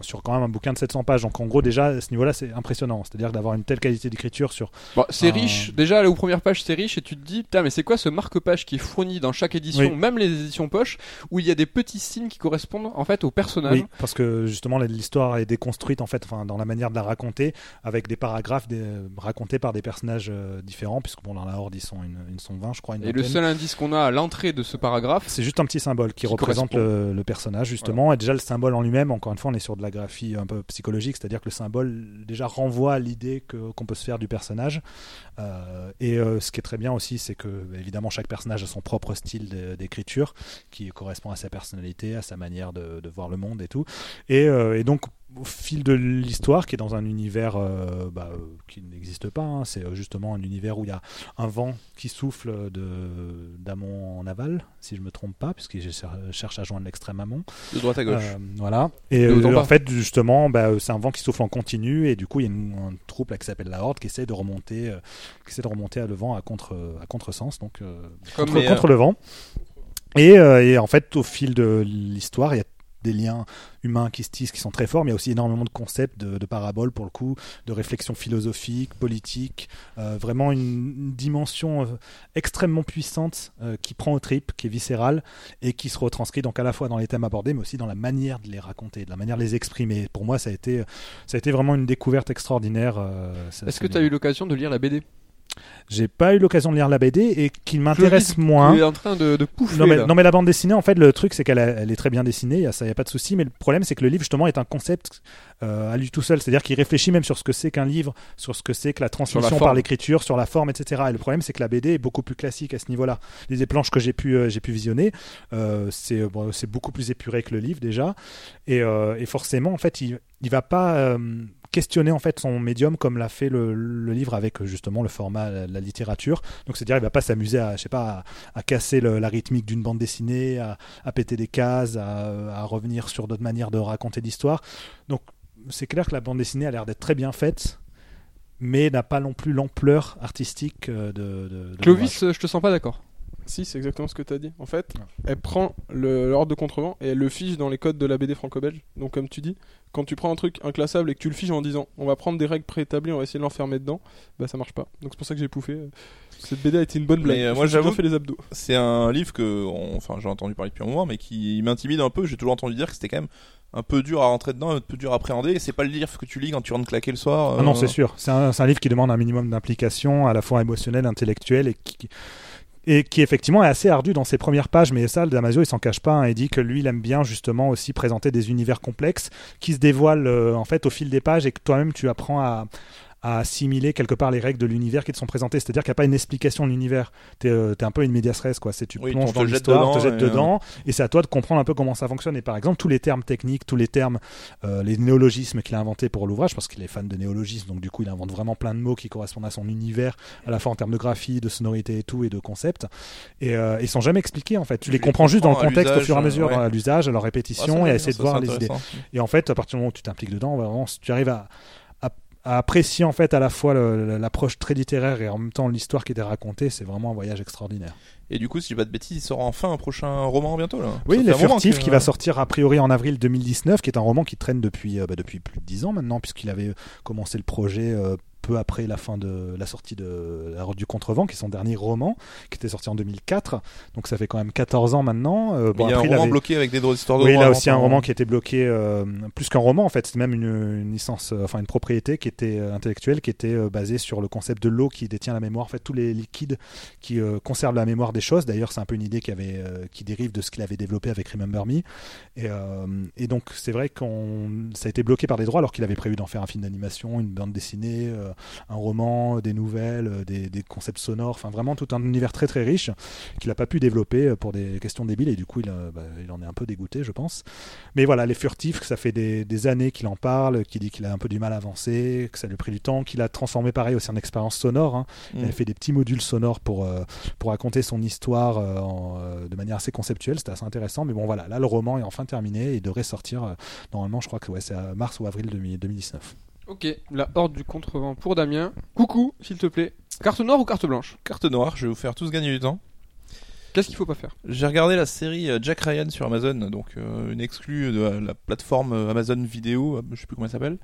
sur quand même un bouquin de 700 pages donc en gros déjà à ce niveau-là c'est impressionnant c'est-à-dire d'avoir une telle qualité d'écriture sur Bon, c'est Un- riche. Déjà, là, aux premières pages, c'est riche et tu te dis, putain, mais c'est quoi ce marque-page qui est fourni dans chaque édition, Oui. même les éditions poche, où il y a des petits signes qui correspondent en fait au personnage. oui parce que justement l'histoire est déconstruite en fait enfin dans la manière de la raconter avec des paragraphes des- racontés par des personnages euh, différents puisque bon dans la horde ils sont une, ils sont 20 je crois une Et le seul indice qu'on a à l'entrée de ce paragraphe, C'est juste un petit symbole qui, Qui représente le, le personnage, justement. Et déjà, le symbole en lui-même, encore une fois, on est sur de la graphie un peu psychologique, c'est-à-dire que le symbole, déjà, renvoie à l'idée que- qu'on peut se faire du personnage. Euh, et euh, ce qui est très bien aussi, c'est que, évidemment, chaque personnage a son propre style d'écriture, qui correspond à sa personnalité, à sa manière de, voir le monde et tout. Et, euh, et donc, au fil de l'histoire, qui est dans un univers euh, bah, euh, qui n'existe pas, hein, c'est euh, justement un univers où il y a un vent qui souffle de d'amont en aval, si je me trompe pas, puisqu'il cher- cherche à joindre l'extrême amont. De droite à gauche. Euh, voilà. Et euh, en fait, justement, bah, c'est un vent qui souffle en continu, et du coup, il y a une, un troupe là, qui s'appelle la Horde qui essaie de remonter, qui essaie de remonter à le vent à contre à contresens, donc contre, contre le vent. Et, et en fait, au fil de l'histoire, il y a des liens humains qui se tissent, qui sont très forts, mais il y a aussi énormément de concepts, de, de paraboles pour le coup, de réflexions philosophiques, politiques, euh, vraiment une, une dimension euh, extrêmement puissante euh, qui prend au trip, qui est viscérale et qui se retranscrit donc à la fois dans les thèmes abordés, mais aussi dans la manière de les raconter, de la manière de les exprimer. Pour moi, ça a été, ça a été vraiment une découverte extraordinaire. euh, ce- est-ce ce que tu as eu l'occasion de lire la BD J'ai pas eu l'occasion de lire la BD et qu'il Je m'intéresse moins. Tu es en train de, de pouffer Non mais, là. non mais la bande dessinée en fait le truc c'est qu'elle elle est très bien dessinée, il y a ça y a pas de souci mais le problème c'est que le livre justement est un concept euh, à lui tout seul, c'est-à-dire qu'il réfléchit même sur ce que c'est qu'un livre, sur ce que c'est que la transmission par l'écriture, sur la forme etc. Et le problème c'est que la BD est beaucoup plus classique à ce niveau-là. Les planches que j'ai pu euh, j'ai pu visionner, euh, c'est bon, c'est beaucoup plus épuré que le livre déjà et, euh, et forcément en fait il il va pas questionner en fait son médium comme l'a fait le, le livre avec justement le format la, la littérature. Donc c'est-à-dire il va pas s'amuser à je sais pas à, à casser le- la rythmique d'une bande dessinée, à, à péter des cases, à, à revenir sur d'autres manières de raconter l'histoire. Donc c'est clair que la bande dessinée a l'air d'être très bien faite, mais n'a pas non plus l'ampleur artistique euh, de, de. Clovis, euh, je te sens pas d'accord. Si, c'est exactement ce que tu as dit. En fait, Ah. elle prend le- l'ordre de contrevent et elle le fiche dans les codes de la BD franco-belge. Donc, comme tu dis, quand tu prends un truc inclassable et que tu le fiches en disant on va prendre des règles préétablies, on va essayer de l'enfermer dedans, bah ça marche pas. Donc, c'est pour ça que j'ai pouffé. Cette BD a été une bonne blague. Mais, euh, moi, j'avoue- fait les abdos. C'est un livre que, on- enfin, j'ai entendu parler depuis un moment, mais qui m'intimide un peu. J'ai toujours entendu dire que c'était quand même un peu dur à rentrer dedans, un peu dur à appréhender. Et c'est pas le livre que tu lis quand tu rentres claquer le soir. Ah non, euh, c'est sûr. C'est un, c'est un livre qui demande un minimum d'implication, à la fois émotionnelle, intellectuelle, et qui, et qui effectivement est assez ardu dans ses premières pages. Mais ça, Damasio, il s'en cache pas. hein. il dit que lui, il aime bien justement aussi présenter des univers complexes qui se dévoilent euh, en fait au fil des pages et que toi-même tu apprends à, à assimiler quelque part les règles de l'univers qui te sont présentées. C'est-à-dire qu'il n'y a pas une explication de l'univers. T'es euh, t'es un peu une médias res, quoi. C'est tu Oui, plonges on te dans l'histoire, te dedans jettes et, euh, dedans, et c'est à toi de comprendre un peu comment ça fonctionne. Et par exemple, tous les termes techniques, tous les termes, euh, les néologismes qu'il a inventés pour l'ouvrage, parce qu'il est fan de néologismes, donc du coup, il invente vraiment plein de mots qui correspondent à son univers, à la fois en termes de graphie, de sonorité et tout, et de concept. Et euh, ils sont jamais expliqués en fait. Tu Tu les les comprends juste dans le contexte au fur et à mesure, ouais. à l'usage, à leur répétition, et à essayer de voir les idées. Et en fait, à partir du moment où tu t'impliques dedans, vraiment, si tu arrives à, à- apprécier en fait à la fois l'approche très littéraire et en même temps l'histoire qui était racontée, c'est vraiment un voyage extraordinaire. Et du coup, si je dis pas de bêtises, il sort enfin un prochain roman bientôt là. Oui, Les Furtifs que- qui va sortir a priori en avril 2019, qui est un roman qui traîne depuis, euh, bah, depuis plus de 10 ans maintenant, puisqu'il avait commencé le projet euh, peu après la fin de la sortie de La Route du Contrevent, qui est son dernier roman, qui était sorti en 2004. Donc ça fait quand même 14 ans maintenant. Euh, bon, il y a un après, roman avait- bloqué avec des drôles d'histoires de Oui, là aussi un hein. roman qui était bloqué, euh, plus qu'un roman en fait, c'est même une, une licence, euh, enfin une propriété qui était intellectuelle, qui était basée sur le concept de l'eau qui détient la mémoire, en fait tous les liquides qui conservent la mémoire des choses. D'ailleurs, c'est un peu une idée qui avait, qui dérive de ce qu'il avait développé avec Remember Me. Et, et donc c'est vrai qu'on, ça a été bloqué par des droits alors qu'il avait prévu d'en faire un film d'animation, une bande dessinée, euh, un roman, des nouvelles, euh, des, des concepts sonores, enfin vraiment tout un univers très très riche qu'il n'a pas pu développer euh, pour des questions débiles et du coup il, a- bah, il en est un peu dégoûté je pense. Mais voilà, les furtifs, ça fait des, des années qu'il en parle, qu'il dit qu'il a un peu du mal à avancer, que ça lui a pris du temps, qu'il a transformé pareil aussi en expérience sonore. hein. Il Mm. avait fait des petits modules sonores pour, euh, pour raconter son histoire euh, en, euh, de manière assez conceptuelle, c'était assez intéressant. Mais bon voilà, là le roman est enfin terminé et devrait sortir euh, normalement, je crois que ouais, c'est à mars ou avril 2000 2019. Ok, la horde du contrevent pour Damien. Coucou, s'il te plaît. Carte noire ou carte blanche Carte noire, je vais vous faire tous gagner du temps. Qu'est-ce qu'il faut pas faire J'ai regardé la série euh, Jack Ryan sur Amazon, donc euh, une exclue de la, la plateforme euh, Amazon Vidéo, je sais plus comment elle s'appelle.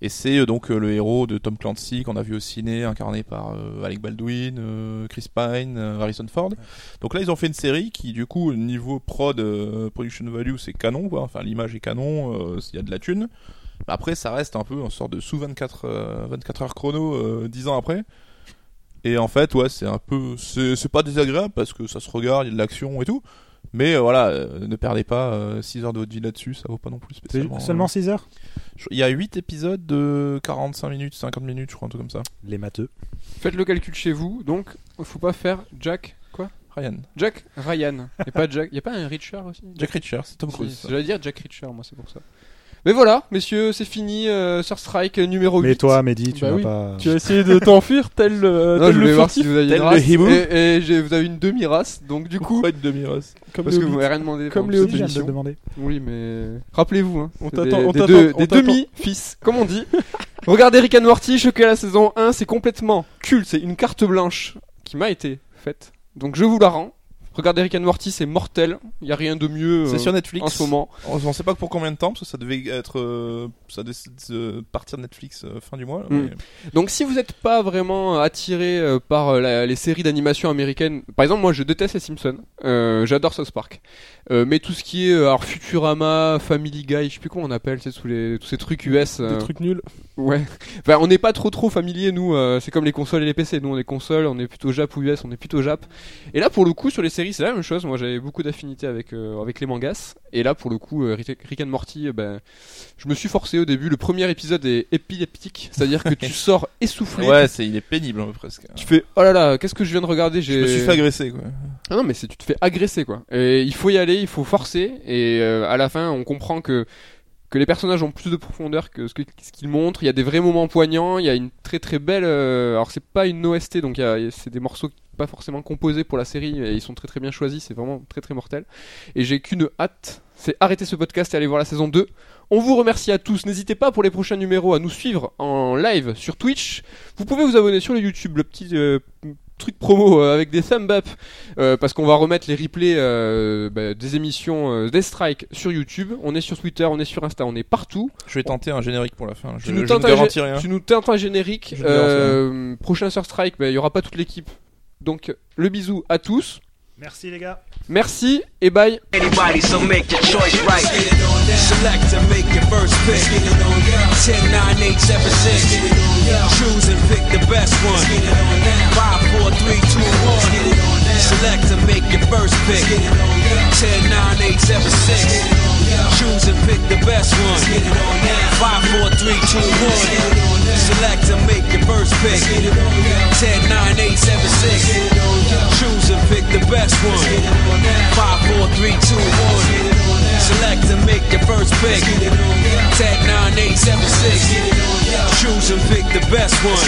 Et c'est euh, donc euh, le héros de Tom Clancy qu'on a vu au ciné, incarné par Alec Baldwin, Chris Pine, Harrison Ford. Donc là, ils ont fait une série qui, du coup, niveau prod, production value, c'est canon, quoi. Enfin, l'image est canon, il y a de la thune. Après, ça reste un peu en sorte de sous 24, euh, 24 heures chrono, euh, 10 ans après. Et en fait, ouais, c'est un peu, c'est pas désagréable parce que ça se regarde, il y a de l'action et tout. Mais euh, voilà, euh, ne perdez pas 6 heures de votre vie là-dessus, ça vaut pas non plus spécialement. Seulement 6 heures? Il y a 8 épisodes de 45 minutes, 50 minutes, je crois, un truc comme ça. Les matheux. Faites le calcul chez vous, donc il faut pas faire Jack. Quoi? Ryan. Jack Ryan. Et pas Jack. Y a pas un Richard aussi? Jack Reacher, c'est Tom Cruise. J'allais dire Jack Richard, moi c'est pour ça. Mais voilà, messieurs, c'est fini. Euh, Sur Strike numéro 8. Mais toi, Mehdi, tu Bah vas oui. pas. Tu as essayé de t'enfuir tel, euh, Non, tel je le voulais voir si vous aviez tel une le race. hibou. Et, et j'ai- vous avez une demi-race, donc du coup. Pourquoi une demi-race comme Parce les que vous Hobbits. m'avez rien demandé. Comme pendant les cette Hobbits, de émission. demander. Oui, mais rappelez-vous, hein, On c'est t'attend- des, on des t'attend- deux- on des t'attend. demi-fils, comme on dit. Regardez Rick and Morty, choqué à la saison 1, c'est complètement culte, c'est une carte blanche qui m'a été faite. Donc je vous la rends. Regardez Rick and Morty, c'est mortel, il y a rien de mieux C'est euh, sur Netflix. en ce moment. On, on sait pas pour combien de temps, parce que ça devait être, euh, ça devait partir de Netflix euh, fin du mois. là, Mm. mais- Donc si vous n'êtes pas vraiment attiré euh, par euh, la- les séries d'animation américaines, par exemple moi je déteste les Simpsons, euh, j'adore South Park, Euh, mais tout ce qui est euh, alors Futurama, Family Guy, je sais plus comment on appelle, c'est tous les tous ces trucs US. euh, Des trucs nuls. Ouais. Enfin, on n'est pas trop trop familier nous. euh, c'est comme les consoles et les PC. Nous, on est console, on est plutôt Jap ou US, on est plutôt Jap. Et là, pour le coup, sur les séries, c'est la même chose. Moi, j'avais beaucoup d'affinité avec euh, avec les mangas. Et là, pour le coup, euh, Rick and Morty, euh, ben, je me suis forcé au début. Le premier épisode est épileptique, c'est-à-dire que tu sors essoufflé. Ouais, c'est, il est pénible hein, presque. Tu fais oh là là, qu'est-ce que je viens de regarder Je me suis fait agresser quoi. ah non, mais c'est tu te fais agresser quoi. Et il faut y aller, il faut forcer. Et euh, à la fin, on comprend que que les personnages ont plus de profondeur que ce qu'ils montrent. Il y a des vrais moments poignants. Il y a une très très belle. euh, alors c'est pas une OST, donc c'est des morceaux pas forcément composés pour la série et ils sont très très bien choisis. C'est vraiment très très mortel. Et j'ai qu'une hâte, c'est arrêter ce podcast et aller voir la saison 2. On vous remercie à tous. N'hésitez pas pour les prochains numéros à nous suivre en live sur Twitch. Vous pouvez vous abonner sur le YouTube, le petit euh, truc promo euh, avec des thumb up euh, parce qu'on va remettre les replays euh, bah, des émissions euh, Death Strike sur YouTube. On est sur Twitter, on est sur Insta, on est partout. Je vais tenter un générique pour la fin. Je, tu nous je tentes ne un rien. Tu nous tentes un générique. Euh, prochain sur Strike, bah, il y aura pas toute l'équipe. Donc le bisou à tous. Merci les gars. Merci et bye. Anybody, so make your choice right. Select and make your first pick. 10, 9, 8, 7, 6. Choose and pick the best one. 5, 4, 3, 2, 1. Select and make your first pick. 10, 9, 8, 7, 6. Choose and pick the best one. 5, 4, 3, 2, 1. Select Select and make your first pick. 10, 9, 8, 7, 6. Choose and pick the best one. 5, 4, 3, 2, 1. Select and make your first pick. 10, 9, 8, 7, 6. Choose and pick the best one.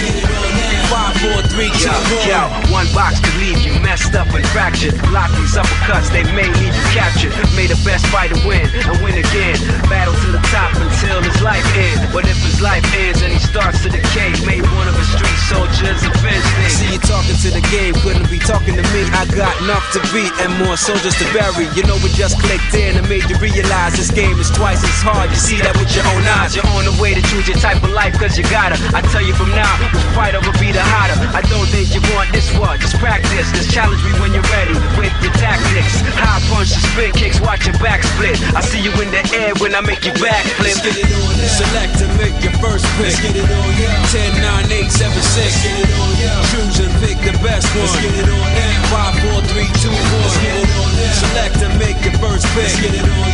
5, 4, 3, 2, Yo, 1. yo, one box could leave you messed up and fractured. Block these uppercuts, they may leave you captured. May the best fighter win and win again. Battle to the top until his life ends. But if his life ends and he starts to decay, may one of his street soldiers avenge See things. you talking to the game, couldn't be talking to me. I got enough to beat and more soldiers to bury. You know it just clicked in and made you realize this game is twice as hard. You see that with your own eyes. You're on the way to choose your type of life, cause you gotta. I tell you from now, which fighter will be the hotter. I don't think you want this one, just practice. Just challenge me when you're ready with your tactics. High punch, spin kicks, watch your back split. I see you in the air when I make you back flip. Let's get it on now. Select and make your first pick. Let's get it on now. 10, 9, 8, 7, 6. Get it on now. Choose and pick the best one. Let's get it on now. 5, 4, 3, 2, 1. Let's get it on now. Select and make your first pick. Let's get it on now.